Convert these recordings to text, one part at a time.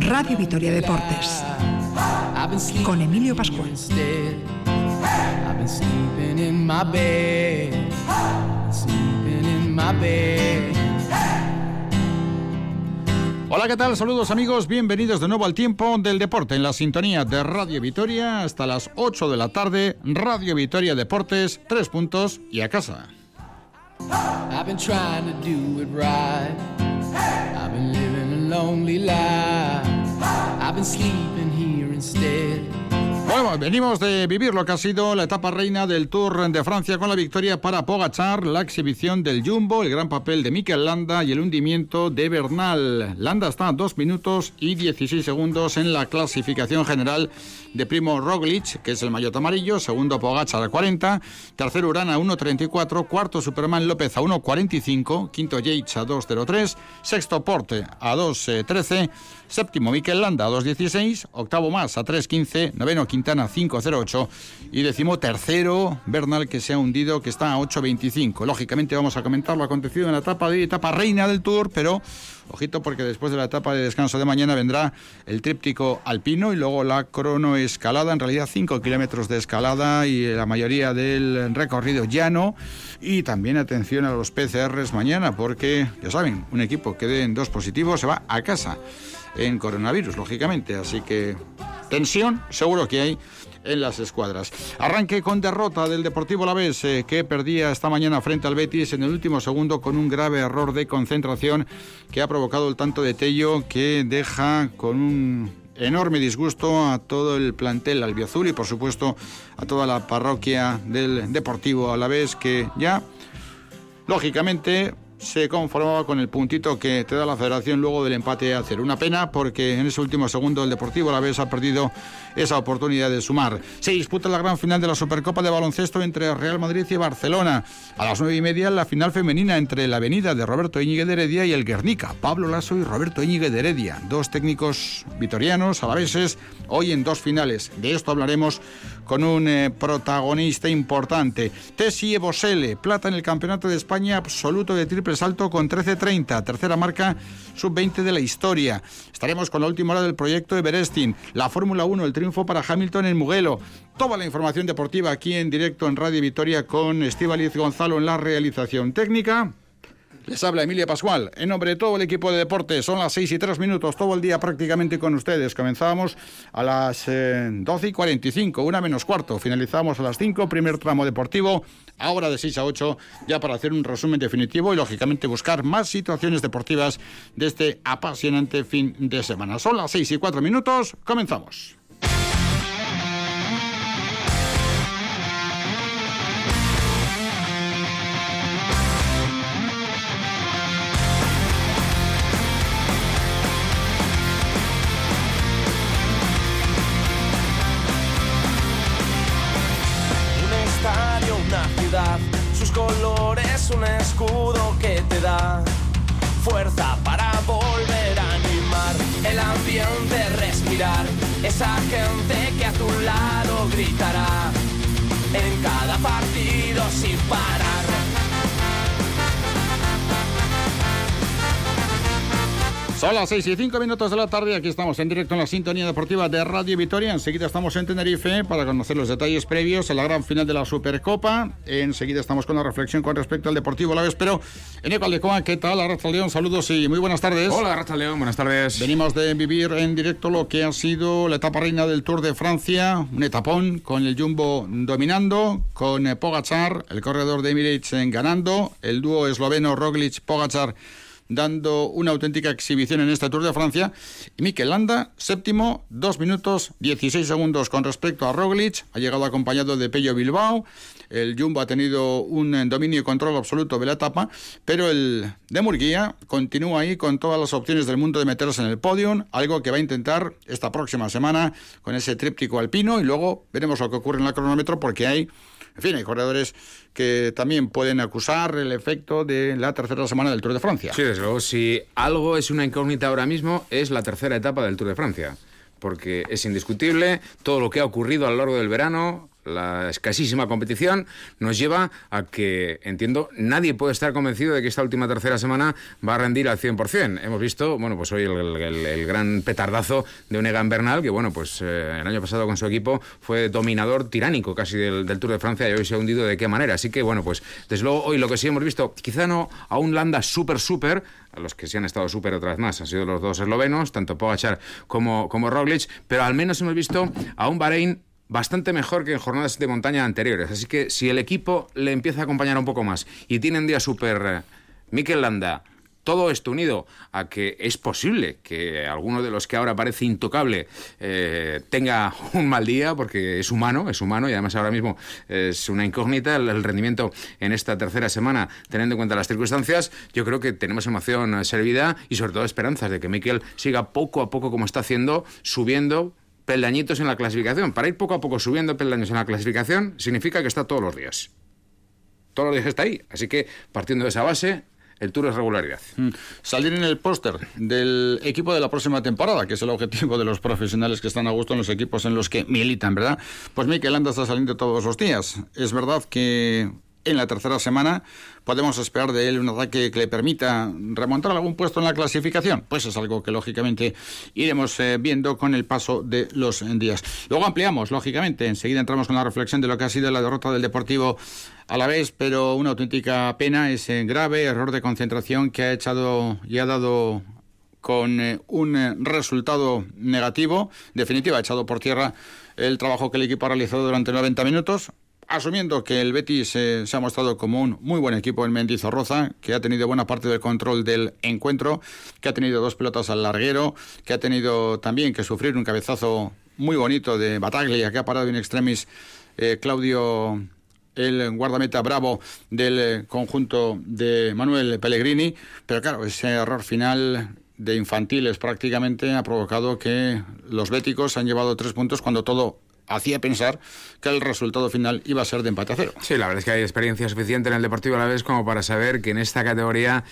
Radio Vitoria Deportes. con Emilio Pascual. Hola, ¿qué tal? Saludos amigos, bienvenidos de nuevo al tiempo del deporte en la sintonía de Radio Vitoria hasta las 8 de la tarde, Radio Vitoria Deportes, tres puntos y a casa. I've been trying to do it right. I've been living a lonely life. I've been sleeping here instead. Bueno, venimos de vivir lo que ha sido la etapa reina del Tour de Francia con la victoria para Pogachar, la exhibición del Jumbo, el gran papel de Mikel Landa y el hundimiento de Bernal. Landa está a 2 minutos y 16 segundos en la clasificación general de primo Roglic, que es el maillot amarillo, segundo Pogachar a 40, tercero Urana a 1.34, cuarto Superman López a 1.45, quinto Yates a 2.03, sexto Porte a 2.13, séptimo Mikel Landa a 2.16, octavo más a 3.15, noveno Quintana 5.08 y décimo tercero Bernal que se ha hundido que está a 8.25. Lógicamente vamos a comentar lo acontecido en la etapa de etapa reina del Tour, pero ojito porque después de la etapa de descanso de mañana vendrá el tríptico alpino y luego la cronoescalada, en realidad 5 kilómetros de escalada y la mayoría del recorrido llano. Y también atención a los PCRs mañana porque ya saben, un equipo que den dos positivos se va a casa en coronavirus, lógicamente. Así que tensión seguro que hay en las escuadras. Arranque con derrota del Deportivo Lavés, eh, que perdía esta mañana frente al Betis en el último segundo con un grave error de concentración que ha provocado el tanto de Tello que deja con un enorme disgusto a todo el plantel albiazul y por supuesto a toda la parroquia del Deportivo Alavés que ya lógicamente se conformaba con el puntito que te da la federación luego del empate a cero. Una pena porque en ese último segundo el Deportivo la vez ha perdido esa oportunidad de sumar. Se disputa la gran final de la Supercopa de Baloncesto entre Real Madrid y Barcelona. A las nueve y media la final femenina entre la Avenida de Roberto Íñiguez de Heredia y el Guernica. Pablo Lasso y Roberto Íñiguez de Heredia. Dos técnicos vitorianos, alaveses, hoy en dos finales. De esto hablaremos con un eh, protagonista importante. Tessie Bosele, plata en el Campeonato de España absoluto de triple salto con 13.30, tercera marca sub-20 de la historia. Estaremos con la última hora del proyecto Everesting, la Fórmula 1, el triunfo para Hamilton en Mugello. Toda la información deportiva aquí en directo en Radio Victoria con Estíbaliz Gonzalo en la realización técnica. Les habla Emilia Pascual. En nombre de todo el equipo de deportes, son las 6 y 3 minutos, todo el día prácticamente con ustedes. Comenzábamos a las 12 eh, y 45, una menos cuarto. Finalizamos a las 5, primer tramo deportivo, ahora de 6 a 8, ya para hacer un resumen definitivo y lógicamente buscar más situaciones deportivas de este apasionante fin de semana. Son las 6 y 4 minutos, comenzamos. Un escudo que te da fuerza para volver a animar el ambiente, respirar. Esa gente que a tu lado gritará en cada partido sin parar. Son las 6 y 5 minutos de la tarde. Aquí estamos en directo en la sintonía deportiva de Radio Vitoria. Enseguida estamos en Tenerife para conocer los detalles previos a la gran final de la Supercopa. Enseguida estamos con la reflexión con respecto al Deportivo La Vez. Pero en Ecaldecoa, ¿qué tal? Arracha León, saludos y muy buenas tardes. Hola, Arracha León, buenas tardes. Venimos de vivir en directo lo que ha sido la etapa reina del Tour de Francia. Un etapón con el Jumbo dominando, con Pogachar, el corredor de Emirates ganando, el dúo esloveno Roglic-Pogachar dando una auténtica exhibición en este Tour de Francia. Y Mikel Landa, séptimo, 2 minutos 16 segundos con respecto a Roglic, ha llegado acompañado de Pello Bilbao. El Jumbo ha tenido un dominio y control absoluto de la etapa, pero el de Murguía continúa ahí con todas las opciones del mundo de meterse en el podium, algo que va a intentar esta próxima semana con ese tríptico alpino y luego veremos lo que ocurre en la cronómetro porque hay en fin, hay corredores que también pueden acusar el efecto de la tercera semana del Tour de Francia. Sí, desde luego, si algo es una incógnita ahora mismo, es la tercera etapa del Tour de Francia. Porque es indiscutible todo lo que ha ocurrido a lo largo del verano, la escasísima competición nos lleva a que, entiendo, nadie puede estar convencido de que esta última tercera semana va a rendir al 100%. Hemos visto, bueno, pues hoy el, gran petardazo de un Egan Bernal, que, bueno, pues eh, el año pasado con su equipo fue dominador tiránico casi del, Tour de Francia y hoy se ha hundido de qué manera. Así que, bueno, pues desde luego hoy lo que sí hemos visto, quizá no a un Landa súper, súper, a los que sí han estado súper otra vez más, han sido los dos eslovenos, tanto Pogachar como, como Roglic, pero al menos hemos visto a un Bahrein bastante mejor que en jornadas de montaña anteriores. Así que si el equipo le empieza a acompañar un poco más y tiene un día súper eh, Mikel Landa, todo esto unido a que es posible que alguno de los que ahora parece intocable eh, tenga un mal día, porque es humano, es humano y además ahora mismo es una incógnita el, rendimiento en esta tercera semana, teniendo en cuenta las circunstancias, yo creo que tenemos emoción servida y sobre todo esperanzas de que Mikel siga poco a poco como está haciendo, subiendo peldañitos en la clasificación. Para ir poco a poco subiendo peldaños en la clasificación significa que está todos los días. Todos los días está ahí. Así que partiendo de esa base, el Tour es regularidad. Mm. Salir en el póster del equipo de la próxima temporada, que es el objetivo de los profesionales que están a gusto en los equipos en los que militan, ¿verdad? Pues Mikel Landa está saliendo todos los días. Es verdad que en la tercera semana podemos esperar de él un ataque que le permita remontar algún puesto en la clasificación. Pues es algo que lógicamente iremos eh, viendo con el paso de los días. Luego ampliamos, lógicamente, enseguida entramos con la reflexión de lo que ha sido la derrota del Deportivo a la vez, pero una auténtica pena, ese grave error de concentración que ha echado y ha dado con eh, un eh, resultado negativo, definitiva, ha echado por tierra el trabajo que el equipo ha realizado durante 90 minutos, asumiendo que el Betis eh, se ha mostrado como un muy buen equipo en Mendizorroza, que ha tenido buena parte del control del encuentro, que ha tenido dos pelotas al larguero, que ha tenido también que sufrir un cabezazo muy bonito de Bataglia, que ha parado en extremis eh, Claudio, el guardameta bravo del eh, conjunto de Manuel Pellegrini, pero claro, ese error final de infantiles prácticamente ha provocado que los béticos han llevado tres puntos cuando todo hacía pensar que el resultado final iba a ser de empate a cero. Sí, la verdad es que hay experiencia suficiente en el Deportivo a la vez como para saber que en esta categoría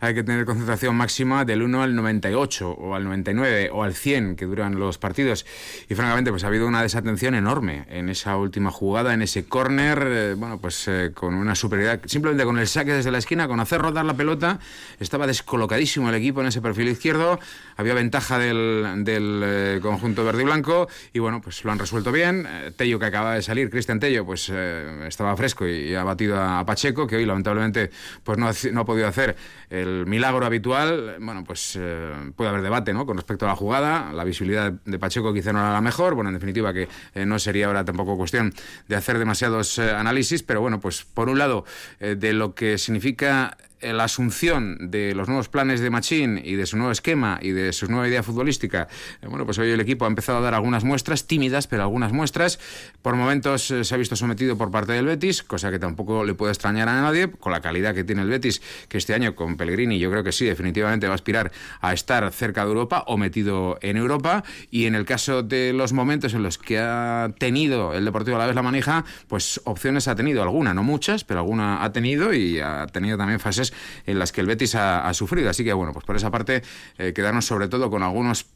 hay que tener concentración máxima del 1 al 98 o al 99 o al 100 que duran los partidos. Y francamente, pues ha habido una desatención enorme en esa última jugada, en ese córner, eh, bueno, pues eh, con una superioridad, simplemente con el saque desde la esquina, con hacer rodar la pelota, estaba descolocadísimo el equipo en ese perfil izquierdo, había ventaja del, del eh, conjunto verde y blanco y bueno, pues lo han resuelto bien eh, Tello que acaba de salir, Cristian Tello, pues eh, estaba fresco y, ha batido a, Pacheco, que hoy lamentablemente pues no ha, podido hacer el milagro habitual. Bueno, pues eh, puede haber debate ¿no? con respecto a la jugada. La visibilidad de Pacheco quizá no era la mejor. Bueno, en definitiva que no sería ahora tampoco cuestión de hacer demasiados análisis, pero bueno, pues por un lado, de lo que significa la asunción de los nuevos planes de Machín y de su nuevo esquema y de su nueva idea futbolística, eh, bueno, pues hoy el equipo ha empezado a dar algunas muestras, tímidas, pero algunas muestras. Por momentos eh, se ha visto sometido por parte del Betis, cosa que tampoco le puede extrañar a nadie, con la calidad que tiene el Betis, que este año con Pellegrini yo creo que sí, definitivamente va a aspirar a estar cerca de Europa o metido en Europa. Y en el caso de los momentos en los que ha tenido el Deportivo a la vez la manija, pues opciones ha tenido alguna, no muchas, pero alguna ha tenido y ha tenido también fases en las que el Betis ha, sufrido. Así que, bueno, pues por esa parte, eh, quedarnos sobre todo con algunos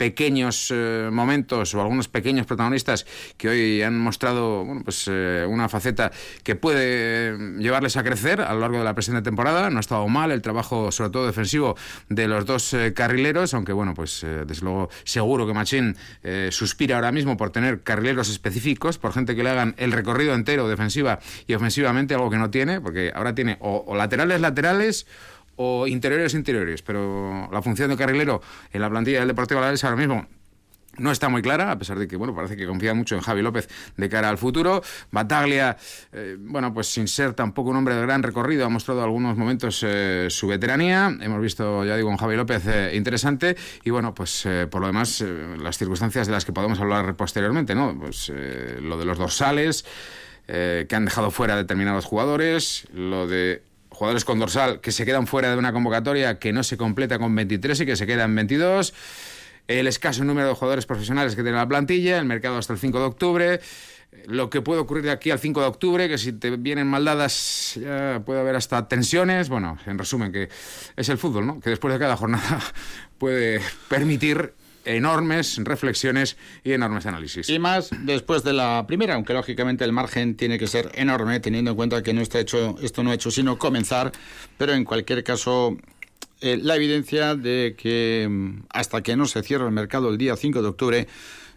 pequeños eh, momentos o algunos pequeños protagonistas que hoy han mostrado bueno, pues, eh, una faceta que puede llevarles a crecer a lo largo de la presente temporada. No ha estado mal el trabajo, sobre todo defensivo, de los dos carrileros, aunque bueno, pues desde luego seguro que Machín suspira ahora mismo por tener carrileros específicos, por gente que le hagan el recorrido entero defensiva y ofensivamente, algo que no tiene, porque ahora tiene o laterales laterales o interiores interiores, pero la función de carrilero en la plantilla del Deportivo Alavés ahora mismo no está muy clara, a pesar de que, bueno, parece que confía mucho en Javi López de cara al futuro. Bataglia, eh, bueno, pues sin ser tampoco un hombre de gran recorrido, ha mostrado algunos momentos eh, su veteranía. Hemos visto, ya digo, en Javi López eh, interesante. Y bueno, pues por lo demás, las circunstancias de las que podemos hablar posteriormente, ¿no? Pues lo de los dorsales, que han dejado fuera determinados jugadores, lo de jugadores con dorsal que se quedan fuera de una convocatoria que no se completa con 23 y que se quedan 22, el escaso número de jugadores profesionales que tiene la plantilla, el mercado hasta el 5 de octubre, lo que puede ocurrir de aquí al 5 de octubre, que si te vienen maldadas ya puede haber hasta tensiones, bueno, en resumen, que es el fútbol, ¿no? Que después de cada jornada puede permitir enormes reflexiones y enormes análisis. Y más después de la primera, aunque lógicamente el margen tiene que ser enorme, teniendo en cuenta que no está hecho, esto no ha hecho sino comenzar, pero en cualquier caso eh, la evidencia de que mm, hasta que no se cierre el mercado el día 5 de octubre,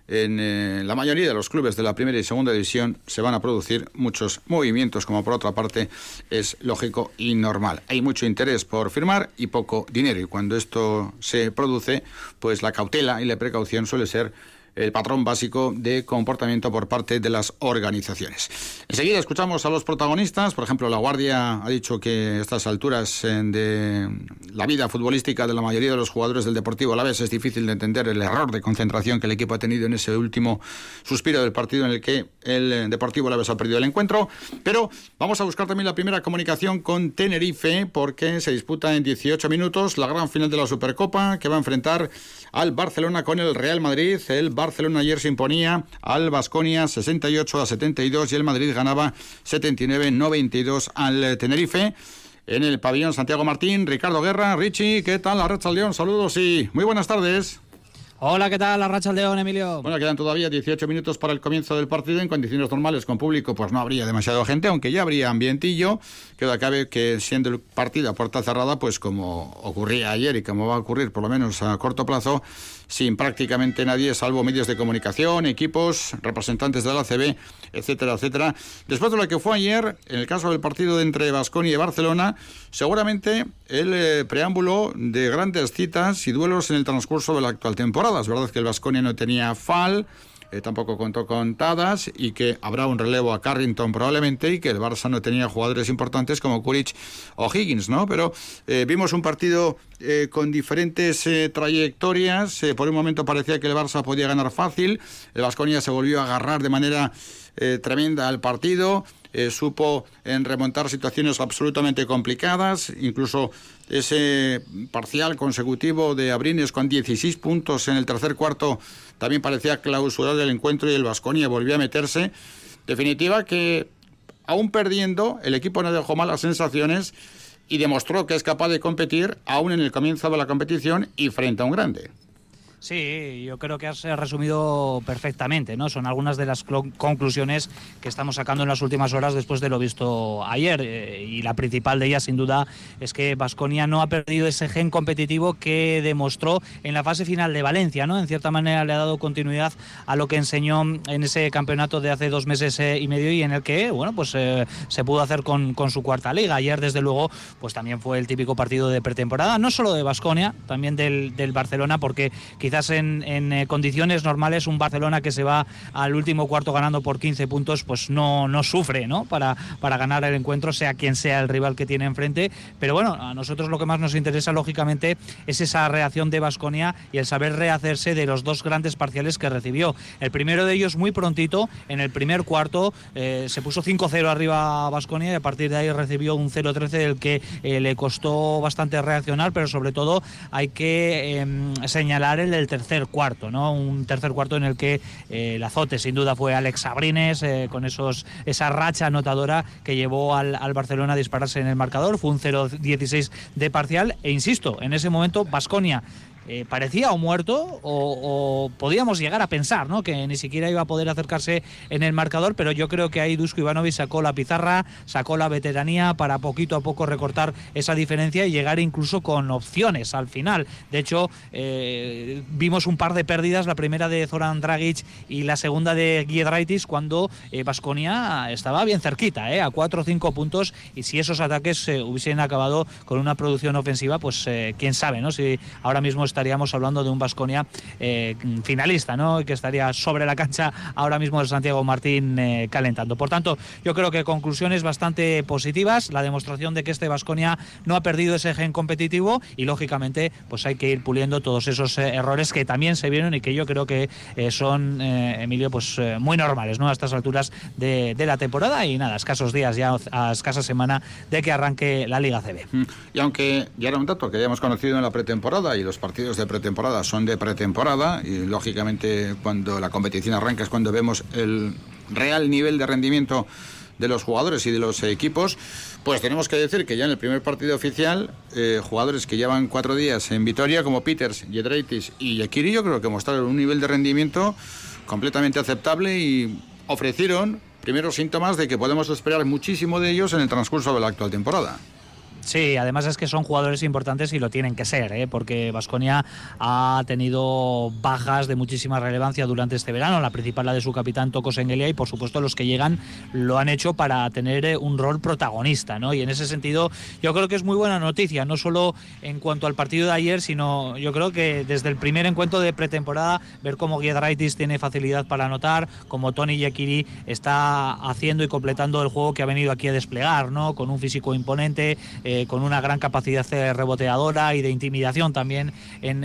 en eh, la mayoría de los clubes de la primera y segunda división se van a producir muchos movimientos, como por otra parte es lógico y normal. Hay mucho interés por firmar y poco dinero, y cuando esto se produce, pues la cautela y la precaución suele ser el patrón básico de comportamiento por parte de las organizaciones. Enseguida escuchamos a los protagonistas. Por ejemplo, La Guardia ha dicho que a estas alturas eh, de la vida futbolística de la mayoría de los jugadores del Deportivo a la vez es difícil de entender el error de concentración que el equipo ha tenido en ese último suspiro del partido en el que el eh, Deportivo a la vez ha perdido el encuentro. Pero vamos a buscar también la primera comunicación con Tenerife porque se disputa en 18 minutos la gran final de la Supercopa que va a enfrentar al Barcelona con el Real Madrid. El ayer se imponía al Basconia 68 a 72 y el Madrid ganaba 79-92 al Tenerife. En el pabellón Santiago Martín, Ricardo Guerra, Richie, ¿qué tal? Arracha León, saludos y muy buenas tardes. Hola, ¿qué tal? Arracha León, Emilio. Bueno, quedan todavía 18 minutos para el comienzo del partido. En condiciones normales, con público, pues no habría demasiada gente, aunque ya habría ambientillo. Queda cabe que siendo el partido a puerta cerrada, pues como ocurría ayer y como va a ocurrir por lo menos a corto plazo, sin prácticamente nadie, salvo medios de comunicación, equipos, representantes de la CB, etcétera, etcétera. Después de lo que fue ayer, en el caso del partido entre Vasconia y Barcelona, seguramente el eh, preámbulo de grandes citas y duelos en el transcurso de la actual temporada. Es verdad que el Vasconia no tenía FAL, eh, tampoco contó con Tadas y que habrá un relevo a Carrington probablemente y que el Barça no tenía jugadores importantes como Kuric o Higgins, ¿no? Pero eh, vimos un partido eh, con diferentes trayectorias. por un momento parecía que el Barça podía ganar fácil. El Vasconia se volvió a agarrar de manera tremenda al partido. supo en remontar situaciones absolutamente complicadas, incluso ese parcial consecutivo de Abrines con 16 puntos en el tercer cuarto también parecía clausurar el encuentro y el Vasconia volvió a meterse. Definitiva que, aún perdiendo, el equipo no dejó malas sensaciones y demostró que es capaz de competir aún en el comienzo de la competición y frente a un grande. Sí, yo creo que has resumido perfectamente, ¿no? Son algunas de las conclusiones que estamos sacando en las últimas horas después de lo visto ayer. Eh, y la principal de ellas, sin duda, es que Vasconia no ha perdido ese gen competitivo que demostró en la fase final de Valencia, ¿no? En cierta manera le ha dado continuidad a lo que enseñó en ese campeonato de hace dos meses eh, y medio y en el que, bueno, pues eh, se pudo hacer con, su cuarta liga. Ayer, desde luego, pues también fue el típico partido de pretemporada, no solo de Vasconia, también del, del Barcelona, porque quizás quizás en, eh, condiciones normales un Barcelona que se va al último cuarto ganando por 15 puntos, pues no, no sufre ¿no? Para, para ganar el encuentro, sea quien sea el rival que tiene enfrente. Pero bueno, a nosotros lo que más nos interesa, lógicamente, es esa reacción de Basconia y el saber rehacerse de los dos grandes parciales que recibió. El primero de ellos muy prontito, en el primer cuarto, eh, se puso 5-0 arriba a Basconia y a partir de ahí recibió un 0-13 del que eh, le costó bastante reaccionar, pero sobre todo hay que em, señalar el el tercer cuarto, ¿no? Un tercer cuarto en el que eh, el azote sin duda fue Alex Sabrines eh, con esos, esa racha anotadora que llevó al, al, Barcelona a dispararse en el marcador. Fue un 0-16 de parcial e insisto, en ese momento Basconia eh, parecía o muerto o, podíamos llegar a pensar ¿no? que ni siquiera iba a poder acercarse en el marcador, pero yo creo que ahí Dusko Ivanovic sacó la pizarra, sacó la veteranía para poquito a poco recortar esa diferencia y llegar incluso con opciones al final. De hecho, eh, vimos un par de pérdidas, la primera de Zoran Dragic y la segunda de Giedraitis cuando Vasconia eh, estaba bien cerquita, a 4 o 5 puntos y si esos ataques hubiesen acabado con una producción ofensiva, pues quién sabe, ¿no? Si ahora mismo estaríamos hablando de un Vasconia eh, finalista, ¿no? Que estaría sobre la cancha ahora mismo de Santiago Martín eh, calentando. Por tanto, yo creo que conclusiones bastante positivas, la demostración de que este Vasconia no ha perdido ese gen competitivo y lógicamente pues hay que ir puliendo todos esos eh, errores que también se vieron y que yo creo que son, Emilio, pues muy normales, ¿no? A estas alturas de, la temporada y nada, escasos días ya, a escasa semana de que arranque la Liga CB. Y aunque ya era un dato que ya hemos conocido en la pretemporada y los partidos de pretemporada son de pretemporada y lógicamente cuando la competición arranca es cuando vemos el real nivel de rendimiento de los jugadores y de los equipos, pues tenemos que decir que ya en el primer partido oficial, eh, jugadores que llevan cuatro días en Vitoria, como Peters, Yedraitis y Yakiri, yo creo que mostraron un nivel de rendimiento completamente aceptable y ofrecieron primeros síntomas de que podemos esperar muchísimo de ellos en el transcurso de la actual temporada. Sí, además es que son jugadores importantes y lo tienen que ser, ¿eh? porque Vasconia ha tenido bajas de muchísima relevancia durante este verano, la principal la de su capitán Toco Sengelia y por supuesto los que llegan lo han hecho para tener eh, un rol protagonista, ¿no? Y en ese sentido yo creo que es muy buena noticia, no solo en cuanto al partido de ayer, sino yo creo que desde el primer encuentro de pretemporada ver cómo Giedraitis tiene facilidad para anotar, como Tony Yakiri está haciendo y completando el juego que ha venido aquí a desplegar, ¿no? Con un físico imponente. Eh, con una gran capacidad reboteadora y de intimidación también en,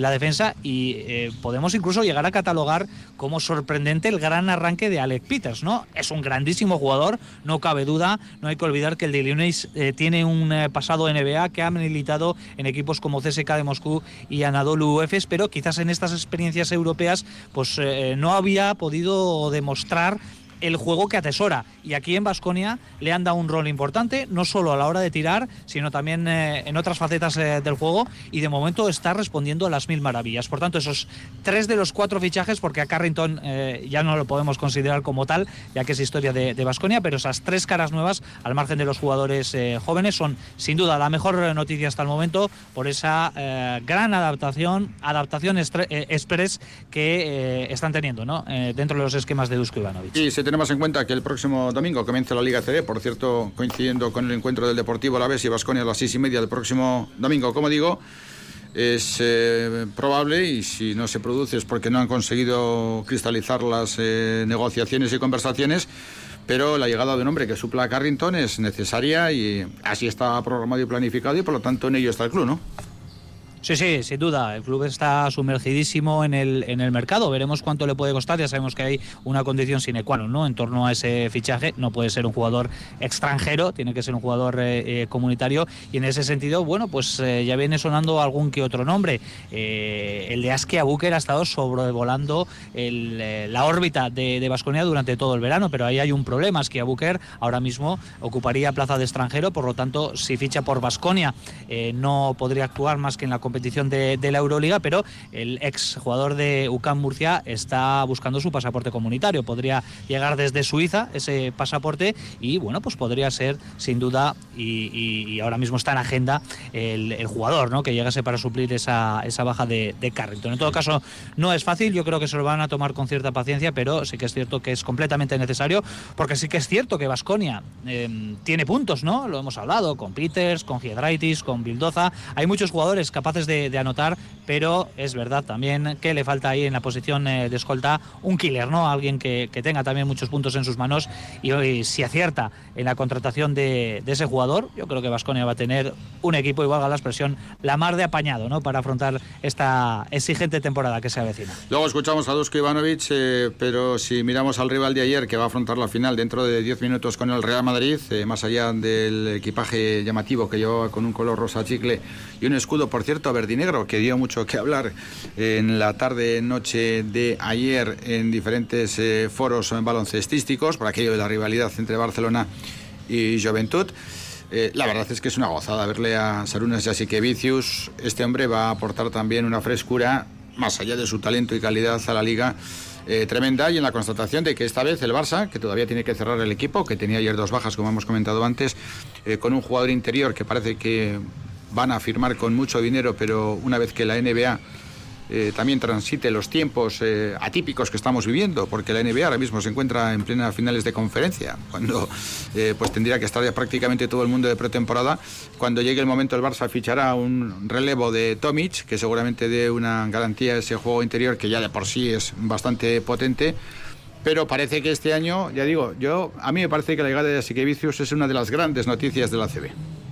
la defensa y eh, podemos incluso llegar a catalogar como sorprendente el gran arranque de Alec Peters, ¿no? Es un grandísimo jugador, no cabe duda, no hay que olvidar que el de Illinois eh, tiene un pasado NBA que ha militado en equipos como CSK de Moscú y Anadolu Efes, pero quizás en estas experiencias europeas pues no había podido demostrar el juego que atesora. Y aquí en Basconia le han dado un rol importante, no solo a la hora de tirar, sino también eh, en otras facetas eh, del juego. Y de momento está respondiendo a las mil maravillas. Por tanto, esos tres de los cuatro fichajes, porque a Carrington eh, ya no lo podemos considerar como tal, ya que es historia de Basconia, pero esas tres caras nuevas, al margen de los jugadores jóvenes, son sin duda la mejor noticia hasta el momento por esa gran adaptación, adaptación express que están teniendo ¿no? dentro de los esquemas de Dusko Ivanovic tenemos en cuenta que el próximo domingo comienza la Liga CD, por cierto, coincidiendo con el encuentro del Deportivo La Vez y Vasconia a las seis y media del próximo domingo. Como digo, es eh, probable, y si no se produce es porque no han conseguido cristalizar las eh, negociaciones y conversaciones, pero la llegada de un hombre que supla a Carrington es necesaria y así está programado y planificado y por lo tanto en ello está el club, ¿no? Sí, sí, sin duda. El club está sumergidísimo en el, en el mercado. Veremos cuánto le puede costar. Ya sabemos que hay una condición sine qua non ¿no? en torno a ese fichaje. No puede ser un jugador extranjero, tiene que ser un jugador eh, eh, comunitario. Y en ese sentido, bueno, pues eh, ya viene sonando algún que otro nombre. el de Askia Buker ha estado sobrevolando la órbita de Vasconia durante todo el verano, pero ahí hay un problema. Askia Buker ahora mismo ocuparía plaza de extranjero, por lo tanto, si ficha por Vasconia, no podría actuar más que en la competición competición de, la Euroliga, pero el ex jugador de UCAM Murcia está buscando su pasaporte comunitario. Podría llegar desde Suiza ese pasaporte y bueno, pues podría ser sin duda, y, ahora mismo está en agenda el, jugador ¿no? que llegase para suplir esa, esa baja de, Carrington. En todo caso, no es fácil, yo creo que se lo van a tomar con cierta paciencia, pero sí que es cierto que es completamente necesario, porque sí que es cierto que Vasconia em, tiene puntos, ¿no? Lo hemos hablado con Peters, con Giedraitis, con Bildoza. Hay muchos jugadores capaces de, anotar, pero es verdad también que le falta ahí en la posición eh, de escolta un killer, ¿no? Alguien que, tenga también muchos puntos en sus manos y hoy si acierta en la contratación de, ese jugador, yo creo que Vasconia va a tener un equipo, igual a la expresión, la mar de apañado, ¿no? Para afrontar esta exigente temporada que se avecina. Luego escuchamos a Dusko Ivanovic, eh, pero si miramos al rival de ayer que va a afrontar la final dentro de 10 minutos con el Real Madrid, eh, más allá del equipaje llamativo que lleva con un color rosa chicle y un escudo, por cierto, verdinegro, que dio mucho que hablar en la tarde-noche de ayer en diferentes eh, foros baloncestísticos, por aquello de la rivalidad entre Barcelona y Juventud. Eh, la verdad es que es una gozada verle a Sarunas Vicius. Este hombre va a aportar también una frescura, más allá de su talento y calidad, a la liga. Eh, tremenda y en la constatación de que esta vez el Barça, que todavía tiene que cerrar el equipo, que tenía ayer dos bajas, como hemos comentado antes, con un jugador interior que parece que van a firmar con mucho dinero, pero una vez que la NBA eh, también transite los tiempos eh, atípicos que estamos viviendo, porque la NBA ahora mismo se encuentra en plenas finales de conferencia, cuando eh, pues tendría que estar ya prácticamente todo el mundo de pretemporada. Cuando llegue el momento el Barça fichará un relevo de Tomic, que seguramente dé una garantía a ese juego interior que ya de por sí es bastante potente. Pero parece que este año, ya digo, yo a mí me parece que la llegada de Vicius es una de las grandes noticias de la CB.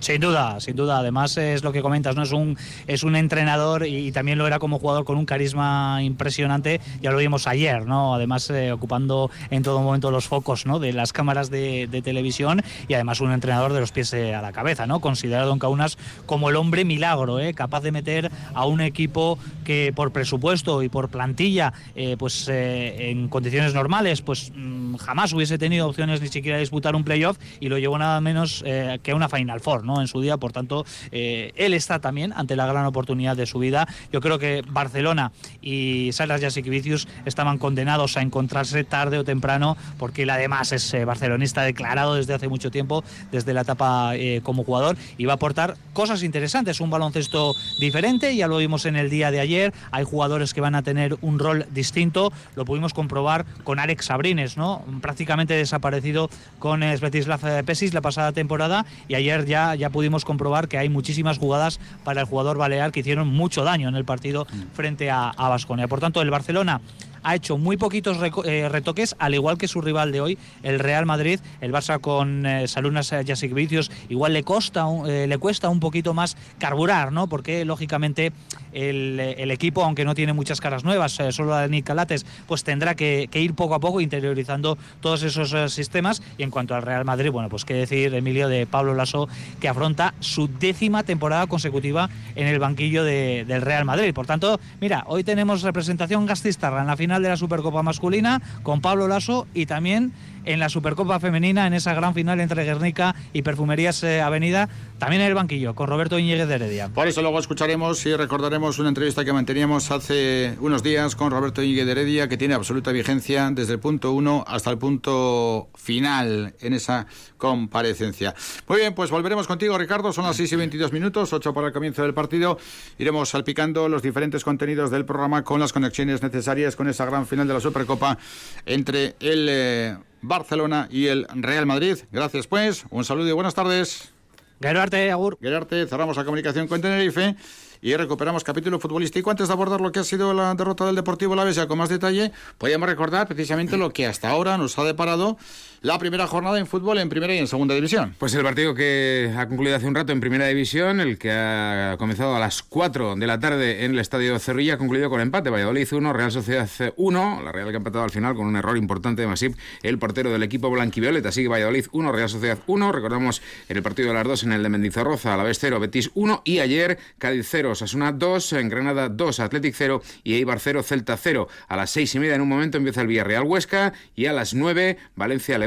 Sin duda, sin duda. Además es lo que comentas, ¿no? Es un, es un entrenador y, también lo era como jugador con un carisma impresionante. Ya lo vimos ayer, ¿no? Además eh, ocupando en todo momento los focos, ¿no? De las cámaras de, televisión y además un entrenador de los pies eh, a la cabeza, ¿no? Considerado en Kaunas como el hombre milagro, ¿eh? Capaz de meter a un equipo que por presupuesto y por plantilla, eh, pues en condiciones normales, pues mm, jamás hubiese tenido opciones ni siquiera de disputar un playoff y lo llevó nada menos que a una Final Four, en su día, por tanto, eh, él está también ante la gran oportunidad de su vida. Yo creo que Barcelona y Salas Jasikvicius estaban condenados a encontrarse tarde o temprano, porque él además es eh, barcelonista declarado desde hace mucho tiempo, desde la etapa eh, como jugador, y va a aportar cosas interesantes, un baloncesto diferente, ya lo vimos en el día de ayer, hay jugadores que van a tener un rol distinto, lo pudimos comprobar con Alex Sabrines, ¿no? prácticamente desaparecido con Svetislav Pesis la pasada temporada, y ayer ya ya pudimos comprobar que hay muchísimas jugadas para el jugador balear que hicieron mucho daño en el partido mm. frente a Vasconia. Por tanto, el Barcelona ha hecho muy poquitos eh, retoques, al igual que su rival de hoy, el Real Madrid. El Barça con eh, Salunas Vicios igual le, costa, eh, le cuesta un poquito más carburar, ¿no? Porque lógicamente el, equipo, aunque no tiene muchas caras nuevas, solo la de Nick Calates, pues tendrá que, ir poco a poco interiorizando todos esos sistemas. Y en cuanto al Real Madrid, bueno, pues qué decir, Emilio, de Pablo Lasso, que afronta su décima temporada consecutiva en el banquillo del Real Madrid. Por tanto, mira, hoy tenemos representación gastistarra en la final de la Supercopa masculina con Pablo Lasso y también en la Supercopa Femenina, en esa gran final entre Guernica y Perfumerías eh, Avenida, también en el banquillo, con Roberto Iñiguez de Heredia. Por eso luego escucharemos y recordaremos una entrevista que manteníamos hace unos días con Roberto Iñiguez de Heredia, que tiene absoluta vigencia desde el punto 1 hasta el punto final en esa comparecencia. Muy bien, pues volveremos contigo, Ricardo. Son las 6 y 22 minutos, 8 para el comienzo del partido. Iremos salpicando los diferentes contenidos del programa con las conexiones necesarias con esa gran final de la Supercopa entre el eh, Barcelona y el Real Madrid. Gracias, pues. Un saludo y buenas tardes. Gerarte, Agur. Gerarte, cerramos la comunicación con Tenerife y recuperamos capítulo futbolístico. Antes de abordar lo que ha sido la derrota del Deportivo La ya con más detalle, podríamos recordar precisamente lo que hasta ahora nos ha deparado la primera jornada en fútbol en primera y en segunda división. Pues el partido que ha concluido hace un rato en primera división, el que ha comenzado a las 4 de la tarde en el estadio Cerrilla, ha concluido con empate. Valladolid 1, Real Sociedad 1. La Real que ha empatado al final con un error importante de Masip, el portero del equipo blanquivioleta. Sigue Valladolid 1, Real Sociedad 1. Recordamos en el partido de las dos en el de Mendizorroza, la vez 0, Betis 1. Y ayer Cádiz 0, Sasuna 2, en Granada 2, Athletic 0 y Eibar 0, Celta 0. A las 6 y media en un momento empieza el Villarreal Huesca y a las 9 Valencia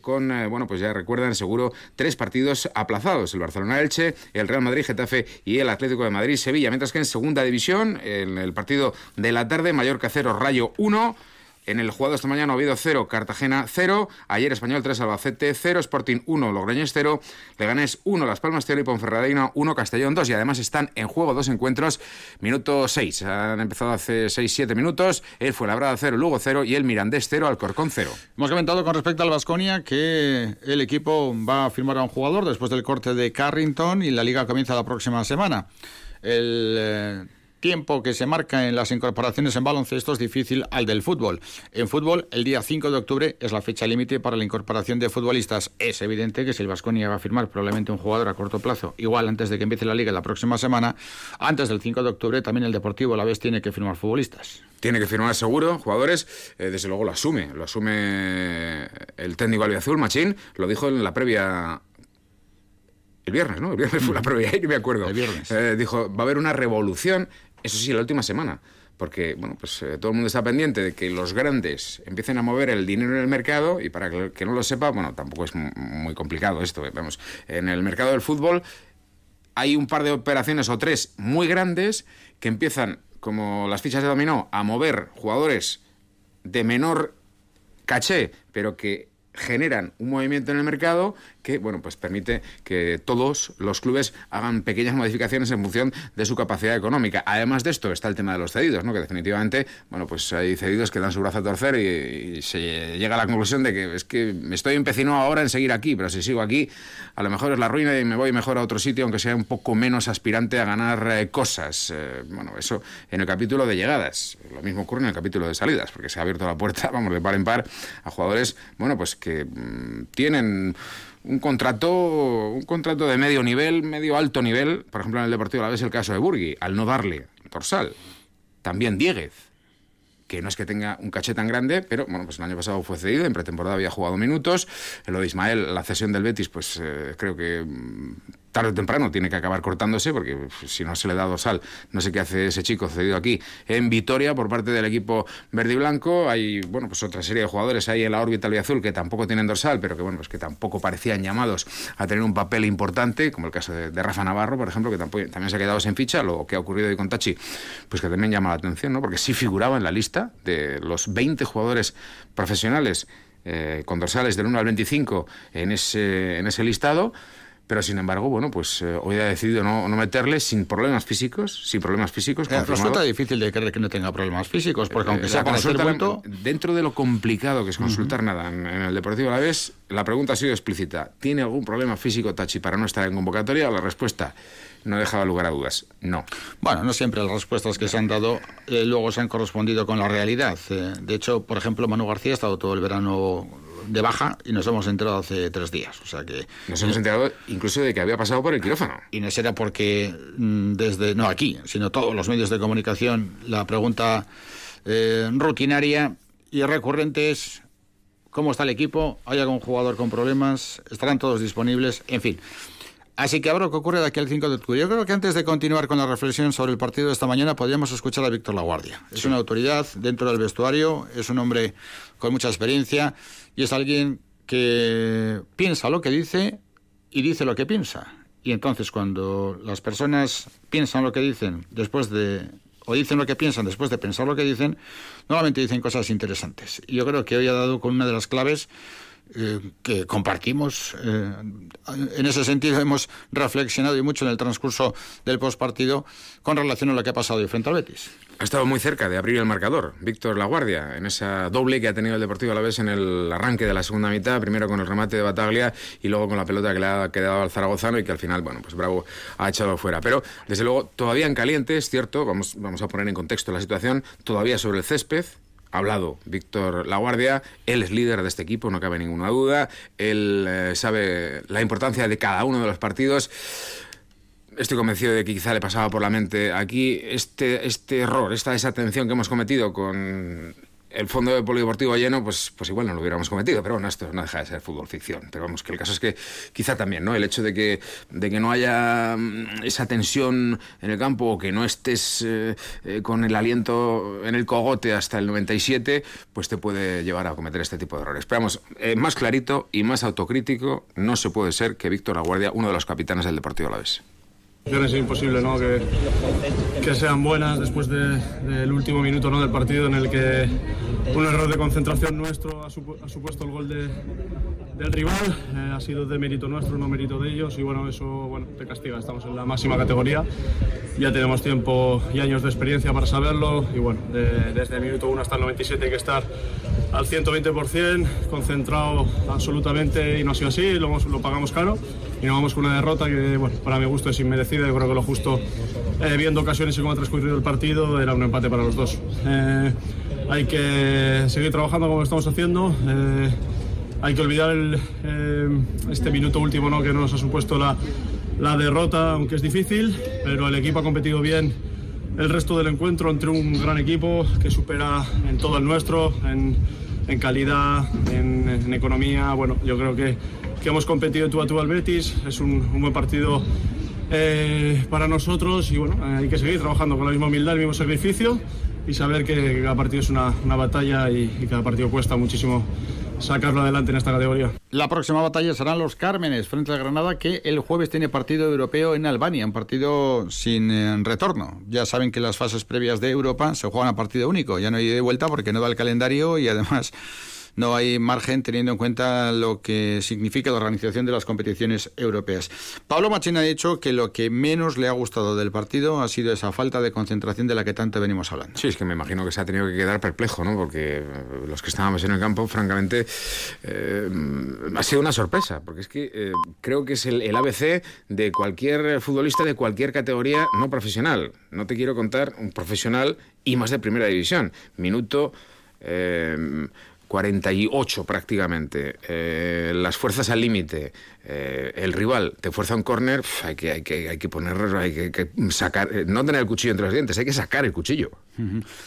Con, eh, bueno, pues ya recuerdan seguro, tres partidos aplazados, el Barcelona-Elche, el Real Madrid-Getafe y el Atlético de Madrid-Sevilla, mientras que en segunda división, en el partido de la tarde, Mallorca 0, Rayo 1, en el jugado esta mañana, Oviedo 0, Cartagena 0. Ayer Español 3, Albacete 0, Sporting 1, Logroñés 0, Leganés 1, Las Palmas 0 y Ponferradina 1, Castellón 2. Y además están en juego dos encuentros, minuto 6. Han empezado hace 6-7 minutos. El fue Labrada 0, Lugo 0 y el Mirandés 0, Alcorcón 0. Hemos comentado con respecto al Vasconia que el equipo va a firmar a un jugador después del corte de Carrington y la liga comienza la próxima semana. El. Tiempo que se marca en las incorporaciones en baloncesto es difícil al del fútbol. En fútbol, el día 5 de octubre es la fecha límite para la incorporación de futbolistas. Es evidente que si el Vasconia va a firmar probablemente un jugador a corto plazo, igual antes de que empiece la liga la próxima semana, antes del 5 de octubre también el Deportivo a la vez tiene que firmar futbolistas. Tiene que firmar seguro jugadores, eh, desde luego lo asume, lo asume el técnico albiazul, Machín, lo dijo en la previa el viernes, ¿no? El viernes fue la previa, que me acuerdo. El viernes. Eh, dijo, va a haber una revolución eso sí, la última semana porque bueno, pues eh, todo el mundo está pendiente de que los grandes empiecen a mover el dinero en el mercado y para que, que no lo sepa, bueno, tampoco es muy complicado esto, eh, en el mercado del fútbol hay un par de operaciones o tres muy grandes que empiezan como las fichas de dominó a mover jugadores de menor caché, pero que generan un movimiento en el mercado que bueno pues permite que todos los clubes hagan pequeñas modificaciones en función de su capacidad económica. Además de esto está el tema de los cedidos, ¿no? que definitivamente bueno pues hay cedidos que dan su brazo a torcer y, se llega a la conclusión de que es que me estoy empecinado ahora en seguir aquí, pero si sigo aquí a lo mejor es la ruina y me voy mejor a otro sitio aunque sea un poco menos aspirante a ganar eh, cosas. Eh, bueno, eso en el capítulo de llegadas. Lo mismo ocurre en el capítulo de salidas, porque se ha abierto la puerta, vamos, de par en par a jugadores, bueno, pues que mm, tienen un contrato, un contrato de medio nivel, medio alto nivel, por ejemplo en el Deportivo la vez el caso de Burgui, al no darle dorsal. También Dieguez, que no es que tenga un caché tan grande, pero bueno, pues el año pasado fue cedido, en pretemporada había jugado minutos. Lo de Ismael, la cesión del Betis, pues eh, creo que mm, tarde o temprano tiene que acabar cortándose, porque si no se le da dorsal, no sé qué hace ese chico cedido aquí en Vitoria por parte del equipo verde y blanco. Hay, bueno, pues otra serie de jugadores ahí en la órbita azul que tampoco tienen dorsal, pero que bueno, pues que tampoco parecían llamados a tener un papel importante, como el caso de, Rafa Navarro, por ejemplo, que tampoco, también se ha quedado sin ficha, lo que ha ocurrido hoy con Tachi, pues que también llama la atención, ¿no? Porque sí figuraba en la lista de los 20 jugadores profesionales eh, con dorsales del 1 al 25 en ese, en ese listado pero sin embargo, bueno, pues eh, hoy ha decidido no, no, meterle sin problemas físicos, sin problemas físicos. Eh, resulta difícil de creer que no tenga problemas físicos, porque aunque eh, sea consulta, dentro de lo complicado que es consultar nada en, el Deportivo a la vez, la pregunta ha sido explícita. ¿Tiene algún problema físico Tachi para no estar en convocatoria? La respuesta no dejaba lugar a dudas. No. Bueno, no siempre las respuestas que se han dado luego se han correspondido con la realidad. de hecho, por ejemplo, Manu García ha estado todo el verano de baja y nos hemos enterado hace tres días. O sea que nos hemos enterado incluso de que había pasado por el quirófano. Y no será porque mm, desde no aquí, sino todos los medios de comunicación la pregunta eh, rutinaria y recurrente es cómo está el equipo, hay algún jugador con problemas, estarán todos disponibles, en fin. Así que ahora, ¿qué ocurre de aquí al 5 de octubre? Yo creo que antes de continuar con la reflexión sobre el partido de esta mañana, podríamos escuchar a Víctor Laguardia. Es una autoridad dentro del vestuario, es un hombre con mucha experiencia y es alguien que piensa lo que dice y dice lo que piensa. Y entonces cuando las personas piensan lo que dicen después de o dicen lo que piensan después de pensar lo que dicen, normalmente dicen cosas interesantes. Y yo creo que hoy ha dado con una de las claves que compartimos. Eh, en ese sentido hemos reflexionado y mucho en el transcurso del postpartido con relación a lo que ha pasado hoy frente al Betis. Ha estado muy cerca de abrir el marcador, Víctor Laguardia, en esa doble que ha tenido el Deportivo a la vez en el arranque de la segunda mitad, primero con el remate de Bataglia y luego con la pelota que le ha quedado al zaragozano y que al final, bueno, pues Bravo ha echado fuera. Pero, desde luego, todavía en caliente, es cierto, vamos, vamos a poner en contexto la situación, todavía sobre el césped, hablado Víctor Laguardia, él es líder de este equipo, no cabe ninguna duda, él eh, sabe la importancia de cada uno de los partidos. Estoy convencido de que quizá le pasaba por la mente aquí este, este error, esta desatención que hemos cometido con el fondo de polideportivo lleno, pues, pues igual no lo hubiéramos cometido, pero bueno, esto no deja de ser fútbol ficción. Pero vamos, que el caso es que quizá también, ¿no? El hecho de que, de que no haya mm, esa tensión en el campo o que no estés eh, eh, con el aliento en el cogote hasta el 97, pues te puede llevar a cometer este tipo de errores. Pero vamos, eh, más clarito y más autocrítico no se puede ser que Víctor Aguardia, uno de los capitanes del Deportivo Alavés. Es imposible ¿no? que, que sean buenas después del último minuto ¿no? del partido en el que un error de concentración nuestro ha, supuesto el gol de, del rival. Eh, ha sido de mérito nuestro, no mérito de ellos y bueno, eso bueno, te castiga. Estamos en la máxima categoría. Ya tenemos tiempo y años de experiencia para saberlo y bueno, desde el minuto 1 hasta el 97 hay que estar al 120%, concentrado absolutamente y no ha sido así, lo, lo pagamos caro y nos vamos con una derrota que bueno, para mi gusto es inmerecida. Yo creo que lo justo, eh, viendo ocasiones y cómo ha transcurrido el partido, era un empate para los dos. Eh, hay que seguir trabajando como estamos haciendo. Eh, hay que olvidar este minuto último ¿no? que nos ha supuesto la, la derrota, aunque es difícil, pero el equipo ha competido bien el resto del encuentro entre un gran equipo que supera en todo el nuestro, en, en calidad, en, en, economía. Bueno, yo creo que, que hemos competido tú a tú al Betis, es un, un buen partido eh, para nosotros y bueno, hay que seguir trabajando con la misma humildad, el mismo sacrificio y saber que cada partido es una, una batalla y, y cada partido cuesta muchísimo sacarlo adelante en esta categoría. La próxima batalla serán los Cármenes frente a Granada, que el jueves tiene partido europeo en Albania, un partido sin eh, retorno. Ya saben que las fases previas de Europa se juegan a partido único, ya no hay de vuelta porque no da el calendario y además no hay margen teniendo en cuenta lo que significa la organización de las competiciones europeas. Pablo Machín ha dicho que lo que menos le ha gustado del partido ha sido esa falta de concentración de la que tanto venimos hablando. Sí, es que me imagino que se ha tenido que quedar perplejo, ¿no? Porque eh, los que estábamos en el campo, francamente, eh, ha sido una sorpresa, porque es que eh, creo que es el, ABC de cualquier futbolista de cualquier categoría no profesional. No te quiero contar un profesional y más de primera división. Minuto 48 prácticamente, eh, las fuerzas al límite, eh, el rival te fuerza un córner, hay que, hay, que, hay que poner, hay que, sacar, eh, no tener el cuchillo entre los dientes, hay que sacar el cuchillo.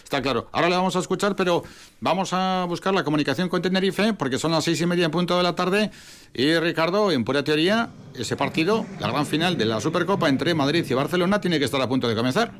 Está claro. Ahora le vamos a escuchar, pero vamos a buscar la comunicación con Tenerife, porque son las seis y media en punto de la tarde. Y Ricardo, en pura teoría, ese partido, la gran final de la Supercopa entre Madrid y Barcelona, tiene que estar a punto de comenzar.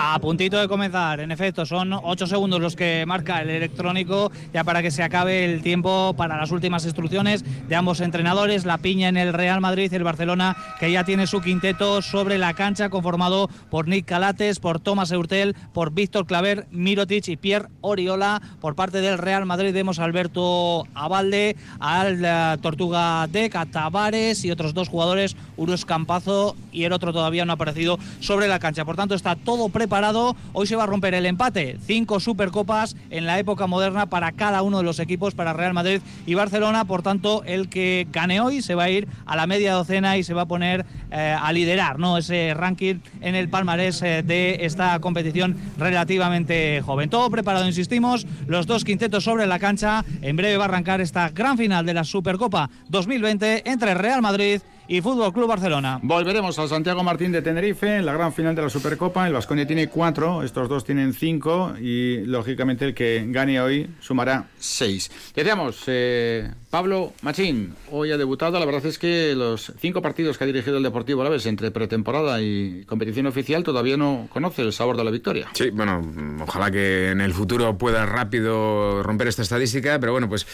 A puntito de comenzar, en efecto, son ocho segundos los que marca el electrónico ya para que se acabe el tiempo para las últimas instrucciones de ambos entrenadores, la piña en el Real Madrid y el Barcelona, que ya tiene su quinteto sobre la cancha conformado por Nick Calates, por Tomás Eurtel, por Víctor Claver, Mirotic y Pierre Oriola. Por parte del Real Madrid vemos a Alberto Abalde, al eh, Tortuga de Tavares y otros dos jugadores, Urus Campazo y el otro todavía no ha aparecido sobre la cancha. Por tanto, está preparado. Hoy se va a romper el empate. Cinco supercopas en la época moderna para cada uno de los equipos, para Real Madrid y Barcelona. Por tanto, el que gane hoy se va a ir a la media docena y se va a poner eh, a liderar ¿no? ese ranking en el palmarés eh, de esta competición relativamente joven. Todo preparado, insistimos. Los dos quintetos sobre la cancha. En breve va a arrancar esta gran final de la Supercopa 2020 entre Real Madrid y Fútbol Club Barcelona. Volveremos a Santiago Martín de Tenerife en la gran final de la Supercopa. El Vasconia tiene cuatro, estos dos tienen cinco y lógicamente el que gane hoy sumará seis. Decíamos, eh, Pablo Machín, hoy ha debutado. La verdad es que los cinco partidos que ha dirigido el Deportivo a la vez entre pretemporada y competición oficial todavía no conoce el sabor de la victoria. Sí, bueno, ojalá que en el futuro pueda rápido romper esta estadística, pero bueno, pues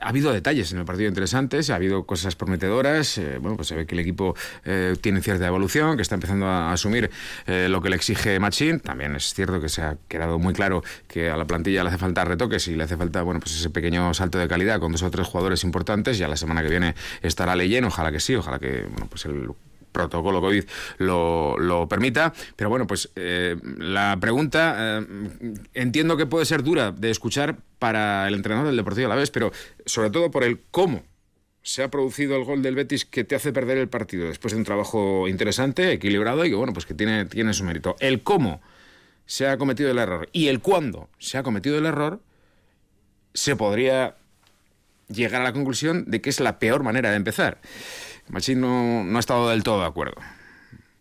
ha habido detalles en el partido interesantes, ha habido cosas prometedoras. Eh, bueno, pues que el equipo eh, tiene cierta evolución, que está empezando a asumir eh, lo que le exige Machín. También es cierto que se ha quedado muy claro que a la plantilla le hace falta retoques y le hace falta bueno pues ese pequeño salto de calidad con dos o tres jugadores importantes. Ya la semana que viene estará leyendo, ojalá que sí, ojalá que bueno pues el protocolo COVID lo, lo, permita. Pero bueno, pues eh, la pregunta entiendo que puede ser dura de escuchar para el entrenador del Deportivo a la vez, pero sobre todo por el cómo se ha producido el gol del Betis que te hace perder el partido después de un trabajo interesante, equilibrado y que bueno, pues que tiene, tiene su mérito. El cómo se ha cometido el error y el cuándo se ha cometido el error, se podría llegar a la conclusión de que es la peor manera de empezar. Machín no, no ha estado del todo de acuerdo.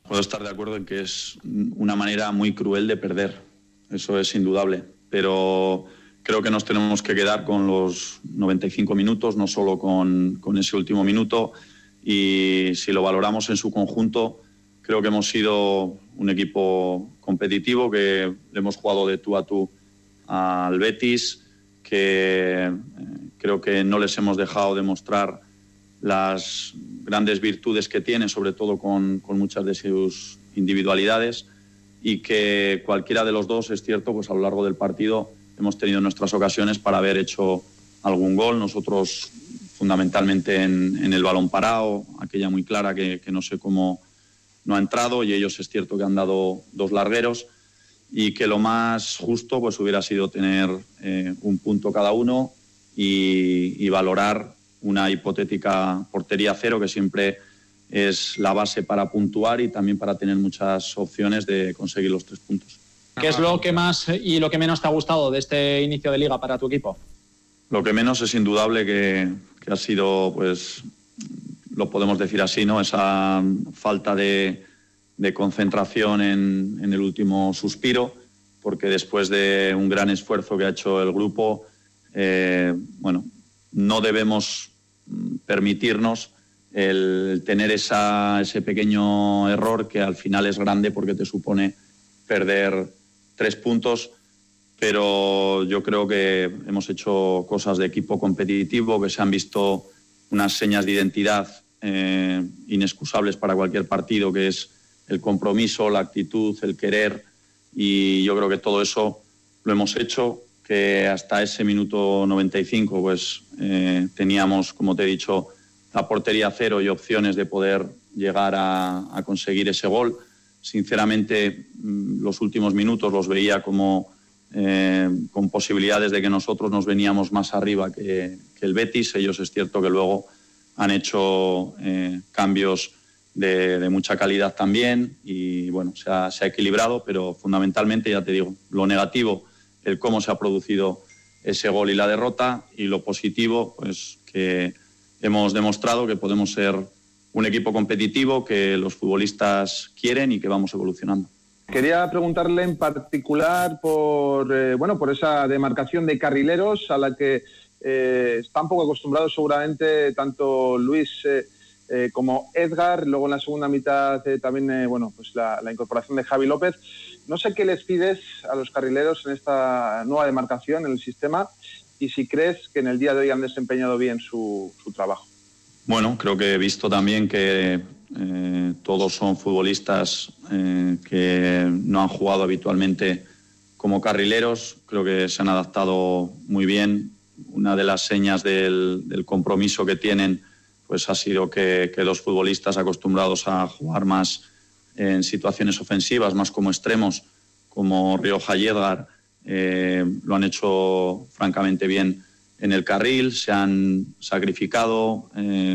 Puedo estar de acuerdo en que es una manera muy cruel de perder, eso es indudable, pero Creo que nos tenemos que quedar con los 95 minutos, no solo con, con ese último minuto. Y si lo valoramos en su conjunto, creo que hemos sido un equipo competitivo, que le hemos jugado de tú a tú al Betis, que eh, creo que no les hemos dejado demostrar las grandes virtudes que tienen, sobre todo con, con, muchas de sus individualidades, y que cualquiera de los dos, es cierto, pues a lo largo del partido hemos tenido nuestras ocasiones para haber hecho algún gol. Nosotros fundamentalmente en, el balón parado, aquella muy clara que, no sé cómo no ha entrado y ellos es cierto que han dado dos largueros y que lo más justo pues hubiera sido tener eh, un punto cada uno y, valorar una hipotética portería cero que siempre es la base para puntuar y también para tener muchas opciones de conseguir los tres puntos. ¿Qué es lo que más y lo que menos te ha gustado de este inicio de liga para tu equipo? Lo que menos es indudable que, ha sido, pues, lo podemos decir así, ¿no? Esa falta de, concentración en, el último suspiro, porque después de un gran esfuerzo que ha hecho el grupo, eh, bueno, no debemos permitirnos el tener ese pequeño error que al final es grande porque te supone perder tres puntos, pero yo creo que hemos hecho cosas de equipo competitivo, que se han visto unas señas de identidad eh, inexcusables para cualquier partido, que es el compromiso, la actitud, el querer, y yo creo que todo eso lo hemos hecho, que hasta ese minuto 95 pues eh, teníamos, como te he dicho, la portería cero y opciones de poder llegar a conseguir ese gol Sinceramente, mm, los últimos minutos los veía como eh, con posibilidades de que nosotros nos veníamos más arriba que, el Betis. Ellos es cierto que luego han hecho eh, cambios de, mucha calidad también y bueno, se ha, equilibrado, pero fundamentalmente, ya te digo, lo negativo, el cómo se ha producido ese gol y la derrota. Y lo positivo, pues que hemos demostrado que podemos ser un equipo competitivo, que los futbolistas quieren y que vamos evolucionando. Quería preguntarle en particular por, eh, bueno, por esa demarcación de carrileros a la que eh, están poco acostumbrados seguramente tanto Luis eh, como Edgar. Luego en la segunda mitad también, bueno, pues la, incorporación de Javi López. No sé qué les pides a los carrileros en esta nueva demarcación en el sistema y si crees que en el día de hoy han desempeñado bien su trabajo. Bueno, creo que he visto también que eh, todos son futbolistas eh, que no han jugado habitualmente como carrileros. Creo que se han adaptado muy bien. Una de las señas del, compromiso que tienen pues ha sido que, los futbolistas acostumbrados a jugar más en situaciones ofensivas, más como extremos, como Rioja y Edgar, eh, lo han hecho francamente bien en el carril, se han sacrificado,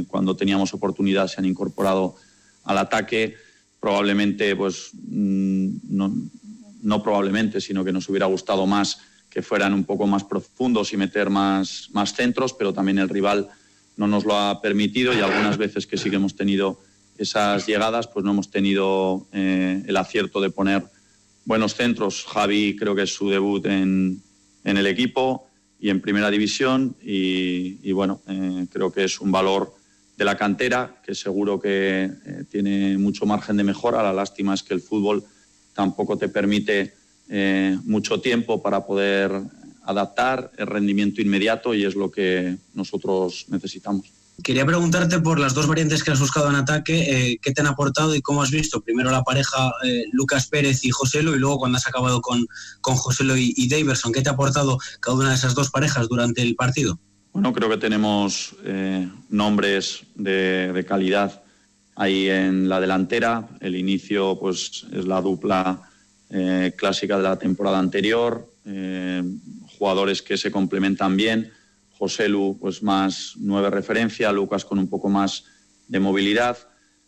cuando teníamos oportunidad se han incorporado al ataque, probablemente, pues mm, no, probablemente, sino que nos hubiera gustado más que fueran un poco más profundos y meter más, más centros, pero también el rival no nos lo ha permitido y algunas veces que sí que hemos tenido esas llegadas, pues no hemos tenido eh, el acierto de poner buenos centros. Javi creo que es su debut en, el equipo y en primera división y, bueno, eh, creo que es un valor de la cantera, que seguro que eh, tiene mucho margen de mejora. La lástima es que el fútbol tampoco te permite eh, mucho tiempo para poder adaptar el rendimiento inmediato y es lo que nosotros necesitamos. Quería preguntarte por las dos variantes que has buscado en ataque, eh, ¿qué te han aportado y cómo has visto? Primero la pareja Lucas Pérez y Joselo y luego cuando has acabado con, con Joselo y, y Daverson, ¿qué te ha aportado cada una de esas dos parejas durante el partido? Bueno, creo que tenemos eh, nombres de, calidad ahí en la delantera. El inicio pues, es la dupla eh, clásica de la temporada anterior. Eh, jugadores que se complementan bien. José Lu, pues más nueve referencia. Lucas con un poco más de movilidad.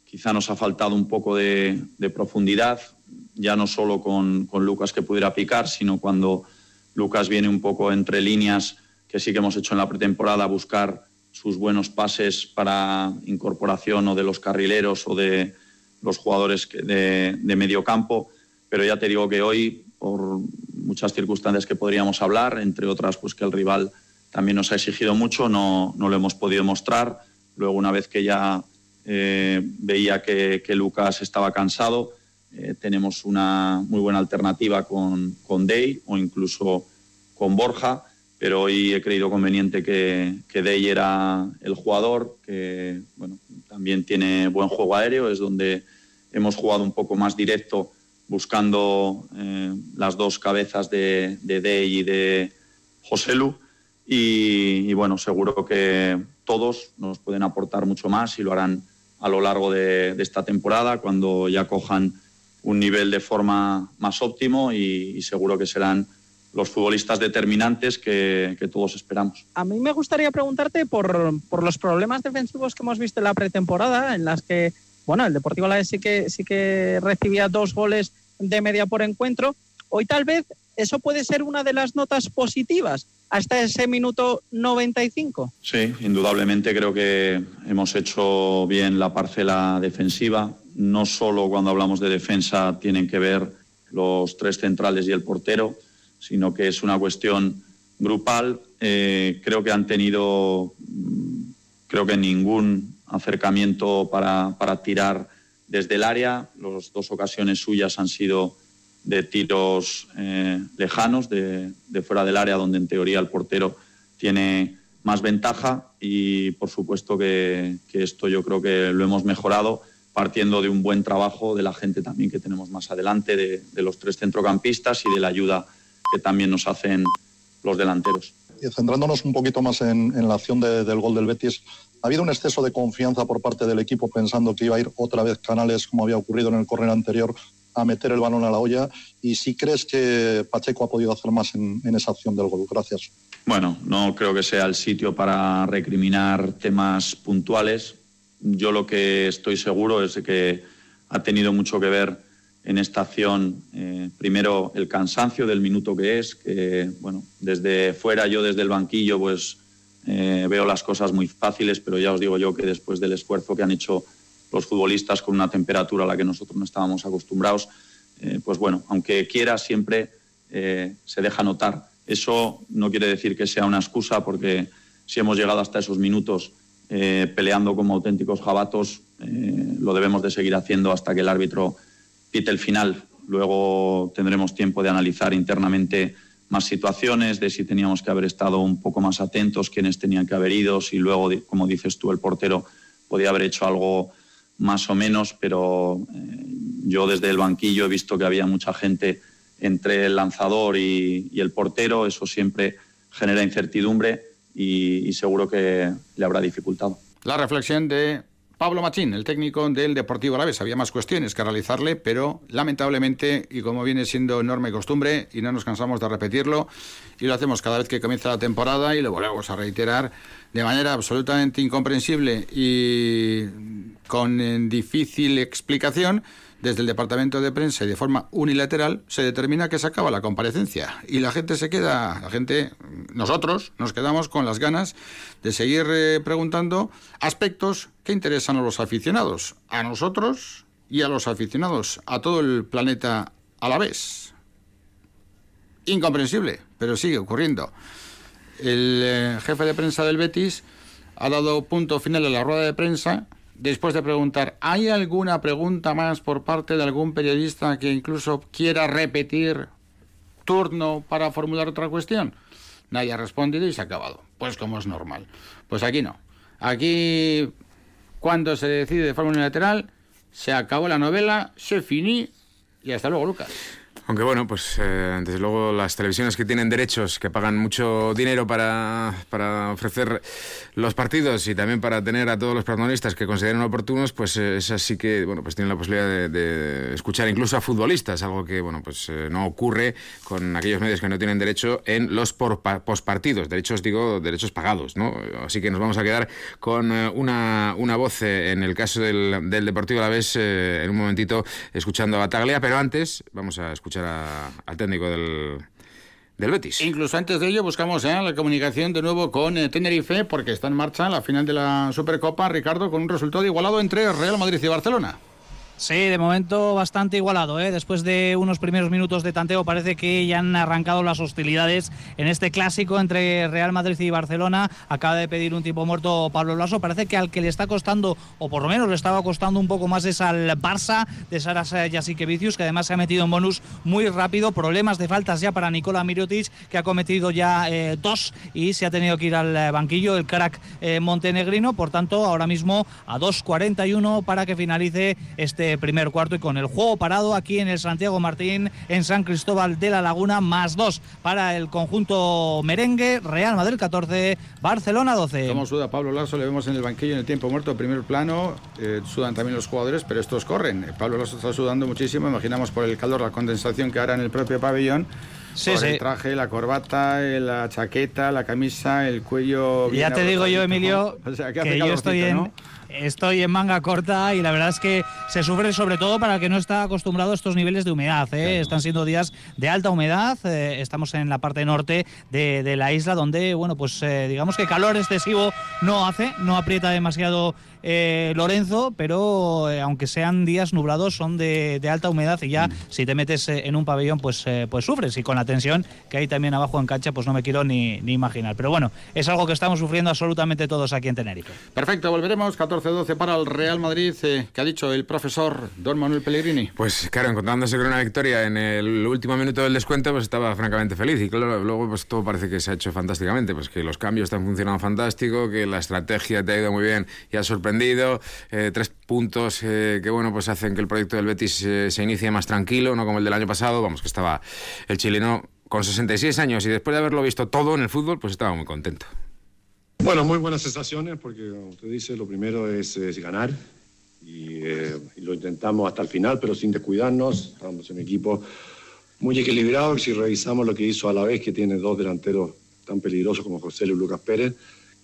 Quizá nos ha faltado un poco de, profundidad, ya no solo con, con Lucas que pudiera picar, sino cuando Lucas viene un poco entre líneas que sí que hemos hecho en la pretemporada, buscar sus buenos pases para incorporación o de los carrileros o de los jugadores de, medio campo. Pero ya te digo que hoy, por muchas circunstancias que podríamos hablar, entre otras, pues que el rival también nos ha exigido mucho, no, no lo hemos podido mostrar. Luego, una vez que ya eh, veía que, Lucas estaba cansado, eh, tenemos una muy buena alternativa con, con Day o incluso con Borja pero hoy he creído conveniente que, que Dey era el jugador, que bueno, también tiene buen juego aéreo, es donde hemos jugado un poco más directo buscando eh, las dos cabezas de, de Dey y de Joselu. Y, bueno, seguro que todos nos pueden aportar mucho más y lo harán a lo largo de, esta temporada cuando ya cojan un nivel de forma más óptimo y, seguro que serán los futbolistas determinantes que, todos esperamos. A mí me gustaría preguntarte por, los problemas defensivos que hemos visto en la pretemporada, en las que, bueno, el Deportivo La sí que, sí que recibía dos goles de media por encuentro. Hoy tal vez eso puede ser una de las notas positivas hasta ese minuto 95. Sí, indudablemente creo que hemos hecho bien la parcela defensiva. No solo cuando hablamos de defensa tienen que ver los tres centrales y el portero, sino que es una cuestión grupal. Eh, creo que han tenido, mm, creo que ningún acercamiento para, tirar desde el área. Las dos ocasiones suyas han sido de tiros eh, lejanos, de, fuera del área, donde en teoría el portero tiene más ventaja y por supuesto que, esto yo creo que lo hemos mejorado partiendo de un buen trabajo de la gente también que tenemos más adelante, de, los tres centrocampistas y de la ayuda que también nos hacen los delanteros. Y centrándonos un poquito más en, la acción del gol del Betis, ¿ha habido un exceso de confianza por parte del equipo pensando que iba a ir otra vez Canales, como había ocurrido en el córner anterior, a meter el balón a la olla? ¿Y si crees que Pacheco ha podido hacer más en, en esa acción del gol? Gracias. Bueno, no creo que sea el sitio para recriminar temas puntuales. Yo lo que estoy seguro es que ha tenido mucho que ver en esta acción, eh, primero el cansancio del minuto que es, que bueno, desde fuera, yo desde el banquillo, pues eh, veo las cosas muy fáciles, pero ya os digo yo que después del esfuerzo que han hecho los futbolistas con una temperatura a la que nosotros no estábamos acostumbrados, eh, pues bueno, aunque quiera, siempre se deja notar. Eso no quiere decir que sea una excusa, porque si hemos llegado hasta esos minutos peleando como auténticos jabatos, lo debemos de seguir haciendo hasta que el árbitro el final. Luego tendremos tiempo de analizar internamente más situaciones, de si teníamos que haber estado un poco más atentos, quiénes tenían que haber ido, si luego, como dices tú, el portero podía haber hecho algo más o menos, pero eh, yo desde el banquillo he visto que había mucha gente entre el lanzador y, el portero, eso siempre genera incertidumbre y, y seguro que le habrá dificultado. La reflexión de Pablo Machín, el técnico del Deportivo Alavés. Había más cuestiones que realizarle, pero lamentablemente, y como viene siendo enorme costumbre, y no nos cansamos de repetirlo, y lo hacemos cada vez que comienza la temporada y lo volvemos a reiterar de manera absolutamente incomprensible y con difícil explicación, desde el departamento de prensa y de forma unilateral se determina que se acaba la comparecencia y la gente se queda, la gente, nosotros nos quedamos con las ganas de seguir eh, preguntando aspectos que interesan a los aficionados, a nosotros y a los aficionados, a todo el planeta a la vez. Incomprensible, pero sigue ocurriendo. El eh, jefe de prensa del Betis ha dado punto final a la rueda de prensa después de preguntar, ¿hay alguna pregunta más por parte de algún periodista que incluso quiera repetir turno para formular otra cuestión? Nadie ha respondido y se ha acabado. Pues como es normal. Pues aquí no. Aquí, cuando se decide de forma unilateral, se acabó la novela, se finí y hasta luego, Lucas. Aunque bueno, pues eh, desde luego las televisiones que tienen derechos, que pagan mucho dinero para, para, ofrecer los partidos y también para tener a todos los protagonistas que consideren oportunos, pues eh, esas sí que bueno, pues tienen la posibilidad de, escuchar incluso a futbolistas, algo que bueno, pues eh, no ocurre con aquellos medios que no tienen derecho en los pospartidos, derechos digo, derechos pagados, ¿no? Así que nos vamos a quedar con una, una voz en el caso del, del Deportivo a la vez en un momentito escuchando a Taglia, pero antes vamos a escuchar al técnico del, del Betis. Incluso antes de ello buscamos ¿eh? la comunicación de nuevo con eh, Tenerife porque está en marcha la final de la Supercopa, Ricardo, con un resultado igualado entre Real Madrid y Barcelona. Sí, de momento bastante igualado. ¿eh? Después de unos primeros minutos de tanteo parece que ya han arrancado las hostilidades en este clásico entre Real Madrid y Barcelona. Acaba de pedir un tipo muerto Pablo Lasso. Parece que al que le está costando, o por lo menos le estaba costando un poco más, es al Barça de Saras Vicius, que además se ha metido en bonus muy rápido. Problemas de faltas ya para Nicola Mirotic, que ha cometido ya eh, dos y se ha tenido que ir al eh, banquillo el crack montenegrino. Por tanto, ahora mismo a 2.41 para que finalice este primer cuarto y con el juego parado aquí en el Santiago Martín en San Cristóbal de la Laguna, más dos para el conjunto merengue, Real Madrid 14, Barcelona 12. Como suda Pablo Lasso, le vemos en el banquillo en el tiempo muerto, primer plano, eh, sudan también los jugadores, pero estos corren. Eh, Pablo Lasso está sudando muchísimo, imaginamos por el calor, la condensación que hará en el propio pabellón. Sí, por el traje, la corbata, eh, la chaqueta, la camisa, el cuello. Ya te digo yo, Emilio, que, yo estoy en, estoy en manga corta y la verdad es que se sufre sobre todo para el que no está acostumbrado a estos niveles de humedad. ¿eh? Están siendo días de alta humedad. Eh, estamos en la parte norte de, la isla donde, bueno, pues eh, digamos que calor excesivo no hace, no aprieta demasiado eh, Lorenzo, pero eh, aunque sean días nublados, son de, alta humedad y ya mm. si te metes eh, en un pabellón, pues, pues sufres. Y con la tensión que hay también abajo en cancha, pues no me quiero ni, ni imaginar. Pero bueno, es algo que estamos sufriendo absolutamente todos aquí en Tenerife. Perfecto, volveremos 14-12 para el Real Madrid, que ha dicho el profesor Don Manuel Pellegrini. Pues claro, encontrándose con una victoria en el último minuto del descuento, pues estaba francamente feliz. Y claro, luego pues todo parece que se ha hecho fantásticamente, pues que los cambios están funcionando fantástico, que la estrategia te ha ido muy bien y ha sorprendido eh, tres puntos eh, que bueno pues hacen que el proyecto del Betis eh, se inicie más tranquilo, no como el del año pasado, vamos que estaba el chileno con 66 años y después de haberlo visto todo en el fútbol, pues estaba muy contento. Bueno, muy buenas sensaciones porque como usted dice, lo primero es, ganar y, y, lo intentamos hasta el final, pero sin descuidarnos, estamos en un equipo muy equilibrado, si revisamos lo que hizo a la vez, que tiene dos delanteros tan peligrosos como José Luis Lucas Pérez,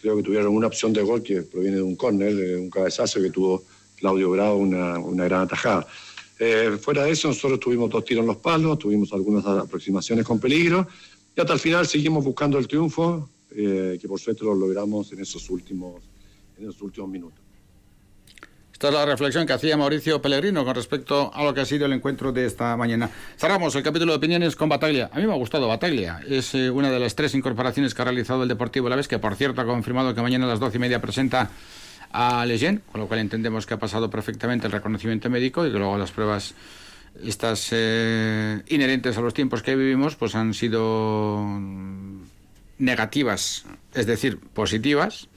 creo que tuvieron una opción de gol que proviene de un córner, de un cabezazo que tuvo Claudio Bravo, una, una gran atajada. Eh, fuera de eso, nosotros tuvimos dos tiros en los palos, tuvimos algunas aproximaciones con peligro y hasta el final seguimos buscando el triunfo, eh, que por suerte lo logramos en esos últimos, en esos últimos minutos. Esta es la reflexión que hacía Mauricio Pellegrino con respecto a lo que ha sido el encuentro de esta mañana. Cerramos el capítulo de opiniones con Bataglia. A mí me ha gustado Bataglia. Es eh, una de las tres incorporaciones que ha realizado el Deportivo La Vez, que por cierto ha confirmado que mañana a las doce y media presenta a Leyen, con lo cual entendemos que ha pasado perfectamente el reconocimiento médico y que luego las pruebas estas eh, inherentes a los tiempos que vivimos pues han sido negativas, es decir, positivas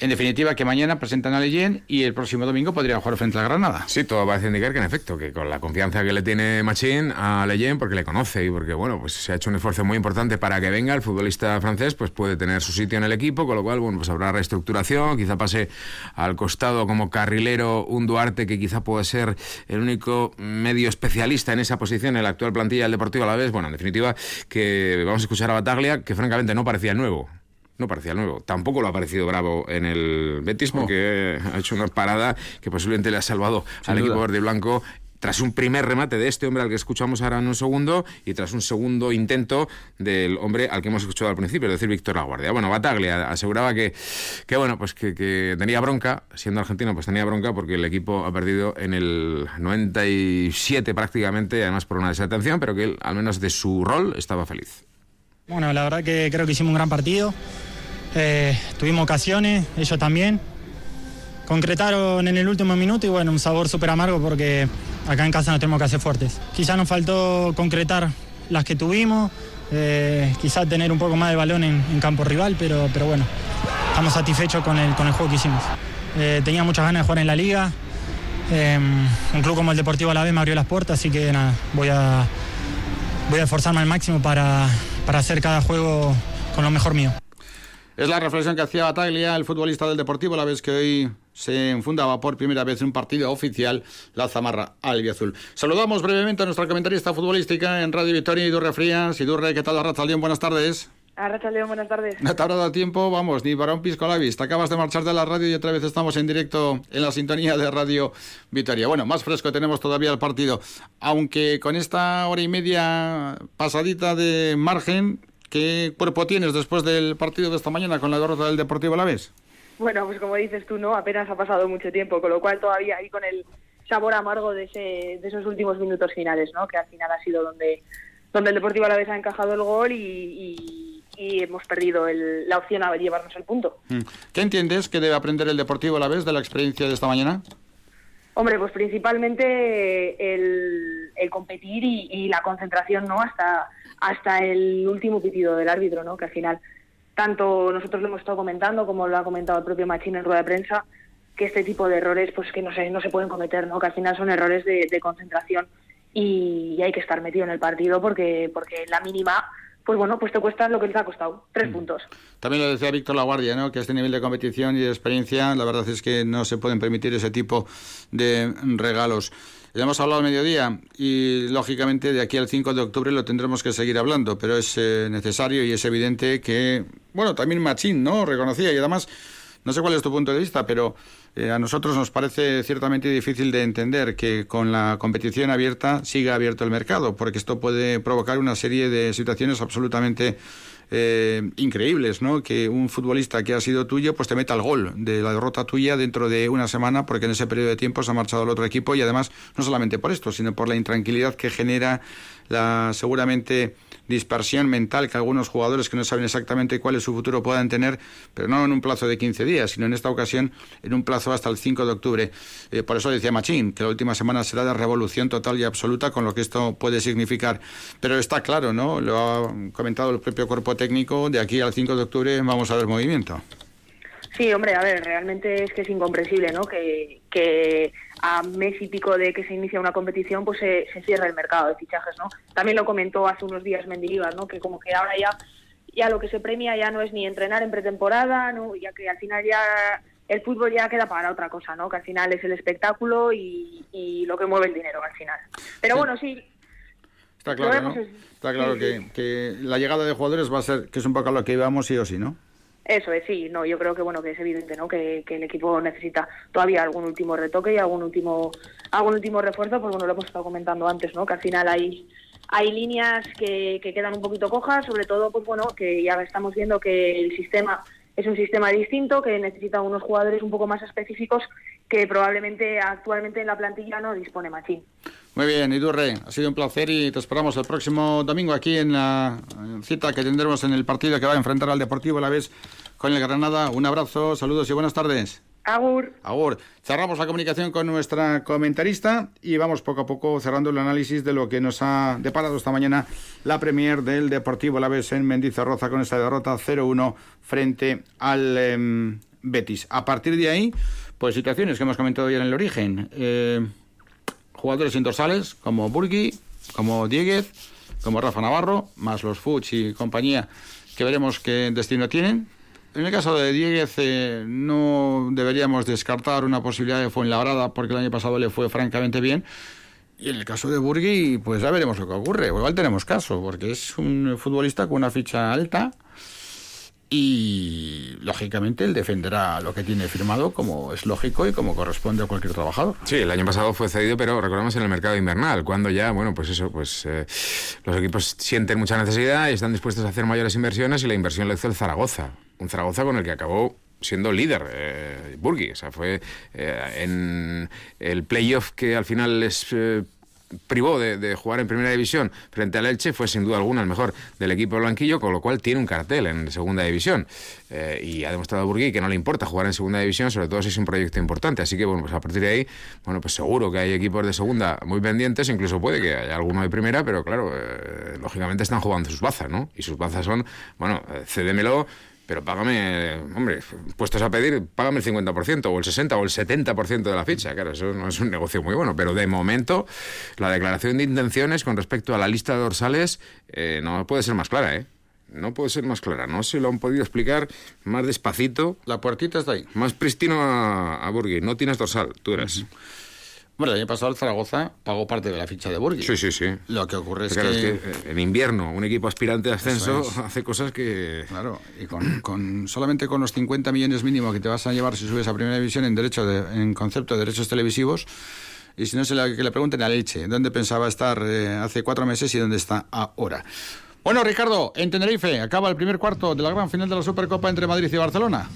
en definitiva, que mañana presentan a Leyen y el próximo domingo podría jugar frente a Granada. Sí, todo parece indicar que en efecto, que con la confianza que le tiene Machín a Leyen, porque le conoce y porque, bueno, pues se ha hecho un esfuerzo muy importante para que venga el futbolista francés, pues puede tener su sitio en el equipo, con lo cual, bueno, pues habrá reestructuración, quizá pase al costado como carrilero un Duarte que quizá puede ser el único medio especialista en esa posición en la actual plantilla del Deportivo a la vez. Bueno, en definitiva, que vamos a escuchar a Bataglia, que francamente no parecía nuevo no parecía nuevo. Tampoco lo ha parecido Bravo en el Betis oh. porque ha hecho una parada que posiblemente le ha salvado al equipo verde y blanco tras un primer remate de este hombre al que escuchamos ahora en un segundo y tras un segundo intento del hombre al que hemos escuchado al principio, es decir, Víctor Laguardia. Bueno, Bataglia aseguraba que, que bueno, pues que, que, tenía bronca, siendo argentino, pues tenía bronca porque el equipo ha perdido en el 97 prácticamente, además por una desatención, pero que él, al menos de su rol, estaba feliz. Bueno, la verdad que creo que hicimos un gran partido. Eh, tuvimos ocasiones, ellos también. Concretaron en el último minuto y bueno, un sabor súper amargo porque acá en casa nos tenemos que hacer fuertes. Quizás nos faltó concretar las que tuvimos, eh, quizás tener un poco más de balón en, campo rival, pero, pero bueno, estamos satisfechos con el, con el juego que hicimos. Eh, tenía muchas ganas de jugar en la liga. un club como el Deportivo a la vez me abrió las puertas, así que nada, voy a, voy a esforzarme al máximo para, para hacer cada juego con lo mejor mío. Es la reflexión que hacía Bataglia, el futbolista del Deportivo, la vez que hoy se enfundaba por primera vez en un partido oficial la zamarra albiazul. Saludamos brevemente a nuestra comentarista futbolística en Radio Victoria, Idurre Frías. Idurre, ¿qué tal, León? Buenas tardes. León, buenas tardes. No te habrá dado tiempo, vamos, ni para un pisco a la vista. Acabas de marchar de la radio y otra vez estamos en directo en la sintonía de Radio Victoria. Bueno, más fresco tenemos todavía el partido. Aunque con esta hora y media pasadita de margen, ¿Qué cuerpo tienes después del partido de esta mañana con la derrota del Deportivo Alavés? Bueno, pues como dices tú, no, apenas ha pasado mucho tiempo, con lo cual todavía ahí con el sabor amargo de, ese, de esos últimos minutos finales, ¿no? Que al final ha sido donde, donde el Deportivo Alavés ha encajado el gol y, hemos perdido la opción a llevarnos el punto. Mm. ¿Qué entiendes que debe aprender el Deportivo Alavés de la experiencia de esta mañana? Hombre, pues principalmente el, competir y, y, la concentración, ¿no? Hasta hasta el último pitido del árbitro, ¿no? Que al final, tanto nosotros lo hemos estado comentando, como lo ha comentado el propio Machín en rueda de prensa, que este tipo de errores, pues que no se, no se pueden cometer, ¿no? Que al final son errores de, concentración y, hay que estar metido en el partido porque, porque la mínima pues bueno, pues te cuesta lo que les ha costado, tres mm. puntos. También lo decía Víctor Laguardia, ¿no? que a este nivel de competición y de experiencia, la verdad es que no se pueden permitir ese tipo de regalos. Ya hemos hablado al mediodía y lógicamente de aquí al 5 de octubre lo tendremos que seguir hablando, pero es eh, necesario y es evidente que, bueno, también Machín, ¿no? Reconocía y además, no sé cuál es tu punto de vista, pero eh, a nosotros nos parece ciertamente difícil de entender que con la competición abierta siga abierto el mercado, porque esto puede provocar una serie de situaciones absolutamente eh, increíbles, ¿no? Que un futbolista que ha sido tuyo, pues te meta el gol de la derrota tuya dentro de una semana, porque en ese periodo de tiempo se ha marchado el otro equipo y además no solamente por esto, sino por la intranquilidad que genera la seguramente dispersión mental que algunos jugadores que no saben exactamente cuál es su futuro puedan tener, pero no en un plazo de 15 días, sino en esta ocasión en un plazo hasta el 5 de octubre. Eh, por eso decía Machín, que la última semana será de revolución total y absoluta con lo que esto puede significar. Pero está claro, ¿no? Lo ha comentado el propio cuerpo técnico, de aquí al 5 de octubre vamos a ver movimiento. Sí, hombre, a ver, realmente es que es incomprensible, ¿no? Que, que a mes y pico de que se inicia una competición, pues se, se cierra el mercado de fichajes, ¿no? También lo comentó hace unos días Mendilibar, ¿no? Que como que ahora ya, ya lo que se premia ya no es ni entrenar en pretemporada, ¿no? Ya que al final ya el fútbol ya queda para otra cosa, ¿no? Que al final es el espectáculo y, y lo que mueve el dinero al final. Pero bueno, sí, Está claro, ¿no? Está claro que, que, la llegada de jugadores va a ser, que es un poco lo que íbamos sí o sí, ¿no? Eso es, sí, no, yo creo que bueno que es evidente, ¿no? Que, que, el equipo necesita todavía algún último retoque y algún último algún último refuerzo, pues bueno, lo hemos estado comentando antes, ¿no? Que al final hay hay líneas que, que quedan un poquito cojas, sobre todo, pues bueno, que ya estamos viendo que el sistema es un sistema distinto que necesita unos jugadores un poco más específicos que probablemente actualmente en la plantilla no dispone Machín. Muy bien, Idurre, ha sido un placer y te esperamos el próximo domingo aquí en la cita que tendremos en el partido que va a enfrentar al Deportivo a la vez con el Granada. Un abrazo, saludos y buenas tardes. Agur. Agur. Cerramos la comunicación con nuestra comentarista y vamos poco a poco cerrando el análisis de lo que nos ha deparado esta mañana la Premier del Deportivo La Vez en Mendizorroza con esta derrota 0-1 frente al em, Betis. A partir de ahí, pues situaciones que hemos comentado ya en el origen. Eh, jugadores sin dorsales como Burgui, como Dieguez, como Rafa Navarro, más los Fuchs y compañía que veremos qué destino tienen en el caso de Dieguez eh, no deberíamos descartar una posibilidad de Fuenlabrada porque el año pasado le fue francamente bien. Y en el caso de Burgui, pues ya veremos lo que ocurre. Igual tenemos caso, porque es un futbolista con una ficha alta y lógicamente él defenderá lo que tiene firmado como es lógico y como corresponde a cualquier trabajador. Sí, el año pasado fue cedido, pero recordamos en el mercado invernal, cuando ya, bueno, pues eso, pues eh, los equipos sienten mucha necesidad y están dispuestos a hacer mayores inversiones y la inversión la hizo el Zaragoza, un Zaragoza con el que acabó siendo líder eh, Burgui, o sea, fue eh, en el playoff que al final les eh, privó de, jugar en primera división frente al Elche, fue sin duda alguna el mejor del equipo blanquillo, con lo cual tiene un cartel en segunda división. Eh, y ha demostrado a Burgui que no le importa jugar en segunda división, sobre todo si es un proyecto importante. Así que, bueno, pues a partir de ahí, bueno, pues seguro que hay equipos de segunda muy pendientes, incluso puede que haya alguno de primera, pero claro, eh, lógicamente están jugando sus bazas, ¿no? Y sus bazas son, bueno, eh, cédemelo pero págame, hombre, puestos a pedir, págame el 50% o el 60% o el 70% de la ficha. Claro, eso no es un negocio muy bueno, pero de momento la declaración de intenciones con respecto a la lista de dorsales eh, no puede ser más clara, ¿eh? No puede ser más clara. No se lo han podido explicar más despacito. La puertita está ahí. Más pristino a, a Burgui. No tienes dorsal, tú eres. Bueno, el año pasado el Zaragoza pagó parte de la ficha de Burgui. Sí, sí, sí. Lo que ocurre es, que... Eh, en invierno un equipo aspirante de ascenso hace cosas que... Claro, y con, solamente con los 50 millones mínimo que te vas a llevar si subes a Primera División en, derecho en concepto de derechos televisivos, y si no, se que le pregunten a Leche, ¿dónde pensaba estar eh, hace cuatro meses y dónde está ahora? Bueno, Ricardo, en Tenerife acaba el primer cuarto de la gran final de la Supercopa entre Madrid y Barcelona.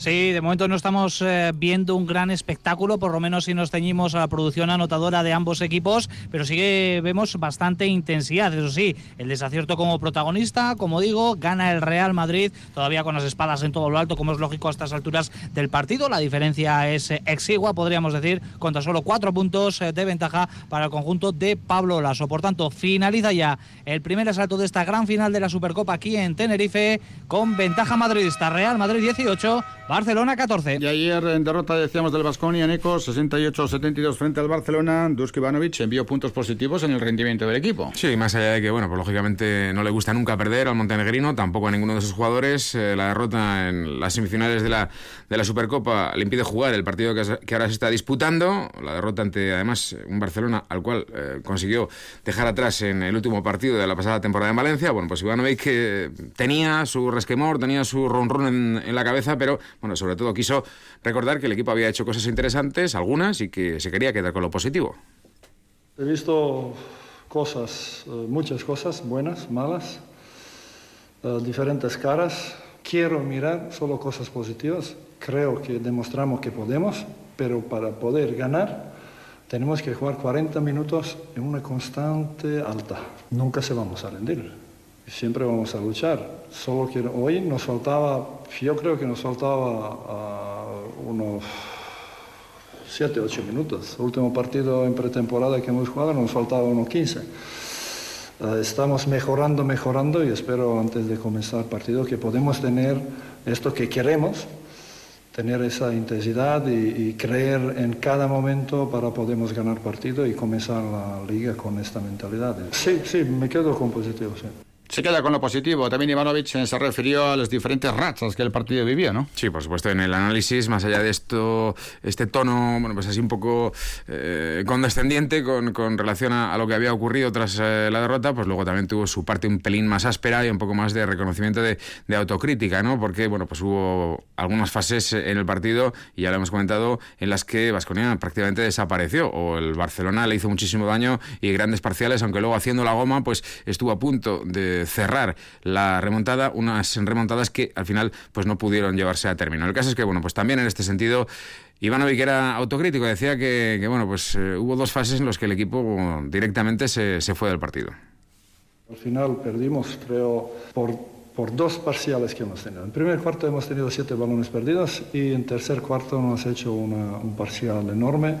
Sí, de momento no estamos eh, viendo un gran espectáculo, por lo menos si nos ceñimos a la producción anotadora de ambos equipos, pero sí que vemos bastante intensidad. Eso sí, el desacierto como protagonista, como digo, gana el Real Madrid, todavía con las espadas en todo lo alto, como es lógico a estas alturas del partido. La diferencia es eh, exigua, podríamos decir, contra solo cuatro puntos eh, de ventaja para el conjunto de Pablo Lasso. Por tanto, finaliza ya el primer asalto de esta gran final de la Supercopa aquí en Tenerife, con ventaja madridista. Real Madrid 18. Barcelona 14. Y ayer en derrota, decíamos, del Vasconia en Eco, 68-72 frente al Barcelona, Dusko Ivanovic envió puntos positivos en el rendimiento del equipo. Sí, más allá de que, bueno, pues lógicamente no le gusta nunca perder al montenegrino, tampoco a ninguno de sus jugadores. Eh, la derrota en las semifinales de la, de la Supercopa le impide jugar el partido que, ahora se está disputando. La derrota ante, además, un Barcelona al cual eh, consiguió dejar atrás en el último partido de la pasada temporada en Valencia. Bueno, pues Ivanovic que tenía su resquemor, tenía su ronron en, en la cabeza, pero bueno, sobre todo quiso recordar que el equipo había hecho cosas interesantes, algunas, y que se quería quedar con lo positivo. He visto cosas, eh, muchas cosas, buenas, malas, eh, diferentes caras. Quiero mirar solo cosas positivas. Creo que demostramos que podemos, pero para poder ganar tenemos que jugar 40 minutos en una constante alta. Nunca se vamos a rendir siempre vamos a luchar. Solo que hoy nos faltaba, yo creo que nos faltaba uh, unos 7, 8 minutos. El último partido en pretemporada que hemos jugado nos faltaba unos 15. Uh, estamos mejorando, mejorando y espero antes de comenzar el partido que podemos tener esto que queremos, tener esa intensidad y, y, creer en cada momento para podemos ganar partido y comenzar la liga con esta mentalidad. Sí, sí, me quedo con positivo, sí. Se queda con lo positivo. También Ivanovic se refirió a las diferentes rachas que el partido vivió, ¿no? Sí, por supuesto, en el análisis, más allá de esto, este tono, bueno, pues así un poco eh, condescendiente con, con relación a, lo que había ocurrido tras eh, la derrota, pues luego también tuvo su parte un pelín más áspera y un poco más de reconocimiento de, de, autocrítica, ¿no? Porque, bueno, pues hubo algunas fases en el partido, y ya lo hemos comentado, en las que Vasconia prácticamente desapareció, o el Barcelona le hizo muchísimo daño y grandes parciales, aunque luego haciendo la goma, pues estuvo a punto de cerrar la remontada, unas remontadas que al final pues no pudieron llevarse a término. El caso es que, bueno, pues también en este sentido... Ivanovic era autocrítico, decía que, bueno, pues eh, hubo dos fases en las que el equipo directamente se, se, fue del partido. Al final perdimos, creo, por, por dos parciales que hemos tenido. En primer cuarto hemos tenido siete balones perdidos y en tercer cuarto hemos hecho una, un parcial enorme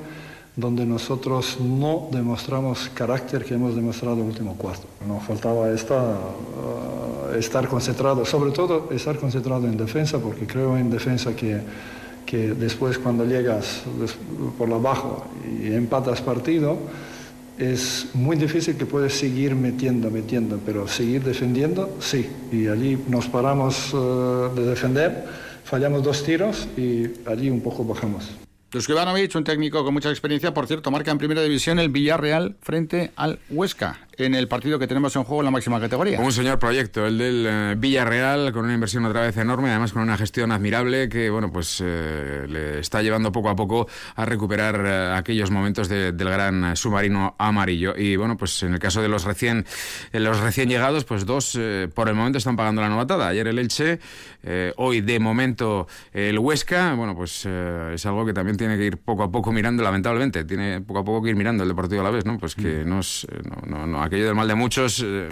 donde nosotros no demostramos carácter que hemos demostrado el último cuarto. Nos faltaba esta, uh, estar concentrado, sobre todo estar concentrado en defensa, porque creo en defensa que, que después cuando llegas por abajo y empatas partido, es muy difícil que puedes seguir metiendo, metiendo, pero seguir defendiendo, sí. Y allí nos paramos uh, de defender, fallamos dos tiros y allí un poco bajamos. Dusko Ivanovic, un técnico con mucha experiencia, por cierto, marca en primera división el Villarreal frente al Huesca en el partido que tenemos en juego en la máxima categoría. Un señor proyecto, el del eh, Villarreal, con una inversión otra vez enorme, además con una gestión admirable que, bueno, pues eh, le está llevando poco a poco a recuperar eh, aquellos momentos del gran submarino amarillo. Y, bueno, pues en el caso de los recién, los recién llegados, pues dos por el momento están pagando la novatada. Ayer el Elche, hoy de momento el Huesca, bueno, pues es algo que también tiene que ir poco a poco mirando, lamentablemente, tiene poco a poco que ir mirando el Deportivo a la vez, ¿no? Pues que mm. no, no, no, aquello del mal de muchos eh,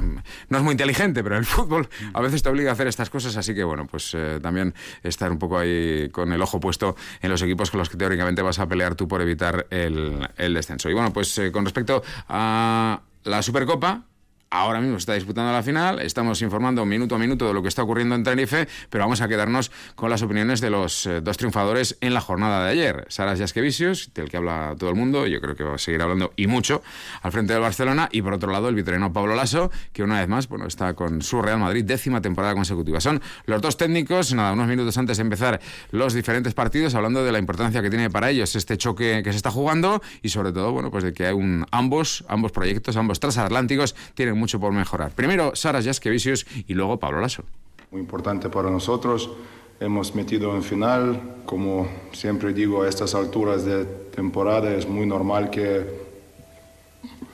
no es muy inteligente, pero el fútbol a veces te obliga a hacer estas cosas, así que bueno, pues eh, también estar un poco ahí con el ojo puesto en los equipos con los que teóricamente vas a pelear tú por evitar el, el descenso. Y bueno, pues eh, con respecto a la Supercopa, Ahora mismo está disputando la final, estamos informando minuto a minuto de lo que está ocurriendo en Tenerife, pero vamos a quedarnos con las opiniones de los eh, dos triunfadores en la jornada de ayer. Saras Yaskevicius, del que habla todo el mundo, yo creo que va a seguir hablando y mucho, al frente del Barcelona, y por otro lado el vitoriano Pablo Lasso, que una vez más bueno, está con su Real Madrid, décima temporada consecutiva. Son los dos técnicos, nada, unos minutos antes de empezar los diferentes partidos, hablando de la importancia que tiene para ellos este choque que se está jugando y sobre todo, bueno, pues de que hay un, ambos, ambos proyectos, ambos transatlánticos tienen mucho por mejorar. Primero Saras Jaskevicius y luego Pablo Lasso. Muy importante para nosotros. Hemos metido en final. Como siempre digo, a estas alturas de temporada es muy normal que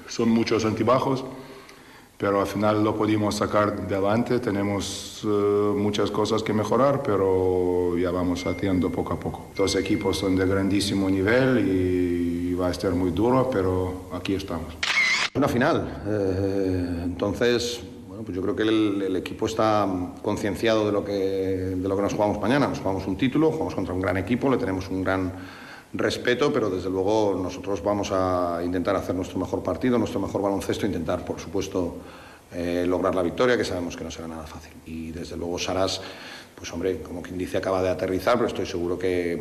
son muchos antibajos, pero al final lo pudimos sacar de adelante. Tenemos eh, muchas cosas que mejorar, pero ya vamos haciendo poco a poco. Dos equipos son de grandísimo nivel y va a estar muy duro, pero aquí estamos. Una final. Eh, entonces, bueno, pues yo creo que el, equipo está concienciado de, lo que, de lo que nos jugamos mañana. Nos jugamos un título, jugamos contra un gran equipo, le tenemos un gran respeto, pero desde luego nosotros vamos a intentar hacer nuestro mejor partido, nuestro mejor baloncesto, intentar, por supuesto, eh, lograr la victoria, que sabemos que no será nada fácil. Y desde luego Saras, pues hombre, como quien dice, acaba de aterrizar, pero estoy seguro que,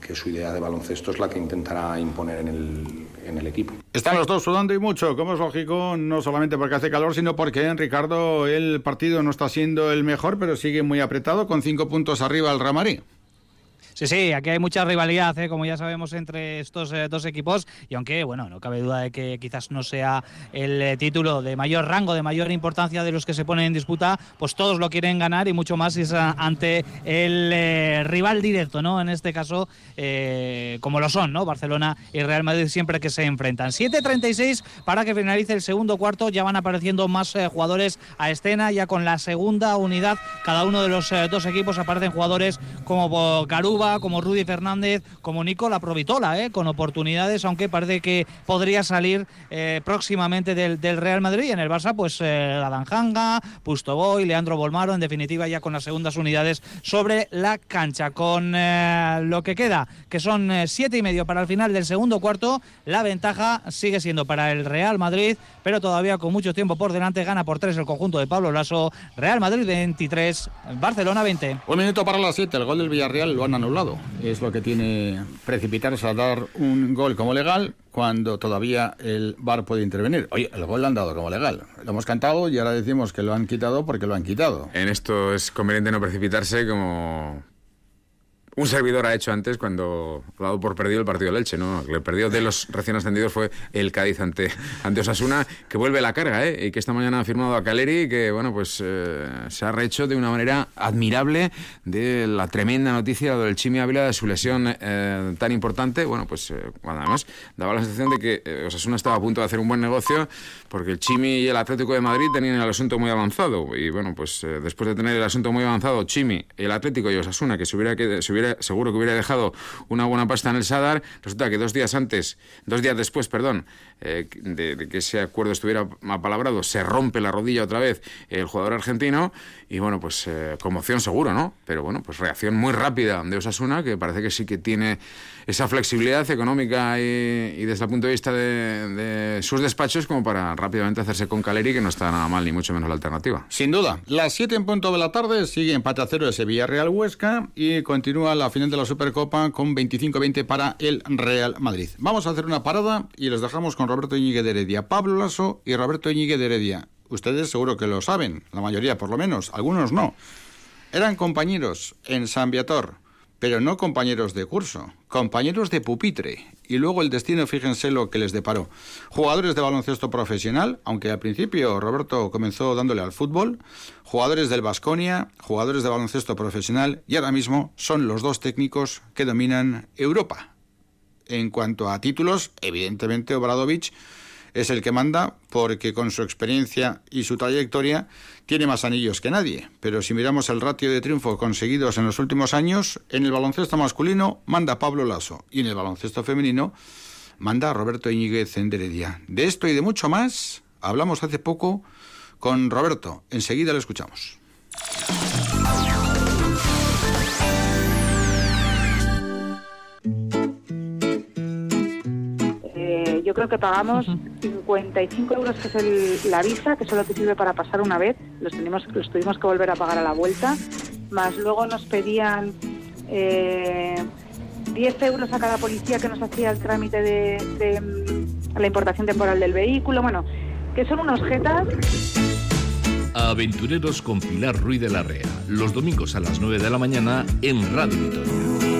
que su idea de baloncesto es la que intentará imponer en el, en el equipo. Están los dos sudando y mucho, como es lógico, no solamente porque hace calor, sino porque, Ricardo, el partido no está siendo el mejor, pero sigue muy apretado, con cinco puntos arriba el Ramarí. Sí, sí, aquí hay mucha rivalidad, ¿eh? como ya sabemos, entre estos eh, dos equipos. Y aunque, bueno, no cabe duda de que quizás no sea el eh, título de mayor rango, de mayor importancia de los que se ponen en disputa, pues todos lo quieren ganar y mucho más es ante el rival directo, ¿no? En este caso, como lo son, ¿no? Barcelona y Real Madrid siempre que se enfrentan. 7.36 para que finalice el segundo cuarto. Ya van apareciendo más jugadores a escena, ya con la segunda unidad. Cada uno de los dos equipos aparecen jugadores como Garuba como Rudy Fernández, como Nicola Provitola, ¿eh? con oportunidades, aunque parece que podría salir eh, próximamente del, Real Madrid. En el Barça, pues eh, Ladanjanga, Pustoboy, Leandro Bolmaro, en definitiva ya con las segundas unidades sobre la cancha. Con eh, lo que queda, que son siete y medio para el final del segundo cuarto, la ventaja sigue siendo para el Real Madrid, pero todavía con mucho tiempo por delante, gana por tres el conjunto de Pablo Lasso, Real Madrid 23, Barcelona 20. Un minuto para las siete, el gol del Villarreal lo han anulado lado. Es lo que tiene precipitarse a dar un gol como legal cuando todavía el VAR puede intervenir. Oye, el gol lo han dado como legal. Lo hemos cantado y ahora decimos que lo han quitado porque lo han quitado. En esto es conveniente no precipitarse como un servidor ha hecho antes cuando ha dado por perdido el partido del Elche, ¿no? El perdido de los recién ascendidos fue el Cádiz ante, ante Osasuna, que vuelve la carga, ¿eh? Y que esta mañana ha firmado a Caleri, que, bueno, pues eh, se ha rehecho de una manera admirable de la tremenda noticia del Chimi Ávila de su lesión eh, tan importante. Bueno, pues eh, además daba la sensación de que Osasuna estaba a punto de hacer un buen negocio porque el Chimi y el Atlético de Madrid tenían el asunto muy avanzado. Y, bueno, pues después de tener el asunto muy avanzado, Chimi, el Atlético y Osasuna, que se hubiera, que, se hubiera seguro que hubiera dejado una buena pasta en el Sadar. Resulta que dos días antes, dos días después, perdón, eh, de, que ese acuerdo estuviera apalabrado, se rompe la rodilla otra vez el jugador argentino y bueno, pues eh, conmoción seguro, ¿no? Pero bueno, pues reacción muy rápida de Osasuna, que parece que sí que tiene esa flexibilidad económica y, desde el punto de vista de, sus despachos como para rápidamente hacerse con Caleri, que no está nada mal, ni mucho menos la alternativa. Sin duda. Las 7 en punto de la tarde sigue empate a cero de Sevilla Real Huesca y continúa la final de la Supercopa con 25-20 para el Real Madrid. Vamos a hacer una parada y los dejamos con Roberto Íñiguez de Heredia, Pablo Lasso y Roberto Íñiguez de Heredia. Ustedes seguro que lo saben, la mayoría por lo menos, algunos no. Eran compañeros en San Viator pero no compañeros de curso, compañeros de pupitre. Y luego el destino, fíjense lo que les deparó. Jugadores de baloncesto profesional, aunque al principio Roberto comenzó dándole al fútbol, jugadores del Vasconia, jugadores de baloncesto profesional, y ahora mismo son los dos técnicos que dominan Europa. En cuanto a títulos, evidentemente Obradovich es el que manda porque con su experiencia y su trayectoria tiene más anillos que nadie. Pero si miramos el ratio de triunfo conseguidos en los últimos años, en el baloncesto masculino manda Pablo Lasso y en el baloncesto femenino manda Roberto Iñiguez en De esto y de mucho más hablamos hace poco con Roberto. Enseguida lo escuchamos. Yo creo que pagamos 55 euros, que es la visa, que solo te sirve para pasar una vez, los, tenemos, los tuvimos que volver a pagar a la vuelta, más luego nos pedían eh, 10 euros a cada policía que nos hacía el trámite de, mm, la importación temporal del vehículo, bueno, que son unos jetas. Aventureros con Pilar Ruiz de la Rea, los domingos a las 9 de la mañana en Radio Victoria.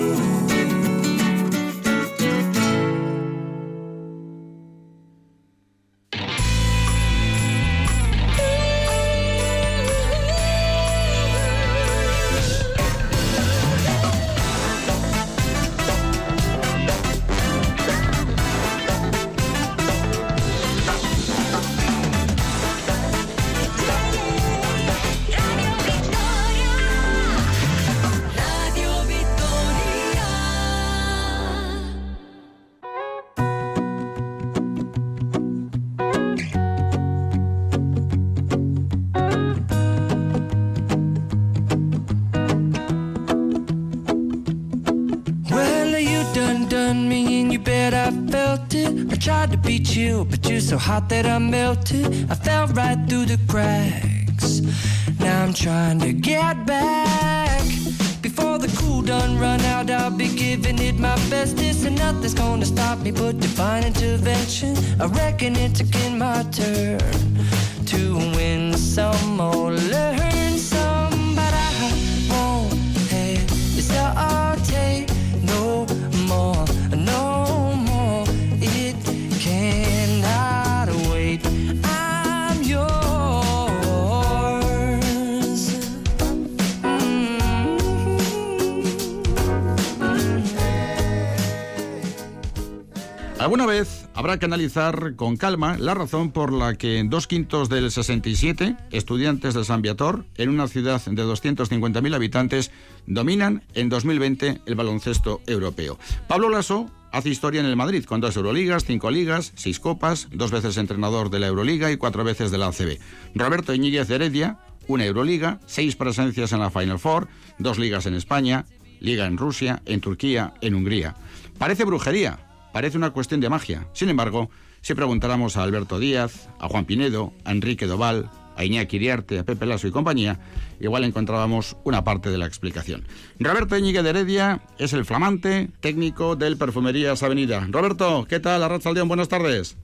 Analizar con calma la razón por la que dos quintos del 67 estudiantes de San Viator, en una ciudad de 250.000 habitantes, dominan en 2020 el baloncesto europeo. Pablo Lasso hace historia en el Madrid con dos Euroligas, cinco ligas, seis copas, dos veces entrenador de la Euroliga y cuatro veces de la ACB. Roberto Iñiguez Heredia, una Euroliga, seis presencias en la Final Four, dos ligas en España, liga en Rusia, en Turquía, en Hungría. Parece brujería, parece una cuestión de magia. Sin embargo, si preguntáramos a Alberto Díaz, a Juan Pinedo, a Enrique Doval, a Iñaki Iriarte, a Pepe Lasso y compañía, igual encontrábamos una parte de la explicación. Roberto Íñigue de Heredia es el flamante técnico del Perfumerías Avenida. Roberto, ¿qué tal? Arrachaldeón, buenas tardes.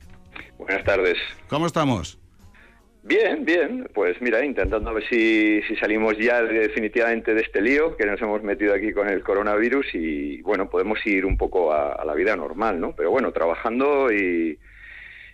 Buenas tardes. ¿Cómo estamos? Bien, bien. Pues mira, intentando ver si, si, salimos ya definitivamente de este lío que nos hemos metido aquí con el coronavirus y bueno, podemos ir un poco a, a la vida normal, ¿no? Pero bueno, trabajando y,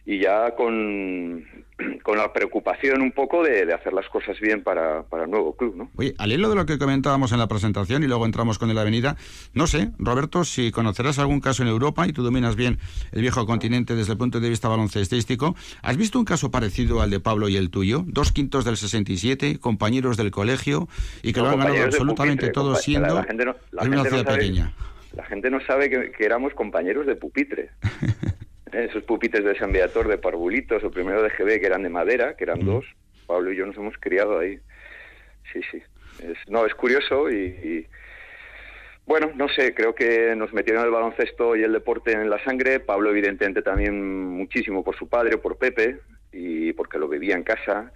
y ya con, con la preocupación un poco de, de hacer las cosas bien para, para, el nuevo club. ¿no? Oye, al hilo de lo que comentábamos en la presentación y luego entramos con el Avenida, no sé, Roberto, si conocerás algún caso en Europa y tú dominas bien el viejo continente desde el punto de vista baloncestístico, ¿has visto un caso parecido al de Pablo y el tuyo? Dos quintos del 67, compañeros del colegio y que no, lo han ganado absolutamente todos siendo la, la gente no, la una ciudad sabe, pequeña. La gente no sabe que, que éramos compañeros de pupitre. esos pupitres de San Beator de parvulitos o primero de GB que eran de madera, que eran mm. dos. Pablo y yo nos hemos criado ahí. Sí, sí. Es, no, es curioso y, y, bueno, no sé, creo que nos metieron el baloncesto y el deporte en la sangre. Pablo evidentemente también muchísimo por su padre, por Pepe y porque lo vivía en casa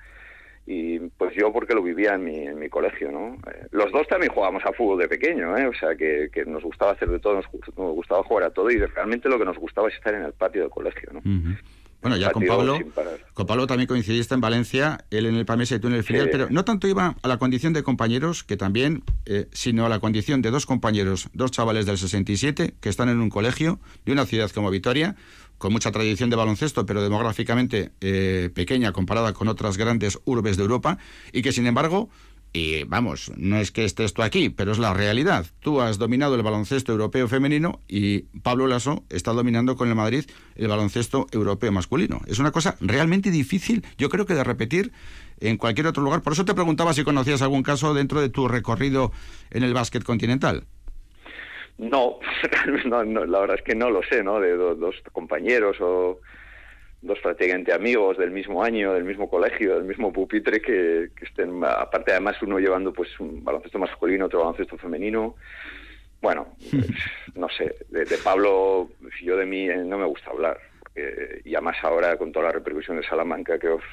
y pues yo porque lo vivía en mi, en mi colegio, ¿no? Eh, los dos también jugábamos a fútbol de pequeño, ¿eh? O sea, que, que nos gustaba hacer de todo, nos, nos, gustaba jugar a todo y realmente lo que nos gustaba es estar en el patio del colegio, ¿no? Uh -huh. Bueno, ya con Pablo, con Pablo también coincidiste en Valencia, él en el Pamesa y tú en el filial, sí. pero no tanto iba a la condición de compañeros, que también, eh, sino a la condición de dos compañeros, dos chavales del 67, que están en un colegio de una ciudad como Vitoria, con mucha tradición de baloncesto, pero demográficamente eh, pequeña comparada con otras grandes urbes de Europa, y que sin embargo y vamos, no es que estés tú aquí, pero es la realidad. Tú has dominado el baloncesto europeo femenino y Pablo Lasso está dominando con el Madrid el baloncesto europeo masculino. Es una cosa realmente difícil, yo creo que de repetir en cualquier otro lugar. Por eso te preguntaba si conocías algún caso dentro de tu recorrido en el básquet continental. No, no, no la verdad es que no lo sé, ¿no? De do, dos compañeros o dos prácticamente amigos del mismo año, del mismo colegio, del mismo pupitre, que, que, estén, aparte además uno llevando pues un baloncesto masculino, otro baloncesto femenino. Bueno, no sé, de, de, Pablo, yo de mí no me gusta hablar, porque, y además ahora con toda la repercusión de Salamanca que of,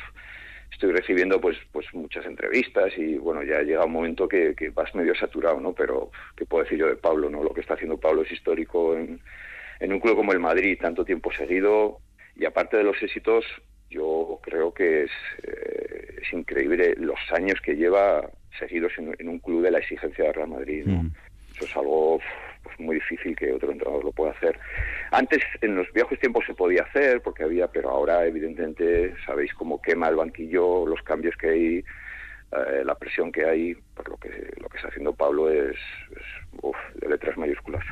estoy recibiendo pues pues muchas entrevistas y bueno, ya llega un momento que, que vas medio saturado, ¿no? Pero, ¿qué puedo decir yo de Pablo, no? Lo que está haciendo Pablo es histórico en, en un club como el Madrid, tanto tiempo seguido, y aparte de los éxitos, yo creo que es, eh, es increíble los años que lleva seguidos en, en, un club de la exigencia de Real Madrid. ¿no? Mm. Eso es algo muy difícil que otro entrenador lo pueda hacer. Antes, en los viejos tiempos se podía hacer, porque había, pero ahora evidentemente sabéis cómo quema el banquillo, los cambios que hay, eh, la presión que hay, por lo que lo que está haciendo Pablo es, es uf, de letras mayúsculas.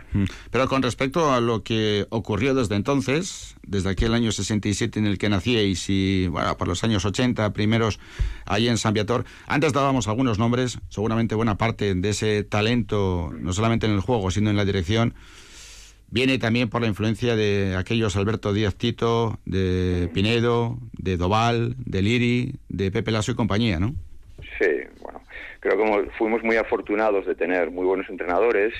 Pero con respecto a lo que ocurrió desde entonces, desde aquel año 67 en el que nacíais y bueno, por los años 80 primeros ahí en San Viator, antes dábamos algunos nombres, seguramente buena parte de ese talento, no solamente en el juego, sino en la dirección, viene también por la influencia de aquellos Alberto Díaz Tito, de Pinedo, de Doval, de Liri, de Pepe Lasso y compañía, ¿no? Sí, creo que fuimos muy afortunados de tener muy buenos entrenadores.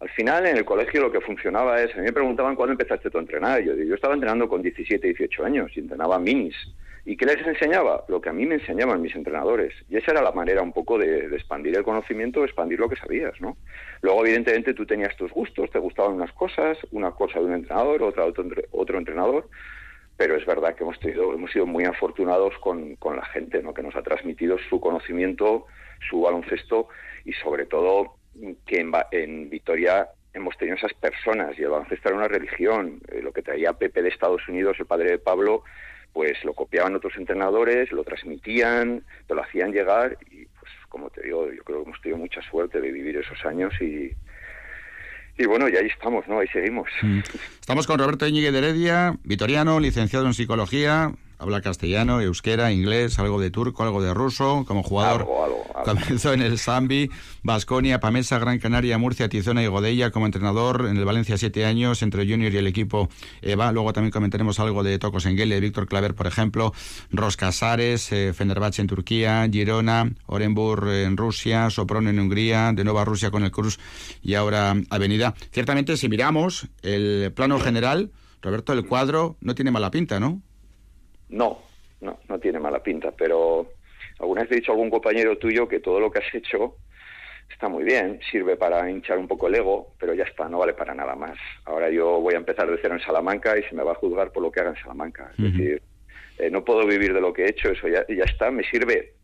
Al final, en el colegio lo que funcionaba es, a mí me preguntaban cuándo empezaste tú a entrenar. Yo, yo estaba entrenando con 17, 18 años y entrenaba minis. ¿Y qué les enseñaba? Lo que a mí me enseñaban mis entrenadores. Y esa era la manera un poco de, de expandir el conocimiento, expandir lo que sabías, ¿no? Luego, evidentemente, tú tenías tus gustos, te gustaban unas cosas, una cosa de un entrenador, otra de otro, otro entrenador pero es verdad que hemos tenido, hemos sido muy afortunados con, con la gente, ¿no? que nos ha transmitido su conocimiento, su baloncesto y sobre todo que en, en Vitoria hemos tenido esas personas y el baloncesto era una religión. Eh, lo que traía Pepe de Estados Unidos, el padre de Pablo, pues lo copiaban otros entrenadores, lo transmitían, te lo hacían llegar y pues como te digo, yo creo que hemos tenido mucha suerte de vivir esos años y, y bueno, y ahí estamos, ¿no? Ahí seguimos. Estamos con Roberto Íñigue de Heredia, vitoriano, licenciado en psicología, habla castellano, euskera, inglés, algo de turco, algo de ruso, como jugador algo, algo, algo. comenzó en el Zambi, Basconia, Pamesa, Gran Canaria, Murcia, Tizona y Godella como entrenador en el Valencia siete años entre Junior y el equipo EVA, luego también comentaremos algo de Tocos Engele, Víctor Claver por ejemplo, Roscasares, eh, Fenerbahce en Turquía, Girona, Orenburg en Rusia, Sopron en Hungría, de Nueva Rusia con el Cruz y ahora Avenida. Ciertamente si miramos el plano general, Roberto, el cuadro no tiene mala pinta, ¿no? No, no, no tiene mala pinta, pero alguna vez he dicho a algún compañero tuyo que todo lo que has hecho está muy bien, sirve para hinchar un poco el ego, pero ya está, no vale para nada más. Ahora yo voy a empezar de cero en Salamanca y se me va a juzgar por lo que haga en Salamanca. Es decir, eh, no puedo vivir de lo que he hecho, eso ya, ya está, me sirve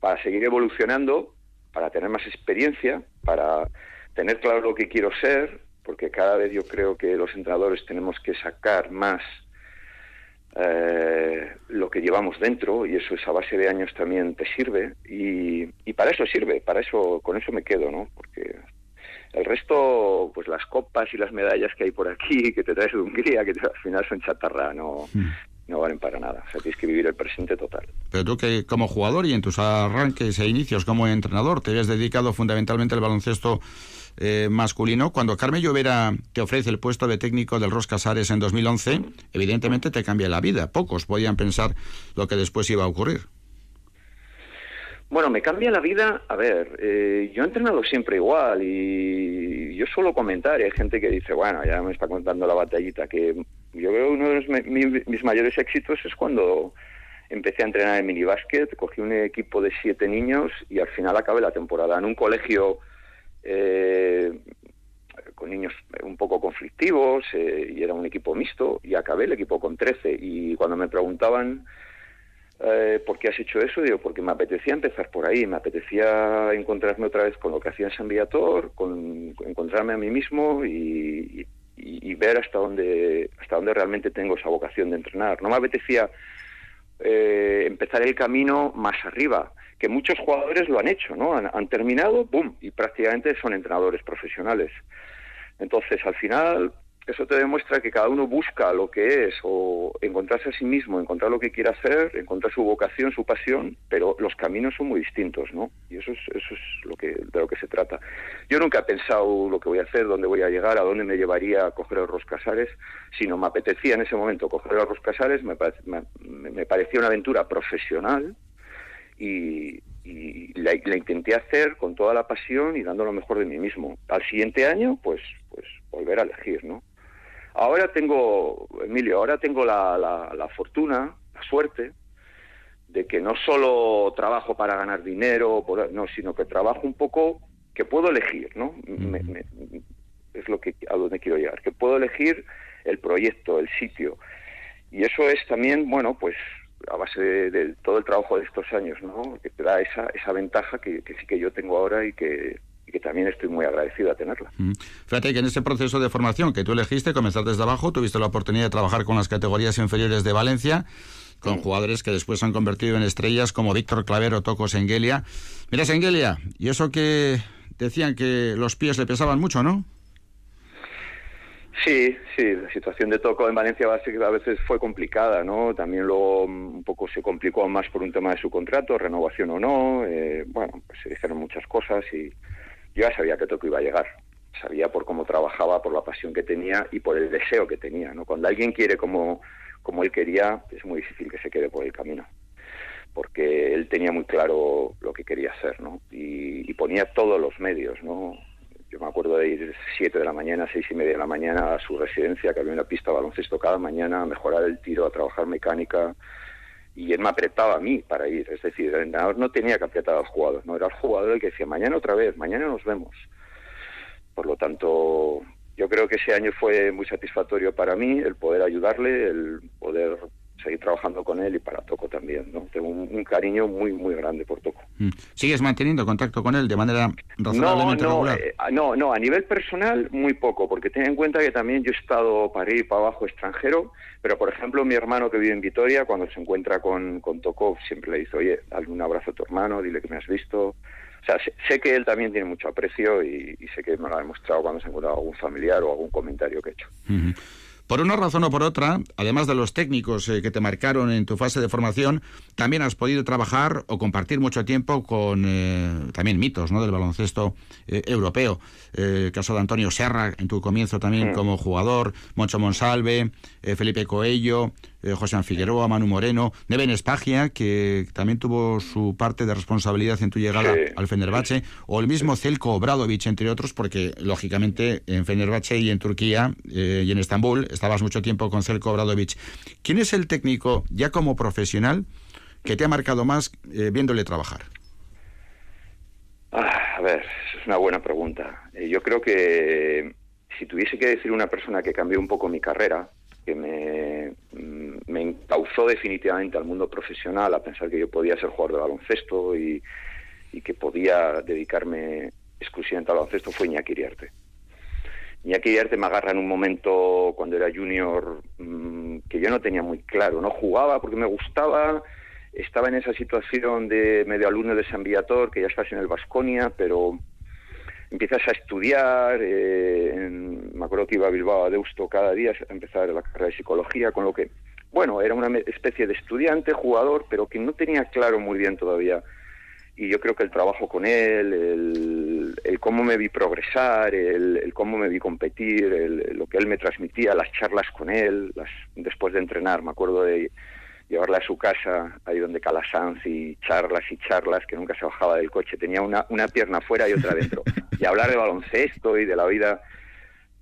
para seguir evolucionando, para tener más experiencia, para tener claro lo que quiero ser, porque cada vez yo creo que los entrenadores tenemos que sacar más eh, lo que llevamos dentro y eso esa base de años también te sirve y, y, para eso sirve, para eso con eso me quedo, ¿no? Porque el resto, pues las copas y las medallas que hay por aquí, que te traes de Hungría, que al final son chatarra, no, hmm. no valen para nada. O sea, tienes que vivir el presente total. Pero tú que como jugador y en tus arranques e inicios como entrenador te habías dedicado fundamentalmente al baloncesto eh, masculino. Cuando Carmen Llovera te ofrece el puesto de técnico del Ros Casares en 2011, evidentemente te cambia la vida. Pocos podían pensar lo que después iba a ocurrir. Bueno, me cambia la vida. A ver, eh, yo he entrenado siempre igual y yo suelo comentar. Hay gente que dice, bueno, ya me está contando la batallita. Que yo veo uno de mis mayores éxitos es cuando empecé a entrenar en minibásquet, cogí un equipo de siete niños y al final acabé la temporada en un colegio eh, con niños un poco conflictivos eh, y era un equipo mixto y acabé el equipo con 13 y cuando me preguntaban eh, ¿por qué has hecho eso? Digo, porque me apetecía empezar por ahí, me apetecía encontrarme otra vez con lo que hacía en San Viator, con, encontrarme a mí mismo y, ver hasta dónde, hasta dónde realmente tengo esa vocación de entrenar. No me apetecía eh, empezar el camino más arriba, que muchos jugadores lo han hecho, ¿no? Han, terminado, ¡boom! Y prácticamente son entrenadores profesionales. Entonces, al final, eso te demuestra que cada uno busca lo que es o encontrarse a sí mismo, encontrar lo que quiere hacer, encontrar su vocación, su pasión, pero los caminos son muy distintos, ¿no? Y eso es, eso es lo que, de lo que se trata. Yo nunca he pensado lo que voy a hacer, dónde voy a llegar, a dónde me llevaría a coger los Roscasares, sino me apetecía en ese momento coger los Roscasares, me, me parecía una aventura profesional, y, la, intenté hacer con toda la pasión y dando lo mejor de mí mismo. Al siguiente año, pues, pues volver a elegir, ¿no? Ahora tengo, Emilio, ahora tengo la, la, fortuna, la suerte, de que no solo trabajo para ganar dinero, no, sino que trabajo un poco que puedo elegir, ¿no? es lo que a donde quiero llegar, que puedo elegir el proyecto, el sitio. Y eso es también, bueno, pues a base de, todo el trabajo de estos años, ¿no? que te da esa, esa ventaja que, sí que yo tengo ahora y que, que también estoy muy agradecido a tenerla. Mm. Fíjate que en ese proceso de formación que tú elegiste, comenzar desde abajo, tuviste la oportunidad de trabajar con las categorías inferiores de Valencia, con jugadores que después se han convertido en estrellas como Víctor Clavero, Toco Sengelia. Mira, Sengelia, y eso que decían que los pies le pesaban mucho, ¿no? Sí, sí, la situación de Toco en Valencia a veces fue complicada, ¿no? También luego mm, un poco se complicó más por un tema de su contrato, renovación o no. Eh, bueno, pues se dijeron muchas cosas y yo ya sabía que Toco iba a llegar. Sabía por cómo trabajaba, por la pasión que tenía y por el deseo que tenía, ¿no? Cuando alguien quiere como, como él quería, es muy difícil que se quede por el camino porque él tenía muy claro lo que quería hacer, ¿no? Y, y ponía todos los medios, ¿no? Yo me acuerdo de ir 7 de la mañana, seis y media de la mañana a su residencia, que había una pista de baloncesto cada mañana, a mejorar el tiro, a trabajar mecánica. Y él me apretaba a mí para ir. Es decir, el entrenador no tenía que apretar al jugador, no era el jugador el que decía, mañana otra vez, mañana nos vemos. Por lo tanto, yo creo que ese año fue muy satisfactorio para mí, el poder ayudarle, el poder seguir trabajando con él y para Toco también. ¿no? Tengo un, cariño muy, muy grande por Toco. Mm. ¿Sigues manteniendo contacto con él de manera razonablemente no, regular? Eh, no, no, a nivel personal muy poco, porque ten en cuenta que también yo he estado para ir para abajo extranjero, pero por ejemplo mi hermano que vive en Vitoria, cuando se encuentra con, con Toco, siempre le dice, oye, dale un abrazo a tu hermano, dile que me has visto. O sea, sé, que él también tiene mucho aprecio y, sé que me lo ha demostrado cuando se encuentra algún familiar o algún comentario que he hecho. Por una razón o por otra, además de los técnicos eh, que te marcaron en tu fase de formación, también has podido trabajar o compartir mucho tiempo con eh, también mitos ¿no? del baloncesto eh, europeo. el caso de Antonio Serra, en tu comienzo también como jugador, Moncho Monsalve, Felipe Coello, José Figueroa, Manu Moreno, Neven Espagia, que también tuvo su parte de responsabilidad en tu llegada al Fenerbahce, o el mismo Zelko Obradovic, entre otros, porque lógicamente en Fenerbahce y en Turquía y en Estambul estabas mucho tiempo con Celko Obradovic. ¿Quién es el técnico, ya como profesional, que te ha marcado más eh, viéndole trabajar? Ah, a ver, es una buena pregunta. Eh, yo creo que si tuviese que decir una persona que cambió un poco mi carrera, que me, mm, me encauzó definitivamente al mundo profesional, a pensar que yo podía ser jugador de baloncesto y, que podía dedicarme exclusivamente al baloncesto, fue Iñaki Iriarte. Iñaki Iriarte me agarra en un momento cuando era junior mm, que yo no tenía muy claro, no jugaba porque me gustaba, estaba en esa situación de medio alumno de San Viator, que ya estás en el Vasconia, pero empiezas a estudiar, eh, me acuerdo que iba a Bilbao a Deusto cada día a empezar la carrera de psicología, con lo que, bueno, era una especie de estudiante, jugador, pero que no tenía claro muy bien todavía. Y yo creo que el trabajo con él, el, cómo me vi progresar, el, cómo me vi competir, lo que él me transmitía, las charlas con él, las, después de entrenar, me acuerdo de llevarla a su casa, ahí donde Calasanz y charlas y charlas, que nunca se bajaba del coche, tenía una, una pierna fuera y otra dentro. y hablar de baloncesto y de la vida.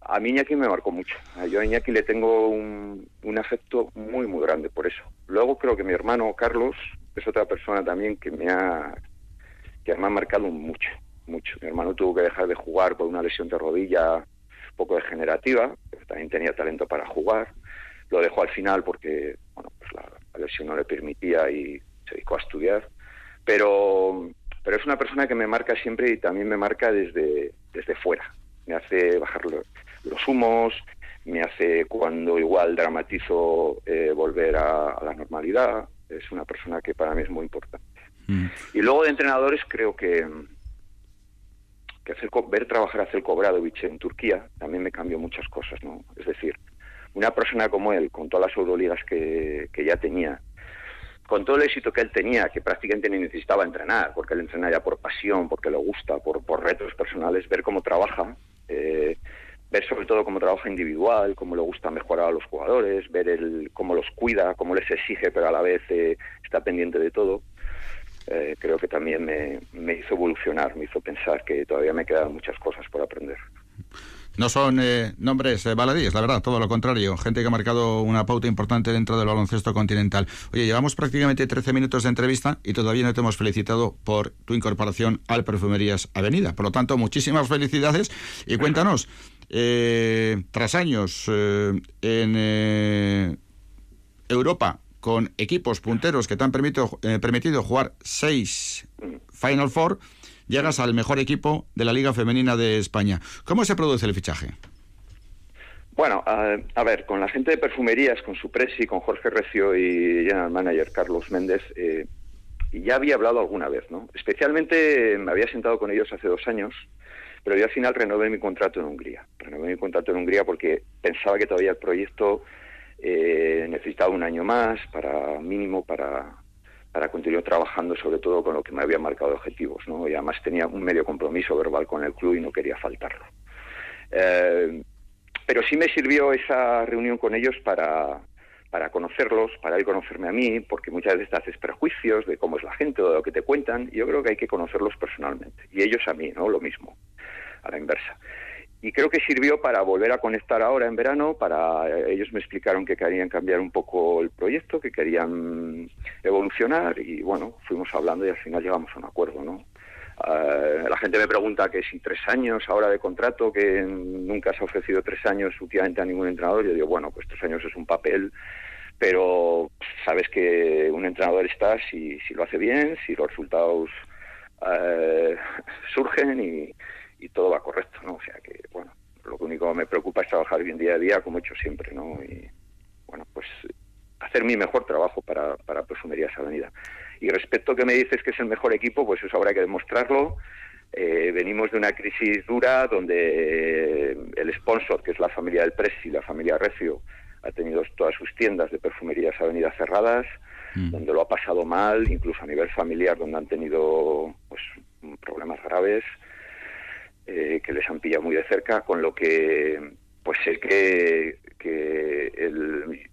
A mí Iñaki me marcó mucho. Yo a Iñaki le tengo un, un afecto muy, muy grande por eso. Luego creo que mi hermano Carlos es otra persona también que me ha, que me ha marcado mucho, mucho. Mi hermano tuvo que dejar de jugar por una lesión de rodilla un poco degenerativa, pero también tenía talento para jugar. Lo dejó al final porque bueno, pues la, la lesión no le permitía y se dedicó a estudiar. Pero, pero es una persona que me marca siempre y también me marca desde, desde fuera. Me hace bajar los, humos, me hace cuando igual dramatizo eh, volver a, la normalidad. Es una persona que para mí es muy importante. Mm. Y luego de entrenadores creo que, que hacer, ver trabajar a Celko Bradovic en Turquía también me cambió muchas cosas. ¿no? Es decir, una persona como él, con todas las Euroligas que, que ya tenía, con todo el éxito que él tenía, que prácticamente ni necesitaba entrenar, porque él entrena ya por pasión, porque le gusta, por, por retos personales, ver cómo trabaja, eh, ver sobre todo cómo trabaja individual, cómo le gusta mejorar a los jugadores, ver el, cómo los cuida, cómo les exige, pero a la vez eh, está pendiente de todo. Eh, creo que también me, me hizo evolucionar, me hizo pensar que todavía me quedan muchas cosas por aprender. No son eh, nombres eh, baladíes, la verdad, todo lo contrario. Gente que ha marcado una pauta importante dentro del baloncesto continental. Oye, llevamos prácticamente 13 minutos de entrevista y todavía no te hemos felicitado por tu incorporación al Perfumerías Avenida. Por lo tanto, muchísimas felicidades y cuéntanos, eh, tras años en Europa con equipos punteros que te han permitido jugar seis Final Four, llegas al mejor equipo de la Liga Femenina de España. ¿Cómo se produce el fichaje? Bueno, a, ver, con la gente de perfumerías, con su presi, con Jorge Recio y general manager Carlos Méndez, eh, ya había hablado alguna vez, ¿no? Especialmente me había sentado con ellos hace dos años, pero yo al final renové mi contrato en Hungría. Renové mi contrato en Hungría porque pensaba que todavía el proyecto eh, necesitaba un año más para mínimo para para continuar trabajando sobre todo con lo que me había marcado objetivos, ¿no? Y además tenía un medio compromiso verbal con el club y no quería faltarlo. Eh, pero sí me sirvió esa reunión con ellos para, para conocerlos, para él conocerme a mí, porque muchas veces te haces prejuicios de cómo es la gente o de lo que te cuentan, y yo creo que hay que conocerlos personalmente, y ellos a mí, ¿no? Lo mismo, a la inversa y creo que sirvió para volver a conectar ahora en verano, para ellos me explicaron que querían cambiar un poco el proyecto, que querían evolucionar y bueno, fuimos hablando y al final llegamos a un acuerdo, ¿no? Eh, la gente me pregunta que si tres años ahora de contrato, que nunca se ha ofrecido tres años últimamente a ningún entrenador, yo digo, bueno, pues tres años es un papel, pero sabes que un entrenador está si, si lo hace bien, si los resultados eh, surgen y y todo va correcto, ¿no? O sea que, bueno, lo único que me preocupa es trabajar bien día a día, como he hecho siempre, ¿no? Y, bueno, pues hacer mi mejor trabajo para, para Perfumerías Avenida. Y respecto a que me dices que es el mejor equipo, pues eso habrá que demostrarlo. Eh, venimos de una crisis dura donde el sponsor, que es la familia del Presi, la familia Recio, ha tenido todas sus tiendas de perfumerías Avenida cerradas, mm. donde lo ha pasado mal, incluso a nivel familiar, donde han tenido pues, problemas graves. Eh, que les han pillado muy de cerca, con lo que pues sé que,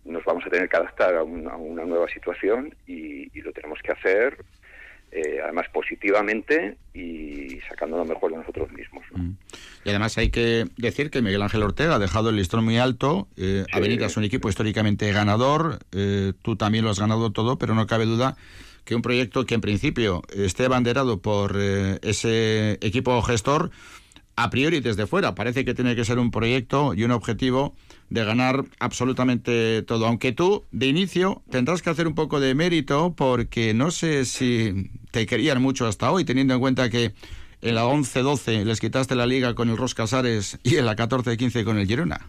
nos vamos a tener que adaptar a, una nueva situación y, lo tenemos que hacer eh, además positivamente y sacando lo mejor de nosotros mismos. Mm. Y además hay que decir que Miguel Ángel Ortega ha dejado el listón muy alto, eh, Avenida es un equipo históricamente ganador, eh, tú también lo has ganado todo, pero no cabe duda que un proyecto que en principio esté abanderado por eh, ese equipo gestor, a priori desde fuera parece que tiene que ser un proyecto y un objetivo de ganar absolutamente todo. Aunque tú, de inicio, tendrás que hacer un poco de mérito porque no sé si te querían mucho hasta hoy, teniendo en cuenta que en la 11-12 les quitaste la liga con el Ros Casares y en la 14-15 con el Girona.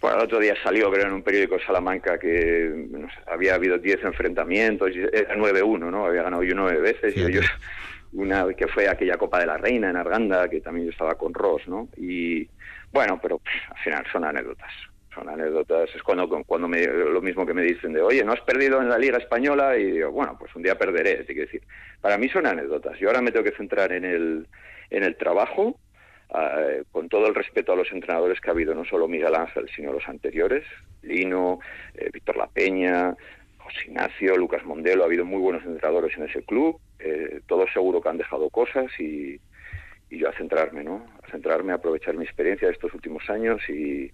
Bueno, el otro día salió, creo, en un periódico de Salamanca que había habido 10 enfrentamientos, era 9-1, ¿no? Había ganado yo nueve veces y ellos, una que fue aquella Copa de la Reina en Arganda, que también yo estaba con Ross, ¿no? Y bueno, pero al final son anécdotas. Son anécdotas. Es cuando, cuando lo mismo que me dicen de, oye, no has perdido en la Liga Española y digo, bueno, pues un día perderé. Te decir, para mí son anécdotas. Yo ahora me tengo que centrar en el, en el trabajo eh, con todo el respeto a los entrenadores que ha habido, no solo Miguel Ángel, sino los anteriores, Lino, eh, Víctor La Peña, José Ignacio, Lucas Mondelo, ha habido muy buenos entrenadores en ese club, eh, todos seguro que han dejado cosas y, y yo a centrarme, ¿no? A centrarme, a aprovechar mi experiencia de estos últimos años y,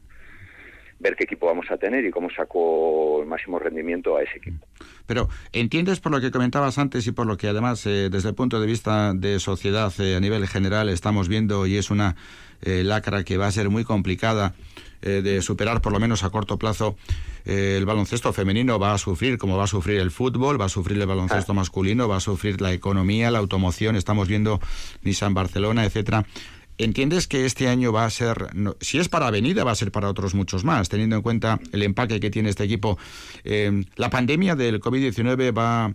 ver qué equipo vamos a tener y cómo saco el máximo rendimiento a ese equipo. Pero entiendes por lo que comentabas antes y por lo que además eh, desde el punto de vista de sociedad eh, a nivel general estamos viendo y es una eh, lacra que va a ser muy complicada de superar por lo menos a corto plazo el baloncesto femenino va a sufrir como va a sufrir el fútbol, va a sufrir el baloncesto ah. masculino, va a sufrir la economía, la automoción, estamos viendo Nissan Barcelona, etcétera. ¿Entiendes que este año va a ser, si es para Avenida, va a ser para otros muchos más, teniendo en cuenta el empaque que tiene este equipo? Eh, ¿La pandemia del COVID-19 va,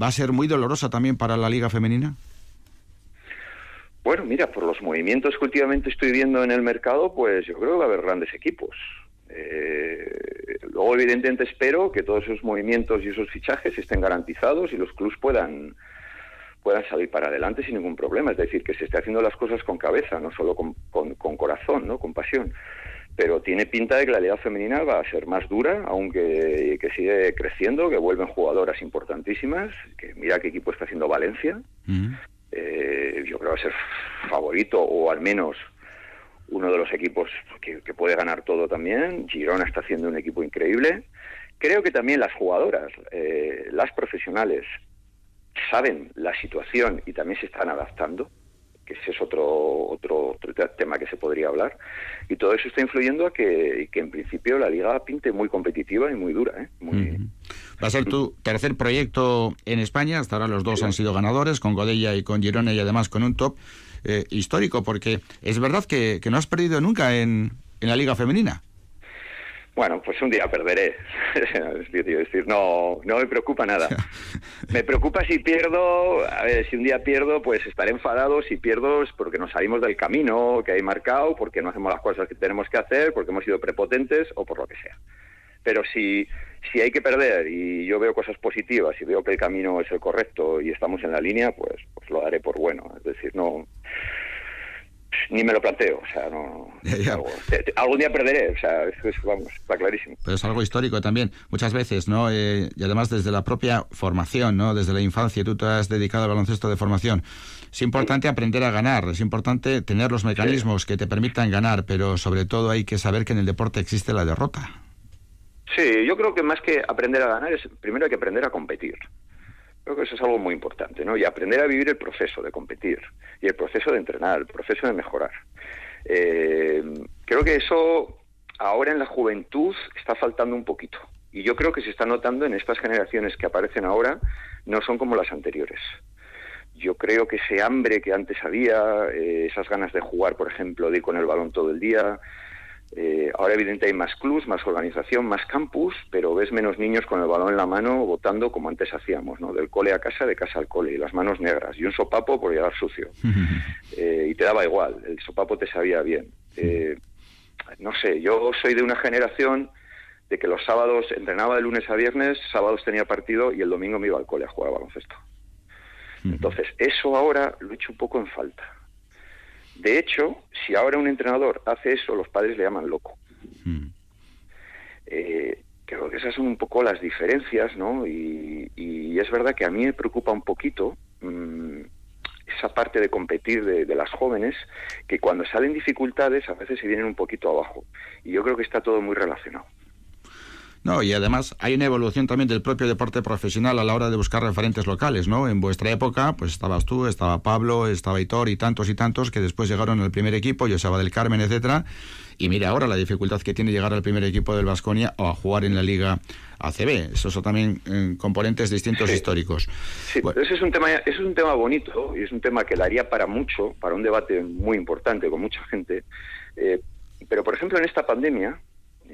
va a ser muy dolorosa también para la Liga Femenina? Bueno, mira, por los movimientos que últimamente estoy viendo en el mercado, pues yo creo que va a haber grandes equipos. Eh, luego, evidentemente, espero que todos esos movimientos y esos fichajes estén garantizados y los clubs puedan puedan salir para adelante sin ningún problema. Es decir, que se esté haciendo las cosas con cabeza, no solo con, con, corazón, ¿no? con pasión. Pero tiene pinta de que la liga femenina va a ser más dura, aunque que sigue creciendo, que vuelven jugadoras importantísimas. Que mira qué equipo está haciendo Valencia. Eh, yo creo que va a ser favorito, o al menos uno de los equipos que, puede ganar todo también. Girona está haciendo un equipo increíble. Creo que también las jugadoras, eh, las profesionales, saben la situación y también se están adaptando, que ese es otro, otro, tema que se podría hablar, y todo eso está influyendo a que, que en principio la liga pinte muy competitiva y muy dura. ¿eh? Va a ser tu tercer proyecto en España, hasta ahora los dos han sido ganadores, con Godella y con Girona y además con un top eh, histórico, porque es verdad que, que no has perdido nunca en, en la liga femenina. Bueno, pues un día perderé. es decir, no, no me preocupa nada. Me preocupa si pierdo, a ver, si un día pierdo, pues estaré enfadado. Si pierdo es porque nos salimos del camino que hay marcado, porque no hacemos las cosas que tenemos que hacer, porque hemos sido prepotentes o por lo que sea. Pero si, si hay que perder y yo veo cosas positivas y veo que el camino es el correcto y estamos en la línea, pues, pues lo daré por bueno. Es decir, no ni me lo planteo, o sea, no... algún día perderé, o sea, eso vamos, está clarísimo. Pero es algo histórico también, muchas veces, ¿no? Eh, y además desde la propia formación, ¿no? Desde la infancia, tú te has dedicado al baloncesto de formación. Es importante aprender a ganar, es importante tener los mecanismos que te permitan ganar, pero sobre todo hay que saber que en el deporte existe la derrota. Sí, yo creo que más que aprender a ganar, es primero hay que aprender a competir. Creo que eso es algo muy importante, ¿no? Y aprender a vivir el proceso de competir y el proceso de entrenar, el proceso de mejorar. Eh, creo que eso ahora en la juventud está faltando un poquito. Y yo creo que se está notando en estas generaciones que aparecen ahora, no son como las anteriores. Yo creo que ese hambre que antes había, eh, esas ganas de jugar, por ejemplo, de ir con el balón todo el día, eh, ahora evidentemente hay más clubs, más organización, más campus, pero ves menos niños con el balón en la mano votando como antes hacíamos, ¿no? Del cole a casa, de casa al cole, y las manos negras, y un sopapo por llegar sucio. Eh, y te daba igual, el sopapo te sabía bien. Eh, no sé, yo soy de una generación de que los sábados entrenaba de lunes a viernes, sábados tenía partido y el domingo me iba al cole a jugar baloncesto. Entonces, eso ahora lo he hecho un poco en falta. De hecho, si ahora un entrenador hace eso, los padres le llaman loco. Hmm. Eh, creo que esas son un poco las diferencias, ¿no? Y, es verdad que a mí me preocupa un poquito mm, esa parte de competir de, las jóvenes, que cuando salen dificultades a veces se vienen un poquito abajo. Y yo creo que está todo muy relacionado. No, y además hay una evolución también del propio deporte profesional a la hora de buscar referentes locales, ¿no? En vuestra época, pues estabas tú, estaba Pablo, estaba Hitor y tantos y tantos que después llegaron al primer equipo, Joseba del Carmen, etcétera. Y mira ahora la dificultad que tiene llegar al primer equipo del Vasconia o a jugar en la Liga ACB. Esos son también eh, componentes distintos históricos. Sí, ese es un tema, ese es un tema bonito y es un tema que daría para mucho, para un debate muy importante con mucha gente. Eh, pero por ejemplo en esta pandemia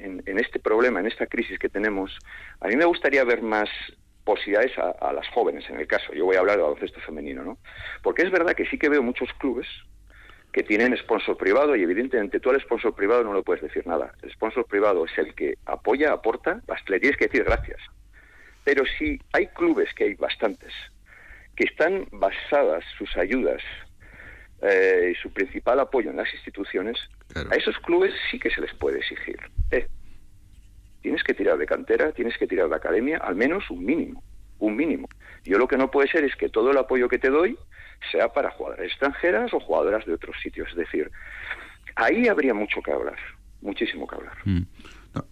en, este problema, en esta crisis que tenemos, a mí me gustaría ver más posibilidades a, las jóvenes, en el caso. Yo voy a hablar de baloncesto femenino, ¿no? Porque es verdad que sí que veo muchos clubes que tienen sponsor privado y evidentemente tú al sponsor privado no le puedes decir nada. El sponsor privado es el que apoya, aporta, le tienes que decir gracias. Pero si hay clubes, que hay bastantes, que están basadas sus ayudas eh, y su principal apoyo en las instituciones, a esos clubes sí que se les puede exigir. Eh, tienes que tirar de cantera, tienes que tirar de academia, al menos un mínimo, un mínimo. Yo lo que no puede ser es que todo el apoyo que te doy sea para jugadoras extranjeras o jugadoras de otros sitios. Es decir, ahí habría mucho que hablar, muchísimo que hablar. Mm.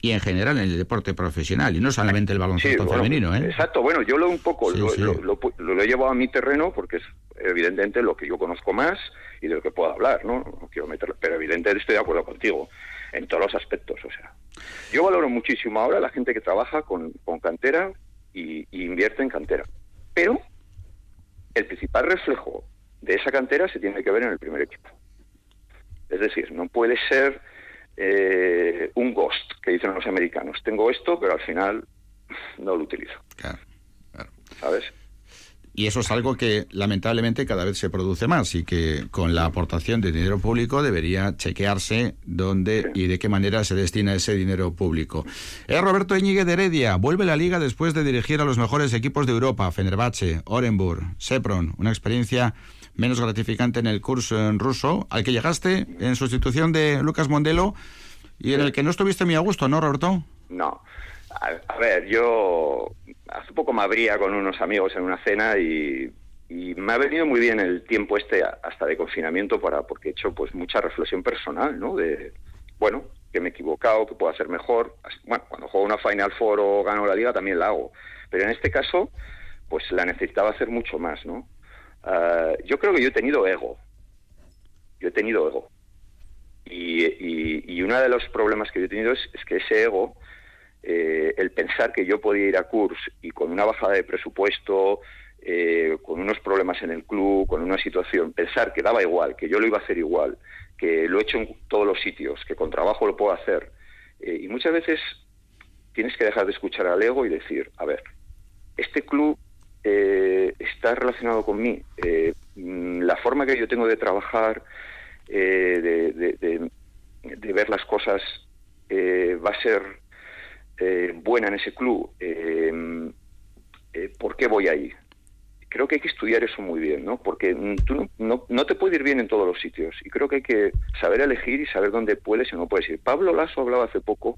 Y en general en el deporte profesional, y no solamente el baloncesto femenino. ¿eh? Exacto, bueno, yo lo un poco, lo, Lo, he llevado a mi terreno porque es evidentemente lo que yo conozco más y de lo que puedo hablar, ¿no? no quiero meterlo, pero evidentemente estoy de acuerdo contigo en todos los aspectos, o sea. Yo valoro muchísimo ahora la gente que trabaja con, con cantera y, invierte en cantera, pero el principal reflejo de esa cantera se tiene que ver en el primer equipo. Es decir, no puede ser eh, un ghost, que dicen los americanos. Tengo esto, pero al final no lo utilizo. Claro, claro. ¿Sabes? Y eso es algo que lamentablemente cada vez se produce más y que con la aportación de dinero público debería chequearse dónde y de qué manera se destina ese dinero público. Es Roberto Íñigue de Heredia. Vuelve a la liga después de dirigir a los mejores equipos de Europa, Fenerbahce, Orenburg, Sepron. Una experiencia menos gratificante en el curso en ruso, al que llegaste en sustitución de Lucas Mondelo y en el que no estuviste muy a gusto, ¿no, Roberto? No. A, ver, yo hace poco me abría con unos amigos en una cena y, me ha venido muy bien el tiempo este hasta de confinamiento para porque he hecho pues mucha reflexión personal, ¿no? De bueno, que me he equivocado, que puedo hacer mejor. Bueno, cuando juego una Final Four o gano la liga también la hago, pero en este caso pues la necesitaba hacer mucho más, ¿no? Ah, yo creo que yo he tenido ego. Yo he tenido ego. Y, y, uno de los problemas que yo he tenido es, es que ese ego eh, el pensar que yo podía ir a Kurs y con una bajada de presupuesto, eh, con unos problemas en el club, con una situación, pensar que daba igual, que yo lo iba a hacer igual, que lo he hecho en todos los sitios, que con trabajo lo puedo hacer. Eh, y muchas veces tienes que dejar de escuchar al ego y decir, a ver, este club está relacionado con mí. Mm, la forma que yo tengo de trabajar, de, ver las cosas, va a ser eh, buena en ese club, eh, eh, ¿por qué voy ahí? Creo que hay que estudiar eso muy bien, ¿no? Porque tú no, no, te puede ir bien en todos los sitios y creo que hay que saber elegir y saber dónde puedes y no puedes ir. Pablo Lasso hablaba hace poco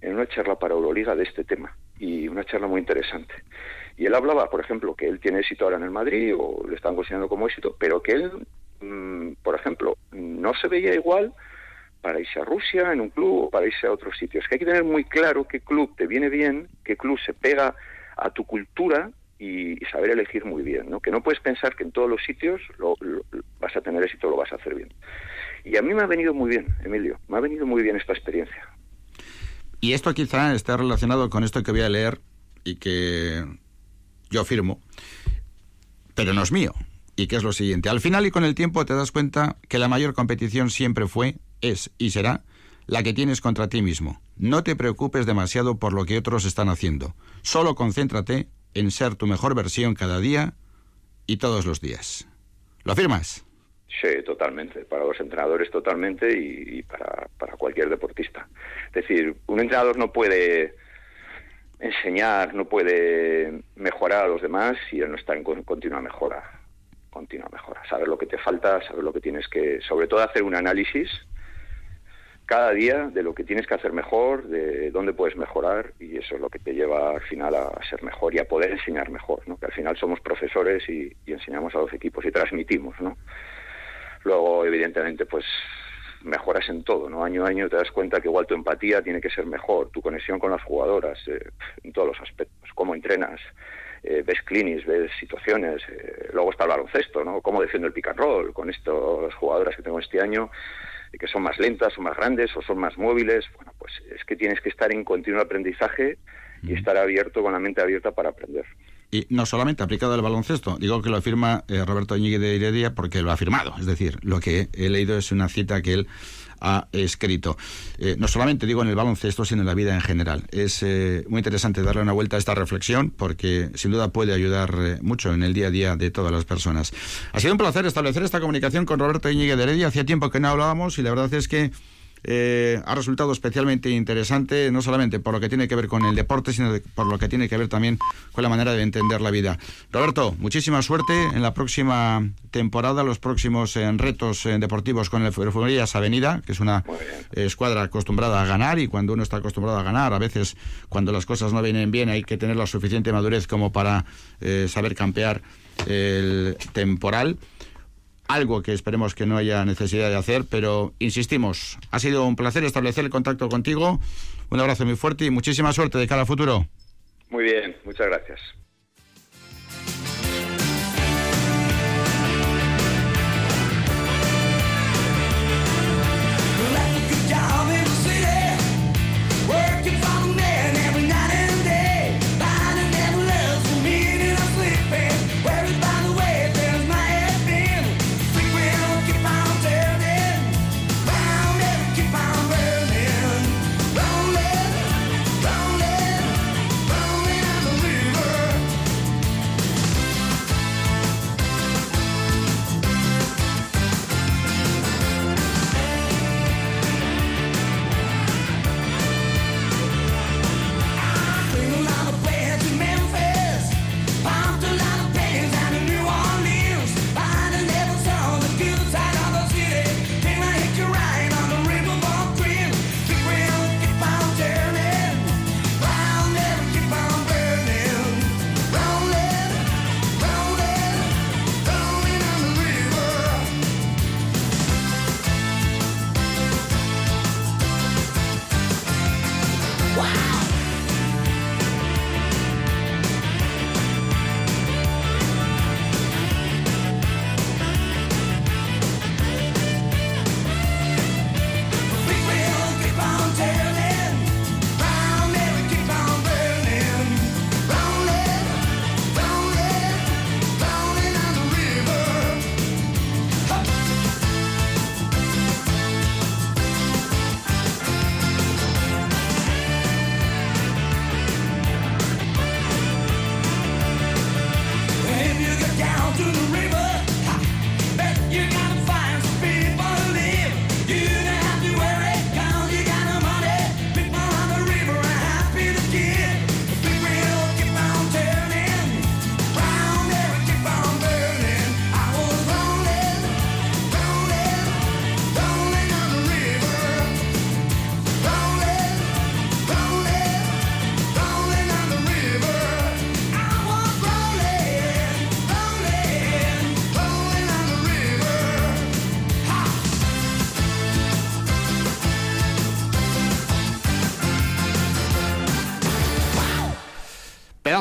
en una charla para Euroliga de este tema y una charla muy interesante. Y él hablaba, por ejemplo, que él tiene éxito ahora en el Madrid o le están considerando como éxito, pero que él, mm, por ejemplo, no se veía igual para irse a Rusia en un club o para irse a otros sitios. Que hay que tener muy claro qué club te viene bien, qué club se pega a tu cultura y, saber elegir muy bien, ¿no? Que no puedes pensar que en todos los sitios lo, vas a tener éxito, lo vas a hacer bien. Y a mí me ha venido muy bien, Emilio, me ha venido muy bien esta experiencia. Y esto quizá está relacionado con esto que voy a leer y que yo afirmo, pero no es mío. Y que es lo siguiente. Al final y con el tiempo te das cuenta que la mayor competición siempre fue es y será la que tienes contra ti mismo. No te preocupes demasiado por lo que otros están haciendo. Solo concéntrate en ser tu mejor versión cada día y todos los días. ¿Lo afirmas? Sí, totalmente. Para los entrenadores totalmente y, para, cualquier deportista. Es decir, un entrenador no puede enseñar, no puede mejorar a los demás si él no está en continua mejora. Continua mejora. Saber lo que te falta, saber lo que tienes que... Sobre todo hacer un análisis cada día de lo que tienes que hacer mejor, de dónde puedes mejorar y eso es lo que te lleva al final a ser mejor y a poder enseñar mejor, ¿no? que al final somos profesores y, enseñamos a los equipos y transmitimos. ¿no? Luego, evidentemente, pues mejoras en todo, ¿no? Año a año te das cuenta que igual tu empatía tiene que ser mejor, tu conexión con las jugadoras, eh, en todos los aspectos, cómo entrenas, eh, ves clinics, ves situaciones, eh, luego está el baloncesto, ¿no? Cómo defiendo el pick and roll con estas jugadoras que tengo este año, que son más lentas, son más grandes o son más móviles. Bueno, pues es que tienes que estar en continuo aprendizaje y estar abierto con la mente abierta para aprender y no solamente aplicado al baloncesto, digo que lo afirma eh, Roberto Ñigue de Heredia porque lo ha firmado, es decir, lo que he leído es una cita que él ha escrito. Eh, no solamente digo en el baloncesto, sino en la vida en general. Es eh, muy interesante darle una vuelta a esta reflexión porque sin duda puede ayudar mucho en el día a día de todas las personas. Ha sido un placer establecer esta comunicación con Roberto Ñigue de Heredia. Hacía tiempo que no hablábamos y la verdad es que eh, ha resultado especialmente interesante, no solamente por lo que tiene que ver con el deporte, sino por lo que tiene que ver también con la manera de entender la vida. Roberto, muchísima suerte en la próxima temporada, los próximos eh, retos eh, deportivos con el Fuerillas Avenida, que es una escuadra acostumbrada a ganar y cuando uno está acostumbrado a ganar, a veces cuando las cosas no vienen bien hay que tener la suficiente madurez como para saber campear el temporal algo que esperemos que no haya necesidad de hacer, pero insistimos, ha sido un placer establecer el contacto contigo. Un abrazo muy fuerte y muchísima suerte de cara al futuro. Muy bien, muchas gracias.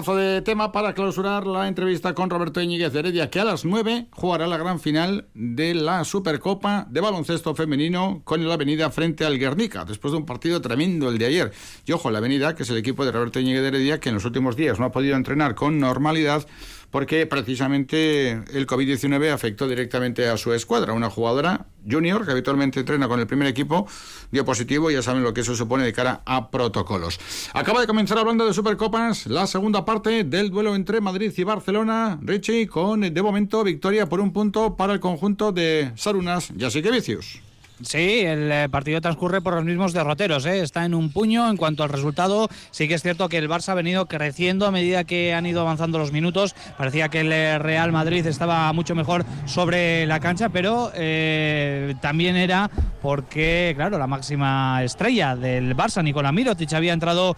De tema para clausurar la entrevista con Roberto Íñiguez de Heredia, que a las 9 jugará la gran final de la Supercopa de baloncesto femenino con la Avenida frente al Guernica, después de un partido tremendo el de ayer. Y ojo, la Avenida, que es el equipo de Roberto Íñiguez de Heredia, que en los últimos días no ha podido entrenar con normalidad porque precisamente el COVID-19 afectó directamente a su escuadra. Una jugadora junior que habitualmente entrena con el primer equipo dio positivo y ya saben lo que eso supone de cara a protocolos. Acaba de comenzar hablando de Supercopas la segunda parte del duelo entre Madrid y Barcelona. Richie con de momento victoria por un punto para el conjunto de Sarunas y así que vicios. Sí, el eh, partido transcurre por los mismos derroteros, ¿eh? está en un puño en cuanto al resultado. Sí que es cierto que el Barça ha venido creciendo a medida que han ido avanzando los minutos. Parecía que el eh, Real Madrid estaba mucho mejor sobre la cancha, pero también era porque, claro, la máxima estrella del Barça, Nicolás Mirotic, había entrado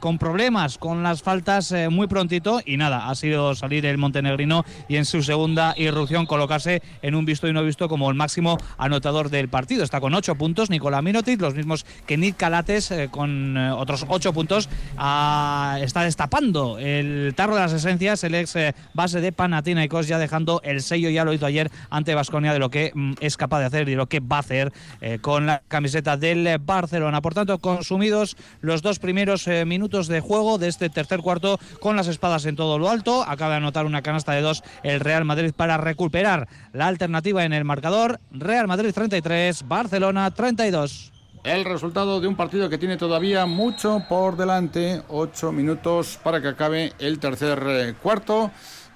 con problemas, con las faltas muy prontito y nada, ha sido salir el montenegrino y en su segunda irrupción colocarse en un visto y no visto como el máximo anotador del partido Está con ocho puntos. Nicolás Minotic, los mismos que Nick Calates, eh, con eh, otros ocho puntos, ah, está destapando el tarro de las esencias. El ex base de Panathinaikos ya dejando el sello, ya lo hizo ayer ante Vasconia, de lo que mm, es capaz de hacer y lo que va a hacer con la camiseta del Barcelona. Por tanto, consumidos los dos primeros minutos de juego de este tercer cuarto con las espadas en todo lo alto. Acaba de anotar una canasta de dos el Real Madrid para recuperar la alternativa en el marcador. Real Madrid 33, Barcelona 32. El resultado de un partido que tiene todavía mucho por delante, ocho minutos para que acabe el tercer eh, cuarto.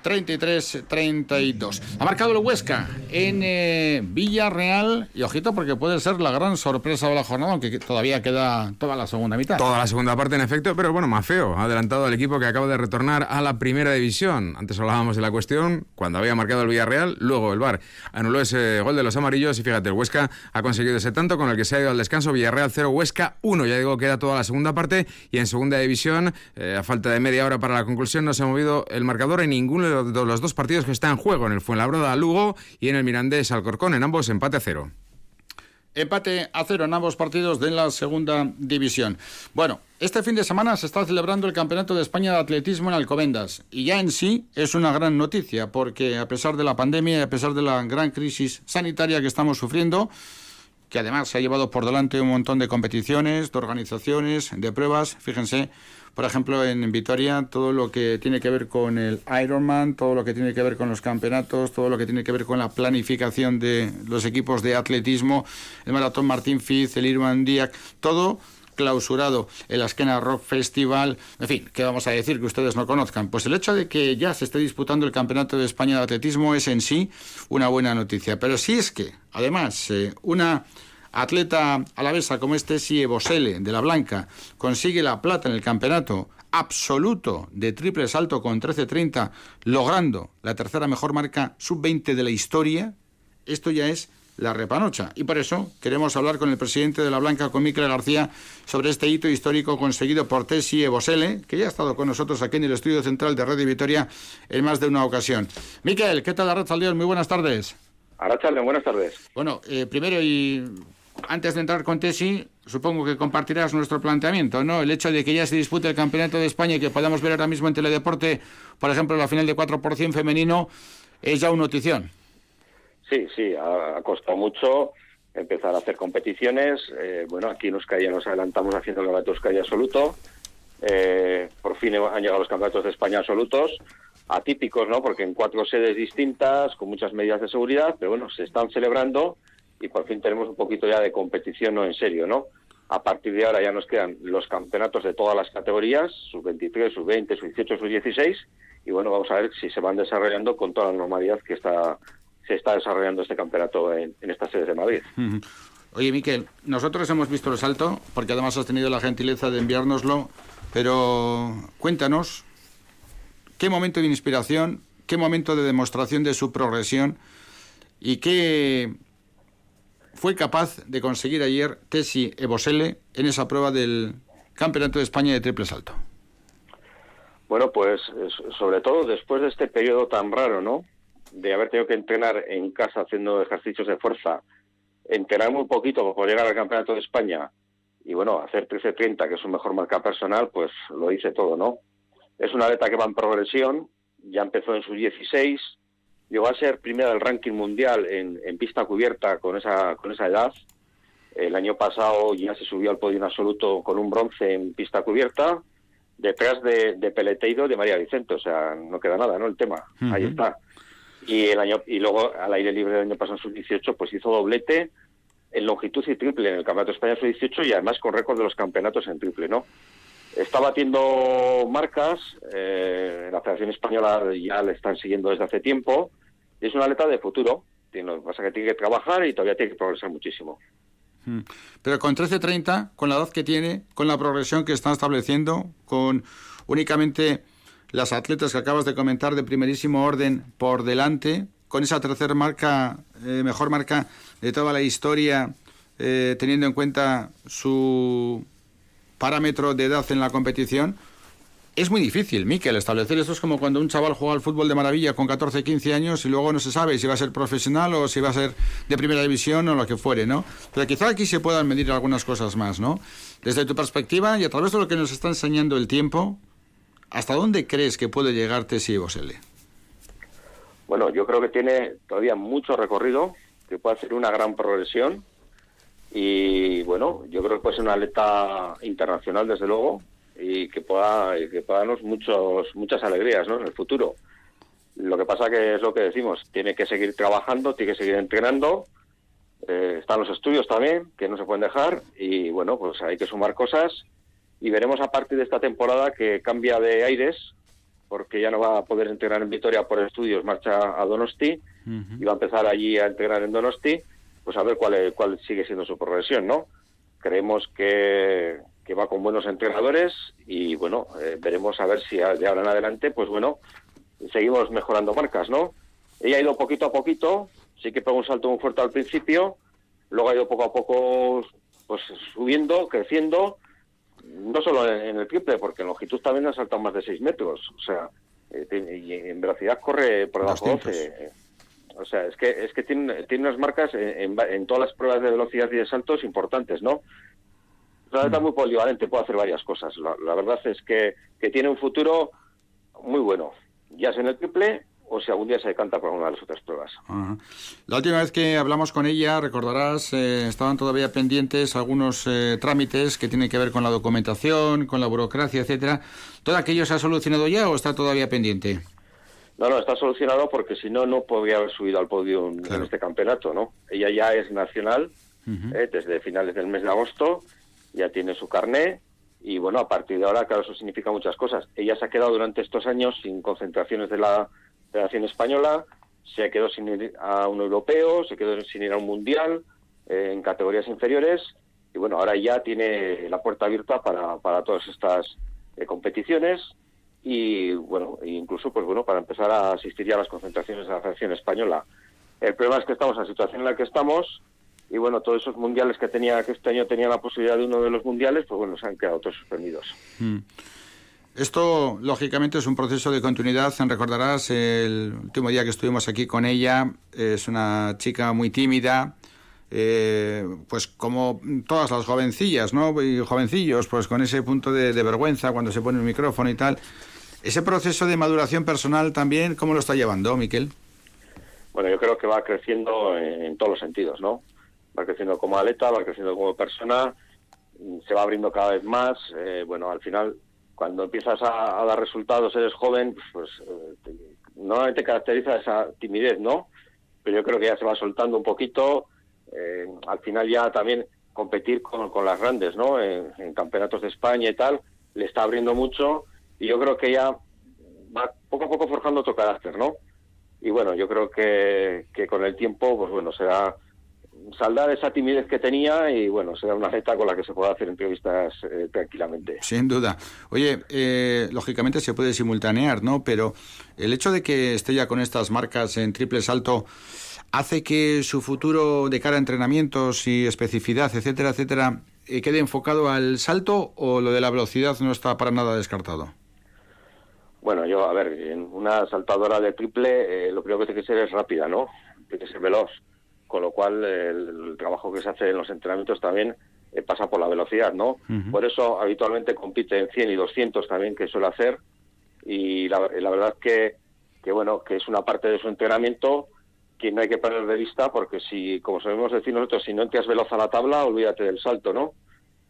33-32. Ha marcado el Huesca en eh, Villarreal y ojito porque puede ser la gran sorpresa de la jornada, aunque todavía queda toda la segunda mitad. Toda la segunda parte en efecto, pero bueno, más feo. Ha adelantado al equipo que acaba de retornar a la primera división. Antes hablábamos de la cuestión cuando había marcado el Villarreal, luego el VAR anuló ese gol de los amarillos y fíjate, el Huesca ha conseguido ese tanto con el que se ha ido al descanso. Villarreal 0, Huesca 1. Ya digo, queda toda la segunda parte y en segunda división, eh, a falta de media hora para la conclusión, no se ha movido el marcador en ninguno de los dos partidos que están en juego, en el Fuenlabrada Lugo y en el Mirandés Alcorcón, en ambos empate a cero. Empate a cero en ambos partidos de la segunda división. Bueno, este fin de semana se está celebrando el Campeonato de España de Atletismo en Alcobendas y ya en sí es una gran noticia porque a pesar de la pandemia y a pesar de la gran crisis sanitaria que estamos sufriendo, que además se ha llevado por delante un montón de competiciones, de organizaciones, de pruebas, fíjense, por ejemplo, en Vitoria, todo lo que tiene que ver con el Ironman, todo lo que tiene que ver con los campeonatos, todo lo que tiene que ver con la planificación de los equipos de atletismo, el Maratón Martín Fiz, el Ironman Diac, todo clausurado el Askena Rock Festival, en fin, ¿qué vamos a decir que ustedes no conozcan? Pues el hecho de que ya se esté disputando el Campeonato de España de Atletismo es en sí una buena noticia, pero si es que, además, eh, una atleta alavesa como este Sie Bosele de la Blanca consigue la plata en el campeonato absoluto de triple salto con 13.30, logrando la tercera mejor marca sub-20 de la historia, esto ya es la repanocha. Y por eso queremos hablar con el presidente de la Blanca, con Miquel García, sobre este hito histórico conseguido por Tessie Bosele, que ya ha estado con nosotros aquí en el estudio central de Radio Vitoria en más de una ocasión. Miquel, ¿qué tal, Arrachaldeón? Muy buenas tardes. Arrachaldeón, buenas tardes. Bueno, eh, primero y antes de entrar con Tesi, supongo que compartirás nuestro planteamiento, ¿no? El hecho de que ya se dispute el Campeonato de España y que podamos ver ahora mismo en Teledeporte, por ejemplo, la final de 4% femenino, es ya una notición. Sí, sí, ha, costado mucho empezar a hacer competiciones. Eh, bueno, aquí en Euskadi nos adelantamos haciendo el Campeonato Euskadi absoluto. Eh, por fin han llegado los campeonatos de España absolutos, atípicos, ¿no? Porque en cuatro sedes distintas, con muchas medidas de seguridad, pero bueno, se están celebrando y por fin tenemos un poquito ya de competición no en serio, ¿no? A partir de ahora ya nos quedan los campeonatos de todas las categorías, sub-23, sub-20, sub-18, sub-16, y bueno, vamos a ver si se van desarrollando con toda la normalidad que está se está desarrollando este campeonato en, en estas sedes de Madrid. Oye, Miquel, nosotros hemos visto el salto, porque además has tenido la gentileza de enviárnoslo, pero cuéntanos, ¿qué momento de inspiración, qué momento de demostración de su progresión y qué fue capaz de conseguir ayer Tessi Ebosele en esa prueba del Campeonato de España de triple salto? Bueno, pues sobre todo después de este periodo tan raro, ¿no? De haber tenido que entrenar en casa haciendo ejercicios de fuerza, entrenar muy poquito para llegar al Campeonato de España y bueno, hacer 13.30, que es su mejor marca personal, pues lo hice todo, ¿no? Es una atleta que va en progresión, ya empezó en sus 16, llegó a ser primera del ranking mundial en, pista cubierta con esa, con esa edad. El año pasado ya se subió al podio en absoluto con un bronce en pista cubierta, detrás de, de Peleteiro de María Vicente, o sea, no queda nada, ¿no? El tema, ahí está. Y el año y luego al aire libre del año pasado en sus 18 pues hizo doblete en longitud y triple en el Campeonato de España sub 18 y además con récord de los campeonatos en triple, ¿no? Está batiendo marcas, eh, la Federación Española ya le están siguiendo desde hace tiempo, es una atleta de futuro. Lo que pasa que tiene que trabajar y todavía tiene que progresar muchísimo. Hmm. Pero con 13.30, con la edad que tiene, con la progresión que están estableciendo, con únicamente las atletas que acabas de comentar de primerísimo orden por delante, con esa tercera marca, eh, mejor marca de toda la historia, eh, teniendo en cuenta su parámetro de edad en la competición, es muy difícil, Miquel, establecer esto es como cuando un chaval juega al fútbol de maravilla con 14, 15 años y luego no se sabe si va a ser profesional o si va a ser de primera división o lo que fuere, ¿no? Pero quizá aquí se puedan medir algunas cosas más, ¿no? Desde tu perspectiva y a través de lo que nos está enseñando el tiempo, ¿hasta dónde crees que puede llegar Tessie Bosele? Bueno, yo creo que tiene todavía mucho recorrido, que puede hacer una gran progresión y bueno, yo creo que puede ser una atleta internacional desde luego y que pueda, que pueda darnos muchos, muchas alegrías ¿no? en el futuro. Lo que pasa que es lo que decimos, tiene que seguir trabajando, tiene que seguir entrenando, eh, están los estudios también, que no se pueden dejar, y bueno, pues hay que sumar cosas. Y veremos a partir de esta temporada que cambia de aires, porque ya no va a poder entrenar en Vitoria por estudios, marcha a Donosti. Y va a empezar allí a integrar en Donosti, pues a ver cuál, cuál sigue siendo su progresión, ¿no? Creemos que, que va con buenos entrenadores y bueno, eh, veremos a ver si de ahora en adelante, pues bueno, seguimos mejorando marcas, ¿no? Ella ha ido poquito a poquito, sí que pegó un salto muy fuerte al principio, luego ha ido poco a poco pues subiendo, creciendo, no solo en, el triple, porque en longitud también ha saltado más de 6 metros, o sea, eh, y en velocidad corre por debajo de 12. O sea, es que es que tiene, tiene unas marcas en, en, todas las pruebas de velocidad y de saltos importantes, ¿no? Es muy polivalente, puede hacer varias cosas. La, verdad es que, que, tiene un futuro muy bueno, ya sea en el triple o si algún día se decanta por una de las otras pruebas. La última vez que hablamos con ella, recordarás, eh, estaban todavía pendientes algunos eh, trámites que tienen que ver con la documentación, con la burocracia, etcétera. ¿Todo aquello se ha solucionado ya o está todavía pendiente? No, no, está solucionado porque si no, no podría haber subido al podio en este campeonato, ¿no? Ella ya es nacional eh, desde finales del mes de agosto ya tiene su carné y bueno, a partir de ahora, claro, eso significa muchas cosas. Ella se ha quedado durante estos años sin concentraciones de la Federación Española, se ha quedado sin ir a un europeo, se quedó sin ir a un mundial eh, en categorías inferiores y bueno, ahora ya tiene la puerta abierta para, para todas estas eh, competiciones y bueno, incluso pues bueno, para empezar a asistir ya a las concentraciones de la Federación Española. El problema es que estamos en la situación en la que estamos y bueno, todos esos mundiales que tenía que este año tenía la posibilidad de uno de los mundiales, pues bueno, se han quedado todos suspendidos. Mm. Esto, lógicamente, es un proceso de continuidad. Recordarás el último día que estuvimos aquí con ella. Es una chica muy tímida, eh, pues como todas las jovencillas, ¿no? Y jovencillos, pues con ese punto de, vergüenza cuando se pone el micrófono y tal. Ese proceso de maduración personal también, ¿cómo lo está llevando, Miquel? Bueno, yo creo que va creciendo en todos los sentidos, ¿no? va creciendo como atleta, va creciendo como persona, se va abriendo cada vez más. Eh, bueno, al final, cuando empiezas a, dar resultados, eres joven, pues, pues eh, normalmente caracteriza esa timidez, ¿no? Pero yo creo que ya se va soltando un poquito. Eh, al final ya también competir con, con las grandes, ¿no? En, campeonatos de España y tal, le está abriendo mucho yo creo que ya va poco a poco forjando otro carácter, ¿no? Y bueno, yo creo que, que con el tiempo, pues bueno, será saldar esa timidez que tenía y bueno, será una atleta con la que se pueda hacer entrevistas eh, tranquilamente. Sin duda. Oye, eh, lógicamente se puede simultanear, ¿no? Pero el hecho de que esté ya con estas marcas en triple salto hace que su futuro de cara a entrenamientos y especificidad, etcétera, etcétera, eh, quede enfocado al salto o lo de la velocidad no está para nada descartado. Bueno, yo, a ver, en una saltadora de triple, lo primero que tiene que ser es rápida, ¿no? Tiene que ser veloz con lo cual el, trabajo que se hace en los entrenamientos también eh, pasa por la velocidad, ¿no? Por eso habitualmente compite en 100 y 200 también, que suele hacer, y la, verdad que, que, bueno, que es una parte de su entrenamiento que no hay que perder de vista, porque si, como sabemos decir nosotros, si no entras veloz a la tabla, olvídate del salto, ¿no?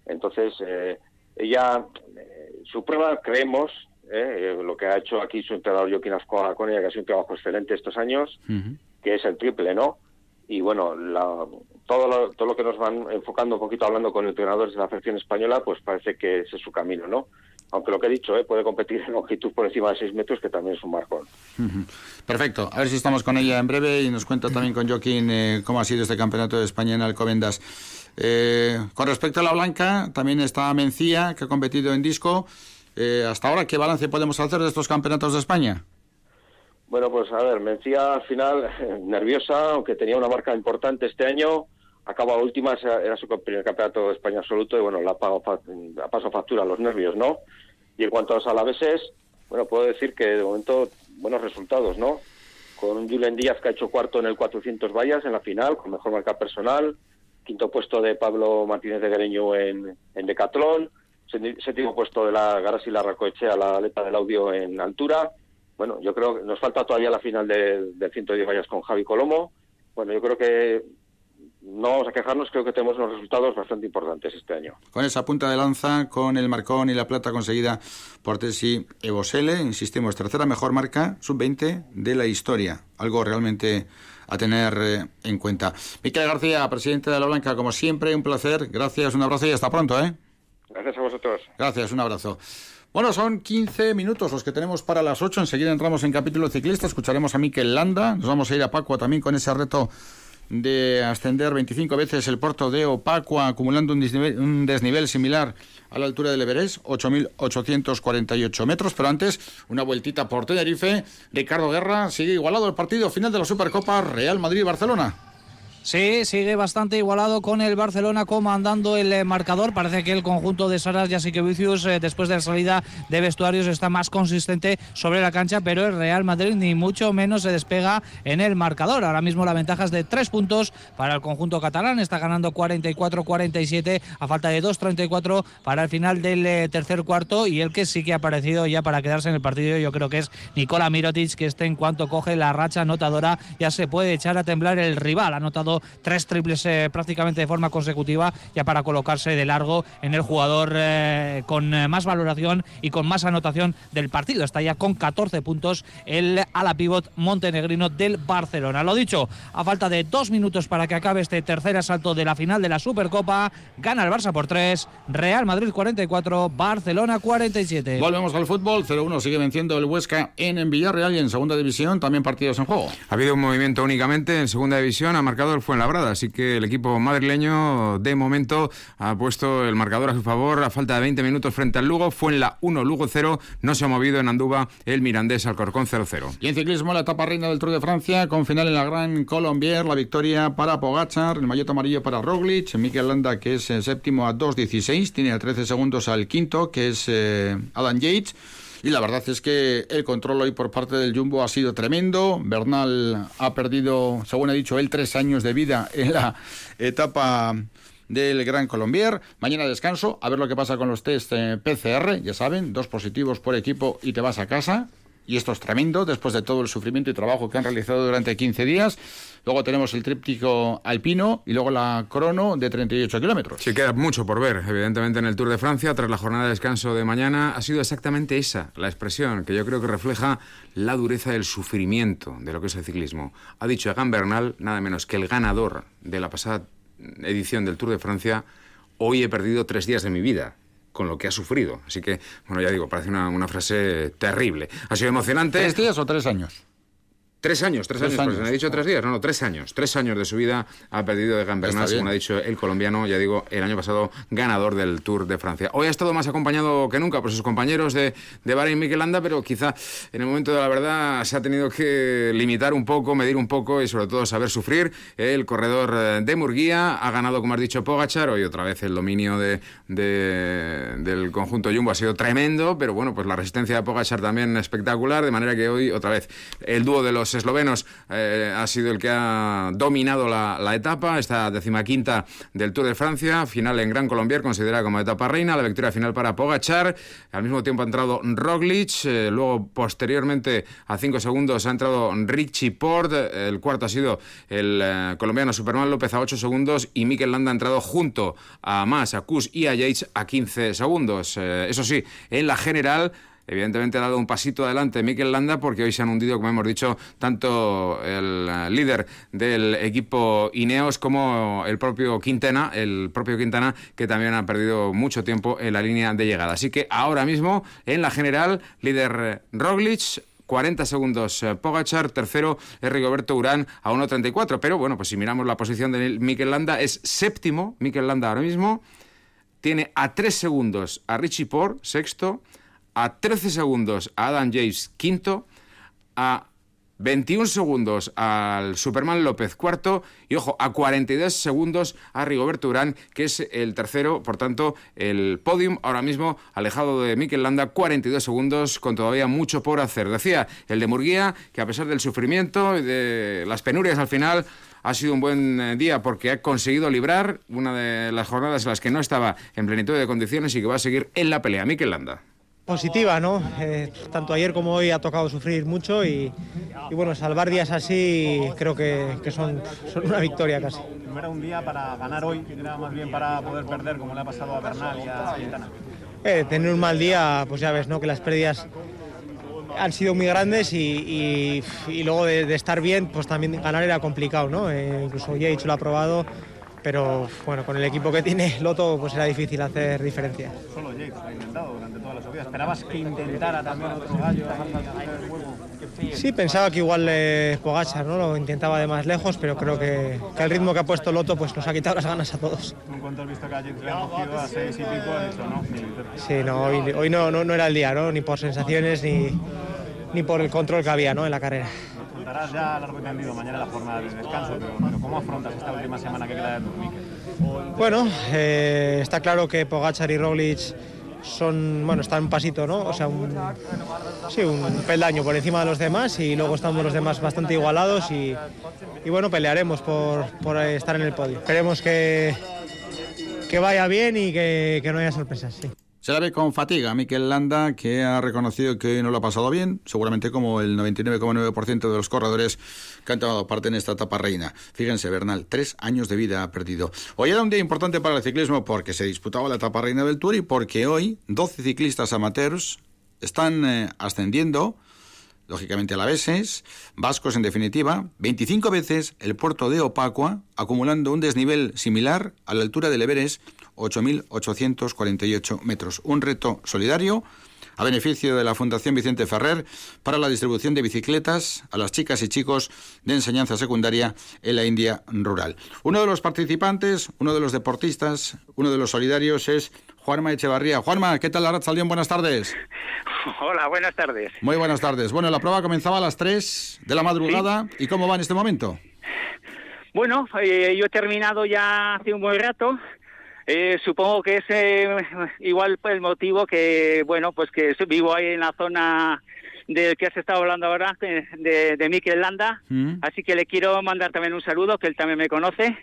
Entonces, eh, ella, eh, su prueba, creemos, lo que ha hecho aquí su entrenador Joaquín Ascoa con ella, que ha sido un trabajo excelente estos años, que es el triple, ¿no? y bueno, todo, lo, todo lo que nos van enfocando un poquito hablando con entrenadores de la selección española, pues parece que ese es su camino, ¿no? Aunque lo que he dicho, ¿eh? puede competir en longitud por encima de 6 metros, que también es un marcón. Perfecto. A ver si estamos con ella en breve y nos cuenta también con Joaquín eh, cómo ha sido este campeonato de España en Alcobendas. Eh, con respecto a la blanca, también está Mencía, que ha competido en disco. Eh, hasta ahora, ¿qué balance podemos hacer de estos campeonatos de España? Bueno, pues a ver, Mencía al final nerviosa, aunque tenía una marca importante este año, acaba última, era su primer campeonato de España absoluto y bueno, la paso factura los nervios, ¿no? Y en cuanto a los alaveses, bueno, puedo decir que de momento buenos resultados, ¿no? Con un Julen Díaz que ha hecho cuarto en el 400 vallas en la final, con mejor marca personal, quinto puesto de Pablo Martínez de Guereño en, en Decatlón, séptimo puesto de la Garasi Larracoechea, la aleta del audio en altura. Bueno, yo creo que nos falta todavía la final del 110 vallas con Javi Colomo. Bueno, yo creo que no vamos a quejarnos, creo que tenemos unos resultados bastante importantes este año. Con esa punta de lanza, con el marcón y la plata conseguida por Tessi Evosele, insistimos, tercera mejor marca sub-20 de la historia. Algo realmente a tener eh, en cuenta. Miquel García, presidente de La Blanca, como siempre, un placer. Gracias, un abrazo y hasta pronto. ¿eh? Gracias a vosotros. Gracias, un abrazo. Bueno, son 15 minutos los que tenemos para las 8. Enseguida entramos en capítulo ciclista. Escucharemos a Miquel Landa. Nos vamos a ir a Paco también con ese reto de ascender 25 veces el puerto de Opacua, acumulando un desnivel, un desnivel similar a la altura del Everest, 8.848 metros. Pero antes, una vueltita por Tenerife. Ricardo Guerra sigue igualado el partido final de la Supercopa Real Madrid-Barcelona. Sí, sigue bastante igualado con el Barcelona comandando el eh, marcador. Parece que el conjunto de Saras Jasikevicius eh, después de la salida de vestuarios está más consistente sobre la cancha, pero el Real Madrid ni mucho menos se despega en el marcador. Ahora mismo la ventaja es de tres puntos para el conjunto catalán. Está ganando 44-47 a falta de 2-34 para el final del eh, tercer cuarto y el que sí que ha aparecido ya para quedarse en el partido yo creo que es Nicola Mirotic que este en cuanto coge la racha anotadora ya se puede echar a temblar el rival. Ha anotado tres triples eh, prácticamente de forma consecutiva ya para colocarse de largo en el jugador eh, con eh, más valoración y con más anotación del partido. Está ya con 14 puntos el ala pivot montenegrino del Barcelona. Lo dicho, a falta de dos minutos para que acabe este tercer asalto de la final de la Supercopa, gana el Barça por tres, Real Madrid 44, Barcelona 47. Volvemos al fútbol, 0-1 sigue venciendo el Huesca en Villarreal y en segunda división también partidos en juego. Ha habido un movimiento únicamente en segunda división, ha marcado el fue en Labrada, así que el equipo madrileño de momento ha puesto el marcador a su favor a falta de 20 minutos frente al Lugo, fue en la 1, Lugo 0, no se ha movido en Anduba el Mirandés Alcorcón 0-0. Y en ciclismo la etapa reina del Tour de Francia con final en la Gran Colombier, la victoria para Pogachar, el maillot amarillo para Roglic, Mikel Landa que es el séptimo a 2.16, tiene a 13 segundos al quinto que es eh, Yates. Y la verdad es que el control hoy por parte del Jumbo ha sido tremendo. Bernal ha perdido, según ha dicho él, tres años de vida en la etapa del Gran Colombier. Mañana descanso, a ver lo que pasa con los test eh, PCR, ya saben, dos positivos por equipo y te vas a casa y esto es tremendo después de todo el sufrimiento y trabajo que han realizado durante 15 días. Luego tenemos el tríptico alpino y luego la crono de 38 kilómetros. Sí, queda mucho por ver, evidentemente, en el Tour de Francia. Tras la jornada de descanso de mañana, ha sido exactamente esa la expresión que yo creo que refleja la dureza del sufrimiento de lo que es el ciclismo. Ha dicho Egan Bernal, nada menos que el ganador de la pasada edición del Tour de Francia, hoy he perdido tres días de mi vida con lo que ha sufrido. Así que, bueno, ya digo, parece una, frase terrible. Ha sido emocionante. ¿Tres días o tres años? Tres años, tres, años, años. ha dicho tres días, no, no, tres años. Tres años de su vida ha perdido de Gambernal, según ha dicho el colombiano, ya digo, el año pasado ganador del Tour de Francia. Hoy ha estado más acompañado que nunca por sus compañeros de, de Bahrein y Miquelanda, pero quizá en el momento de la verdad se ha tenido que limitar un poco, medir un poco y sobre todo saber sufrir. El corredor eh, de Murguía ha ganado, como has dicho, Pogachar. Hoy otra vez el dominio de, de, del conjunto Jumbo ha sido tremendo, pero bueno, pues la resistencia de Pogachar también espectacular, de manera que hoy otra vez el dúo de los eslovenos eh, ha sido el que ha dominado la, la, etapa, esta decimaquinta del Tour de Francia, final en Gran Colombier, considerada como etapa reina, la victoria final para Pogachar, al mismo tiempo ha entrado Roglic, eh, luego posteriormente a cinco segundos ha entrado Richie Port, el cuarto ha sido el eh, colombiano Superman López a 8 segundos y Mikel Landa ha entrado junto a Mas, a y a Yates a 15 segundos. Eh, eso sí, en la general Evidentemente ha dado un pasito adelante Mikel Landa porque hoy se han hundido, como hemos dicho, tanto el eh, líder del equipo Ineos como el propio Quintana, el propio Quintana que también ha perdido mucho tiempo en la línea de llegada. Así que ahora mismo en la general, líder Roglic, 40 segundos eh, Pogachar, tercero es Rigoberto Urán a 1.34. Pero bueno, pues si miramos la posición de Mikel Landa, es séptimo Mikel Landa ahora mismo. Tiene a 3 segundos a Richie Port, sexto, a 13 segundos a Adam James, quinto, a 21 segundos al Superman López cuarto y ojo, a 42 segundos a Rigoberto Urán, que es el tercero, por tanto, el podium ahora mismo alejado de Mikel Landa, 42 segundos con todavía mucho por hacer. Decía el de Murguía que a pesar del sufrimiento y de las penurias al final, ha sido un buen eh, día porque ha conseguido librar una de las jornadas en las que no estaba en plenitud de condiciones y que va a seguir en la pelea. Mikel Landa positiva, ¿no? Eh, tanto ayer como hoy ha tocado sufrir mucho y, bueno, salvar días así creo que, son, son, una victoria casi. No era un día para ganar hoy, era más bien para poder perder como le ha pasado a Bernal y a Quintana. Eh, tener un mal día, pues ya ves, ¿no? Que las pérdidas han sido muy grandes y, luego de, estar bien, pues también ganar era complicado, ¿no? Eh, incluso ya he dicho lo ha probado pero bueno, con el equipo que tiene Loto pues era difícil hacer diferencia. Solo Jake lo ha intentado durante. ¿Esperabas que intentara también otro gallo? Sí, pensaba que igual eh, Pogachar ¿no? lo intentaba de más lejos, pero creo que, que, el ritmo que ha puesto Loto pues nos ha quitado las ganas a todos. En cuanto has visto que a Jake le han cogido a seis y pico, no. Sí, no, hoy, hoy no, no, no, era el día, ¿no? ni por sensaciones ni, ni por el control que había ¿no? en la carrera afrontarás ya largo y tendido mañana la jornada de descanso, pero, ¿cómo afrontas esta última semana que queda de tu Bueno, eh, está claro que Pogachar y Roglic son, bueno, están un pasito, ¿no? O sea, un, sí, un peldaño por encima de los demás y luego estamos los demás bastante igualados y, y bueno, pelearemos por, por, estar en el podio. Esperemos que, que vaya bien y que, que no haya sorpresas, sí. Se la ve con fatiga Mikel Landa, que ha reconocido que no lo ha pasado bien, seguramente como el 99,9% de los corredores que han tomado parte en esta etapa reina. Fíjense, Bernal, tres años de vida ha perdido. Hoy era un día importante para el ciclismo porque se disputaba la etapa reina del Tour y porque hoy 12 ciclistas amateurs están eh, ascendiendo lógicamente alaveses, vascos en definitiva, 25 veces el puerto de Opacua, acumulando un desnivel similar a la altura del Everest 8.848 metros. Un reto solidario a beneficio de la Fundación Vicente Ferrer para la distribución de bicicletas a las chicas y chicos de enseñanza secundaria en la India rural. Uno de los participantes, uno de los deportistas, uno de los solidarios es Juanma Echevarría. Juanma, ¿qué tal, Salión? Buenas tardes. Hola, buenas tardes. Muy buenas tardes. Bueno, la prueba comenzaba a las 3 de la madrugada. ¿Y cómo va en este momento? Bueno, eh, yo he terminado ya hace un buen rato. Eh, supongo que es eh, igual el motivo que, bueno, pues que vivo ahí en la zona del que has estado hablando ahora, de, de Mikel Landa. Mm. Así que le quiero mandar también un saludo, que él también me conoce.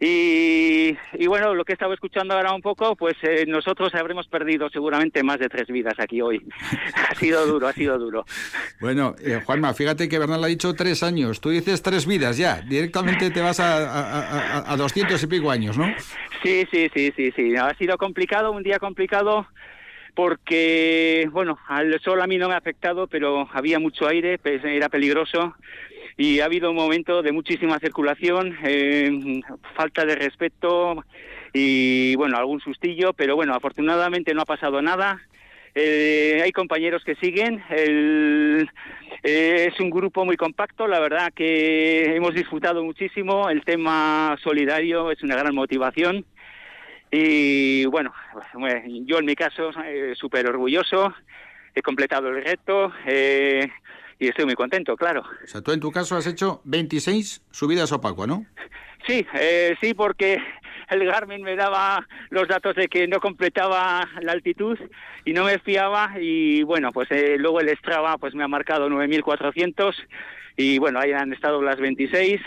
Y, bueno, lo que he estado escuchando ahora un poco, pues eh, nosotros habremos perdido seguramente más de tres vidas aquí hoy. ha sido duro, ha sido duro. Bueno, eh, Juanma, fíjate que Bernal ha dicho tres años. Tú dices tres vidas ya. Directamente te vas a, 200 y pico años, ¿no? Sí, sí, sí, sí, sí. Ha sido complicado, un día complicado porque, bueno, al sol a mí no me ha afectado, pero había mucho aire, pues, era peligroso y ha habido un momento de muchísima circulación, eh, falta de respeto y bueno, algún sustillo, pero bueno, afortunadamente no ha pasado nada. Eh, hay compañeros que siguen. El, eh, es un grupo muy compacto, la verdad que hemos disfrutado muchísimo. El tema solidario es una gran motivación. Y bueno, yo en mi caso súper orgulloso, he completado el reto. Eh, y estoy muy contento, claro. O sea, tú en tu caso has hecho 26 subidas a Opacua, ¿no? Sí, eh, sí, porque el Garmin me daba los datos de que no completaba la altitud y no me fiaba y bueno, pues eh, luego el Strava pues me ha marcado 9.400 y bueno, ahí han estado las 26.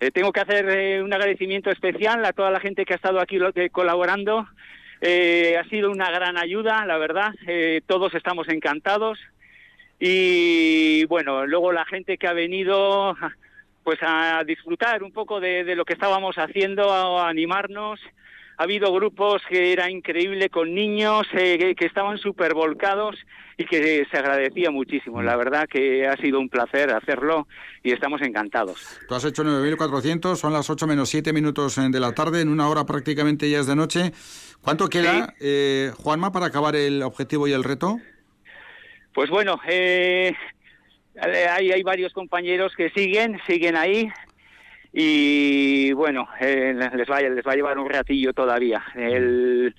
Eh, tengo que hacer un agradecimiento especial a toda la gente que ha estado aquí colaborando. ha sido una gran ayuda, la verdad. todos estamos encantados. Y bueno, luego la gente que ha venido pues a disfrutar un poco de, lo que estábamos haciendo, a, animarnos. Ha habido grupos que era increíble con niños eh, que, estaban súper volcados y que se agradecía muchísimo. La verdad que ha sido un placer hacerlo y estamos encantados. Tú has hecho 9.400, son las 8 menos 7 minutos de la tarde, en una hora prácticamente ya es de noche. ¿Cuánto queda, eh, Juanma, para acabar el objetivo y el reto? Pues bueno, eh, hay, hay varios compañeros que siguen, siguen ahí y bueno, eh, les, va, les va a llevar un ratillo todavía. El,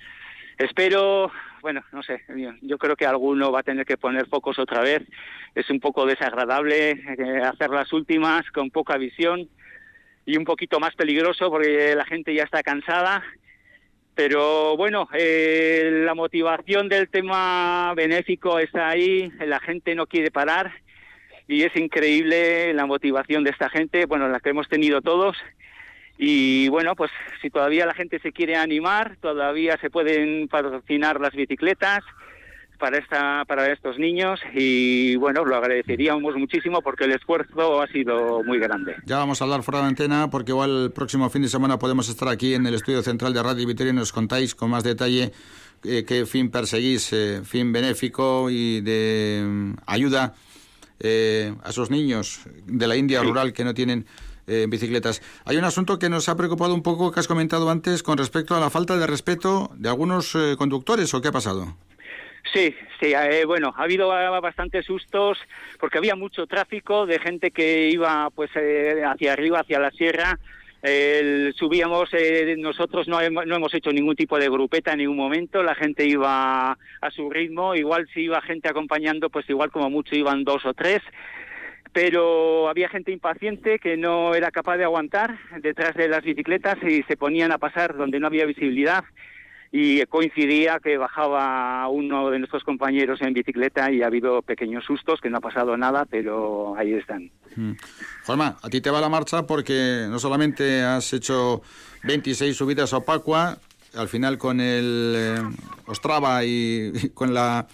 espero bueno, no sé, yo creo que alguno va a tener que poner focos otra vez. Es un poco desagradable eh, hacer las últimas con poca visión y un poquito más peligroso porque la gente ya está cansada. Pero bueno, eh, la motivación del tema benéfico está ahí, la gente no quiere parar y es increíble la motivación de esta gente, bueno, la que hemos tenido todos. Y bueno, pues si todavía la gente se quiere animar, todavía se pueden patrocinar las bicicletas para esta para estos niños y bueno, lo agradeceríamos muchísimo porque el esfuerzo ha sido muy grande. Ya vamos a hablar fuera de antena porque igual el próximo fin de semana podemos estar aquí en el estudio central de Radio Vitoria y nos contáis con más detalle eh, qué fin perseguís, eh, fin benéfico y de mm, ayuda eh, a esos niños de la India rural que no tienen eh, bicicletas. Hay un asunto que nos ha preocupado un poco que has comentado antes con respecto a la falta de respeto de algunos eh, conductores o qué ha pasado. Sí, sí, eh, bueno, ha habido bastantes sustos porque había mucho tráfico de gente que iba pues hacia arriba, hacia la sierra. subíamos, nosotros no, no hemos hecho ningún tipo de grupeta en ningún momento, la gente iba a su ritmo, igual si iba gente acompañando, pues igual como mucho iban dos o tres pero había gente impaciente que no era capaz de aguantar detrás de las bicicletas y se ponían a pasar donde no había visibilidad y coincidía que bajaba uno de nuestros compañeros en bicicleta y ha habido pequeños sustos, que no ha pasado nada, pero ahí están. Mm. Juanma, a ti te va la marcha porque no solamente has hecho 26 subidas a Opacua, al final con el eh, Ostrava y con la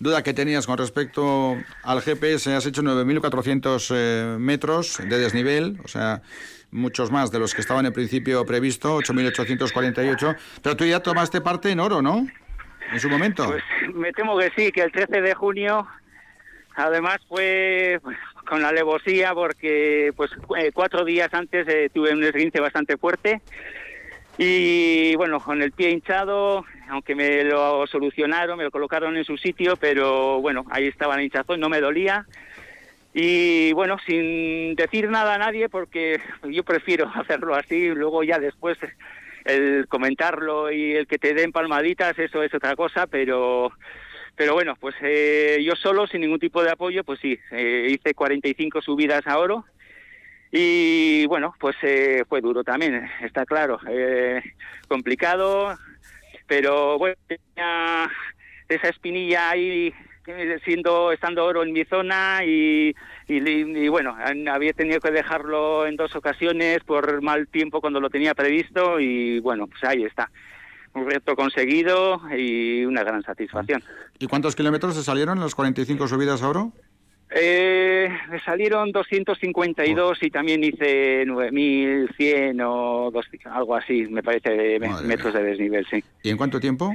duda que tenías con respecto al GPS, has hecho 9.400 eh, metros de desnivel, o sea, muchos más de los que estaban en principio previsto, 8.848, pero tú ya tomaste parte en oro, ¿no? En su momento. Pues me temo que sí, que el 13 de junio, además fue con la alevosía porque pues eh, cuatro días antes eh, tuve un esguince bastante fuerte y bueno, con el pie hinchado, aunque me lo solucionaron, me lo colocaron en su sitio, pero bueno, ahí estaba la hinchazón, no me dolía. Y bueno, sin decir nada a nadie, porque yo prefiero hacerlo así, luego ya después el comentarlo y el que te den palmaditas, eso es otra cosa, pero pero bueno, pues eh, yo solo, sin ningún tipo de apoyo, pues sí, eh, hice 45 subidas a oro. Y bueno, pues eh, fue duro también, está claro, eh, complicado, pero bueno, tenía esa espinilla ahí siendo estando oro en mi zona y, y, bueno, había tenido que dejarlo en dos ocasiones por mal tiempo cuando lo tenía previsto y bueno, pues ahí está. Un reto conseguido y una gran satisfacción. ¿Y cuántos kilómetros se salieron en las 45 subidas a oro? Eh, me salieron 252 y también hice 9100 o algo así, me parece, de metros de desnivel, sí. ¿Y en cuánto tiempo?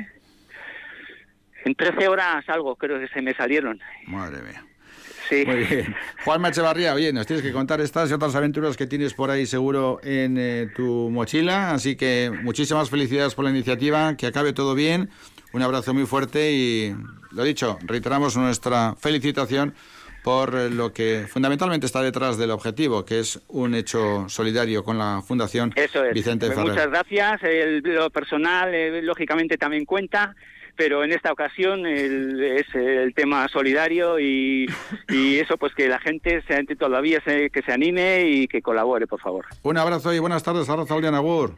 En 13 horas algo, creo que se me salieron. Madre mía. Sí. Muy bien. Juan Machevarría, bien, nos tienes que contar estas y otras aventuras que tienes por ahí seguro en eh, tu mochila. Así que muchísimas felicidades por la iniciativa, que acabe todo bien. Un abrazo muy fuerte y, lo dicho, reiteramos nuestra felicitación por lo que fundamentalmente está detrás del objetivo, que es un hecho solidario con la Fundación Vicente pues Ferrer. Muchas gracias. El, lo personal, eh, lógicamente, también cuenta pero en esta ocasión es el tema solidario y, eso pues que la gente se, todavía se, que se anime y que colabore por favor. Un abrazo y buenas tardes a Aldian Agur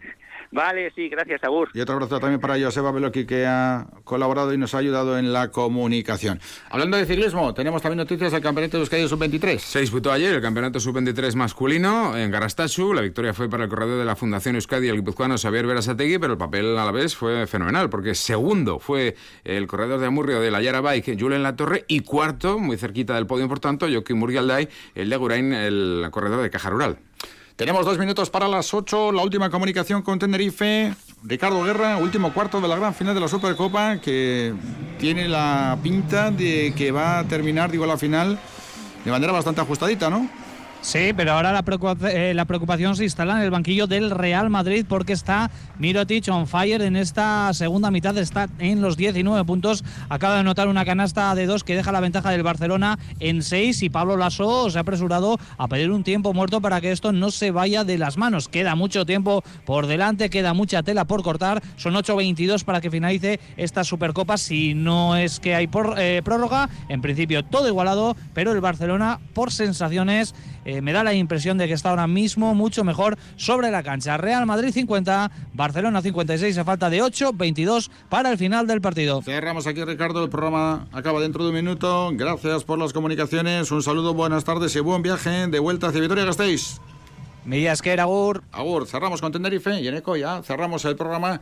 Vale, sí, gracias, Agur. Y otro abrazo también para Joseba Beloki, que ha colaborado y nos ha ayudado en la comunicación. Hablando de ciclismo, tenemos también noticias del Campeonato de Euskadi Sub-23. Se disputó ayer el Campeonato Sub-23 masculino en Garastachu. La victoria fue para el corredor de la Fundación Euskadi, el guipuzcoano Xavier Verasategui, pero el papel a la vez fue fenomenal, porque segundo fue el corredor de Amurrio de la Yara Bike, Julen La Torre, y cuarto, muy cerquita del podio, por tanto, Joaquín Murgialday, el de Agurain, el corredor de Caja Rural. Tenemos dos minutos para las ocho, la última comunicación con Tenerife. Ricardo Guerra, último cuarto de la gran final de la Supercopa, que tiene la pinta de que va a terminar, digo, la final de manera bastante ajustadita, ¿no? Sí, pero ahora la, eh, la, preocupación se instala en el banquillo del Real Madrid porque está Mirotic on fire en esta segunda mitad, está en los 19 puntos, acaba de anotar una canasta de dos que deja la ventaja del Barcelona en 6 y Pablo Lasso se ha apresurado a pedir un tiempo muerto para que esto no se vaya de las manos. Queda mucho tiempo por delante, queda mucha tela por cortar, son 8.22 para que finalice esta Supercopa. Si no es que hay por, eh, prórroga, en principio todo igualado, pero el Barcelona por sensaciones me da la impresión de que está ahora mismo mucho mejor sobre la cancha. Real Madrid 50, Barcelona 56, a falta de 8, 22 para el final del partido. Cerramos aquí, Ricardo. El programa acaba dentro de un minuto. Gracias por las comunicaciones. Un saludo, buenas tardes y buen viaje de vuelta hacia Vitoria Gasteiz. Millas que Agur. Agur, cerramos con Tenerife y en Eco ya cerramos el programa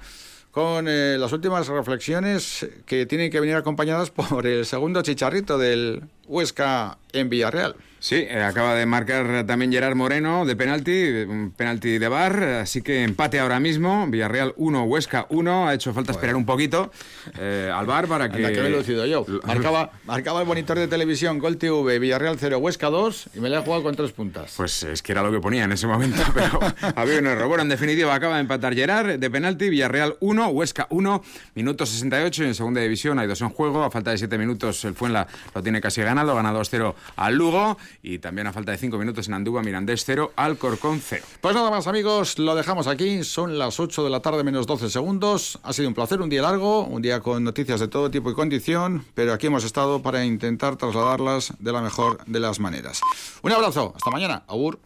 con eh, las últimas reflexiones que tienen que venir acompañadas por el segundo chicharrito del Huesca en Villarreal. Sí, eh, acaba de marcar también Gerard Moreno de penalti, un penalti de bar, así que empate ahora mismo, Villarreal 1, Huesca 1, ha hecho falta esperar un poquito eh, al bar para que... que me he yo. Marcaba, marcaba el monitor de televisión Gol TV, Villarreal 0, Huesca 2 y me la he jugado con tres puntas. Pues es que era lo que ponía en ese momento, pero había un error. Bueno, en definitiva acaba de empatar Gerard de penalti, Villarreal 1, Huesca 1, minuto 68 y en segunda división hay dos en juego, a falta de 7 minutos el Fuenla lo tiene casi ganado, gana 2-0 al Lugo y también a falta de 5 minutos en Andúba, Mirandés 0, Alcorcón 0. Pues nada más amigos, lo dejamos aquí, son las 8 de la tarde menos 12 segundos, ha sido un placer, un día largo, un día con noticias de todo tipo y condición, pero aquí hemos estado para intentar trasladarlas de la mejor de las maneras. Un abrazo, hasta mañana, Agur.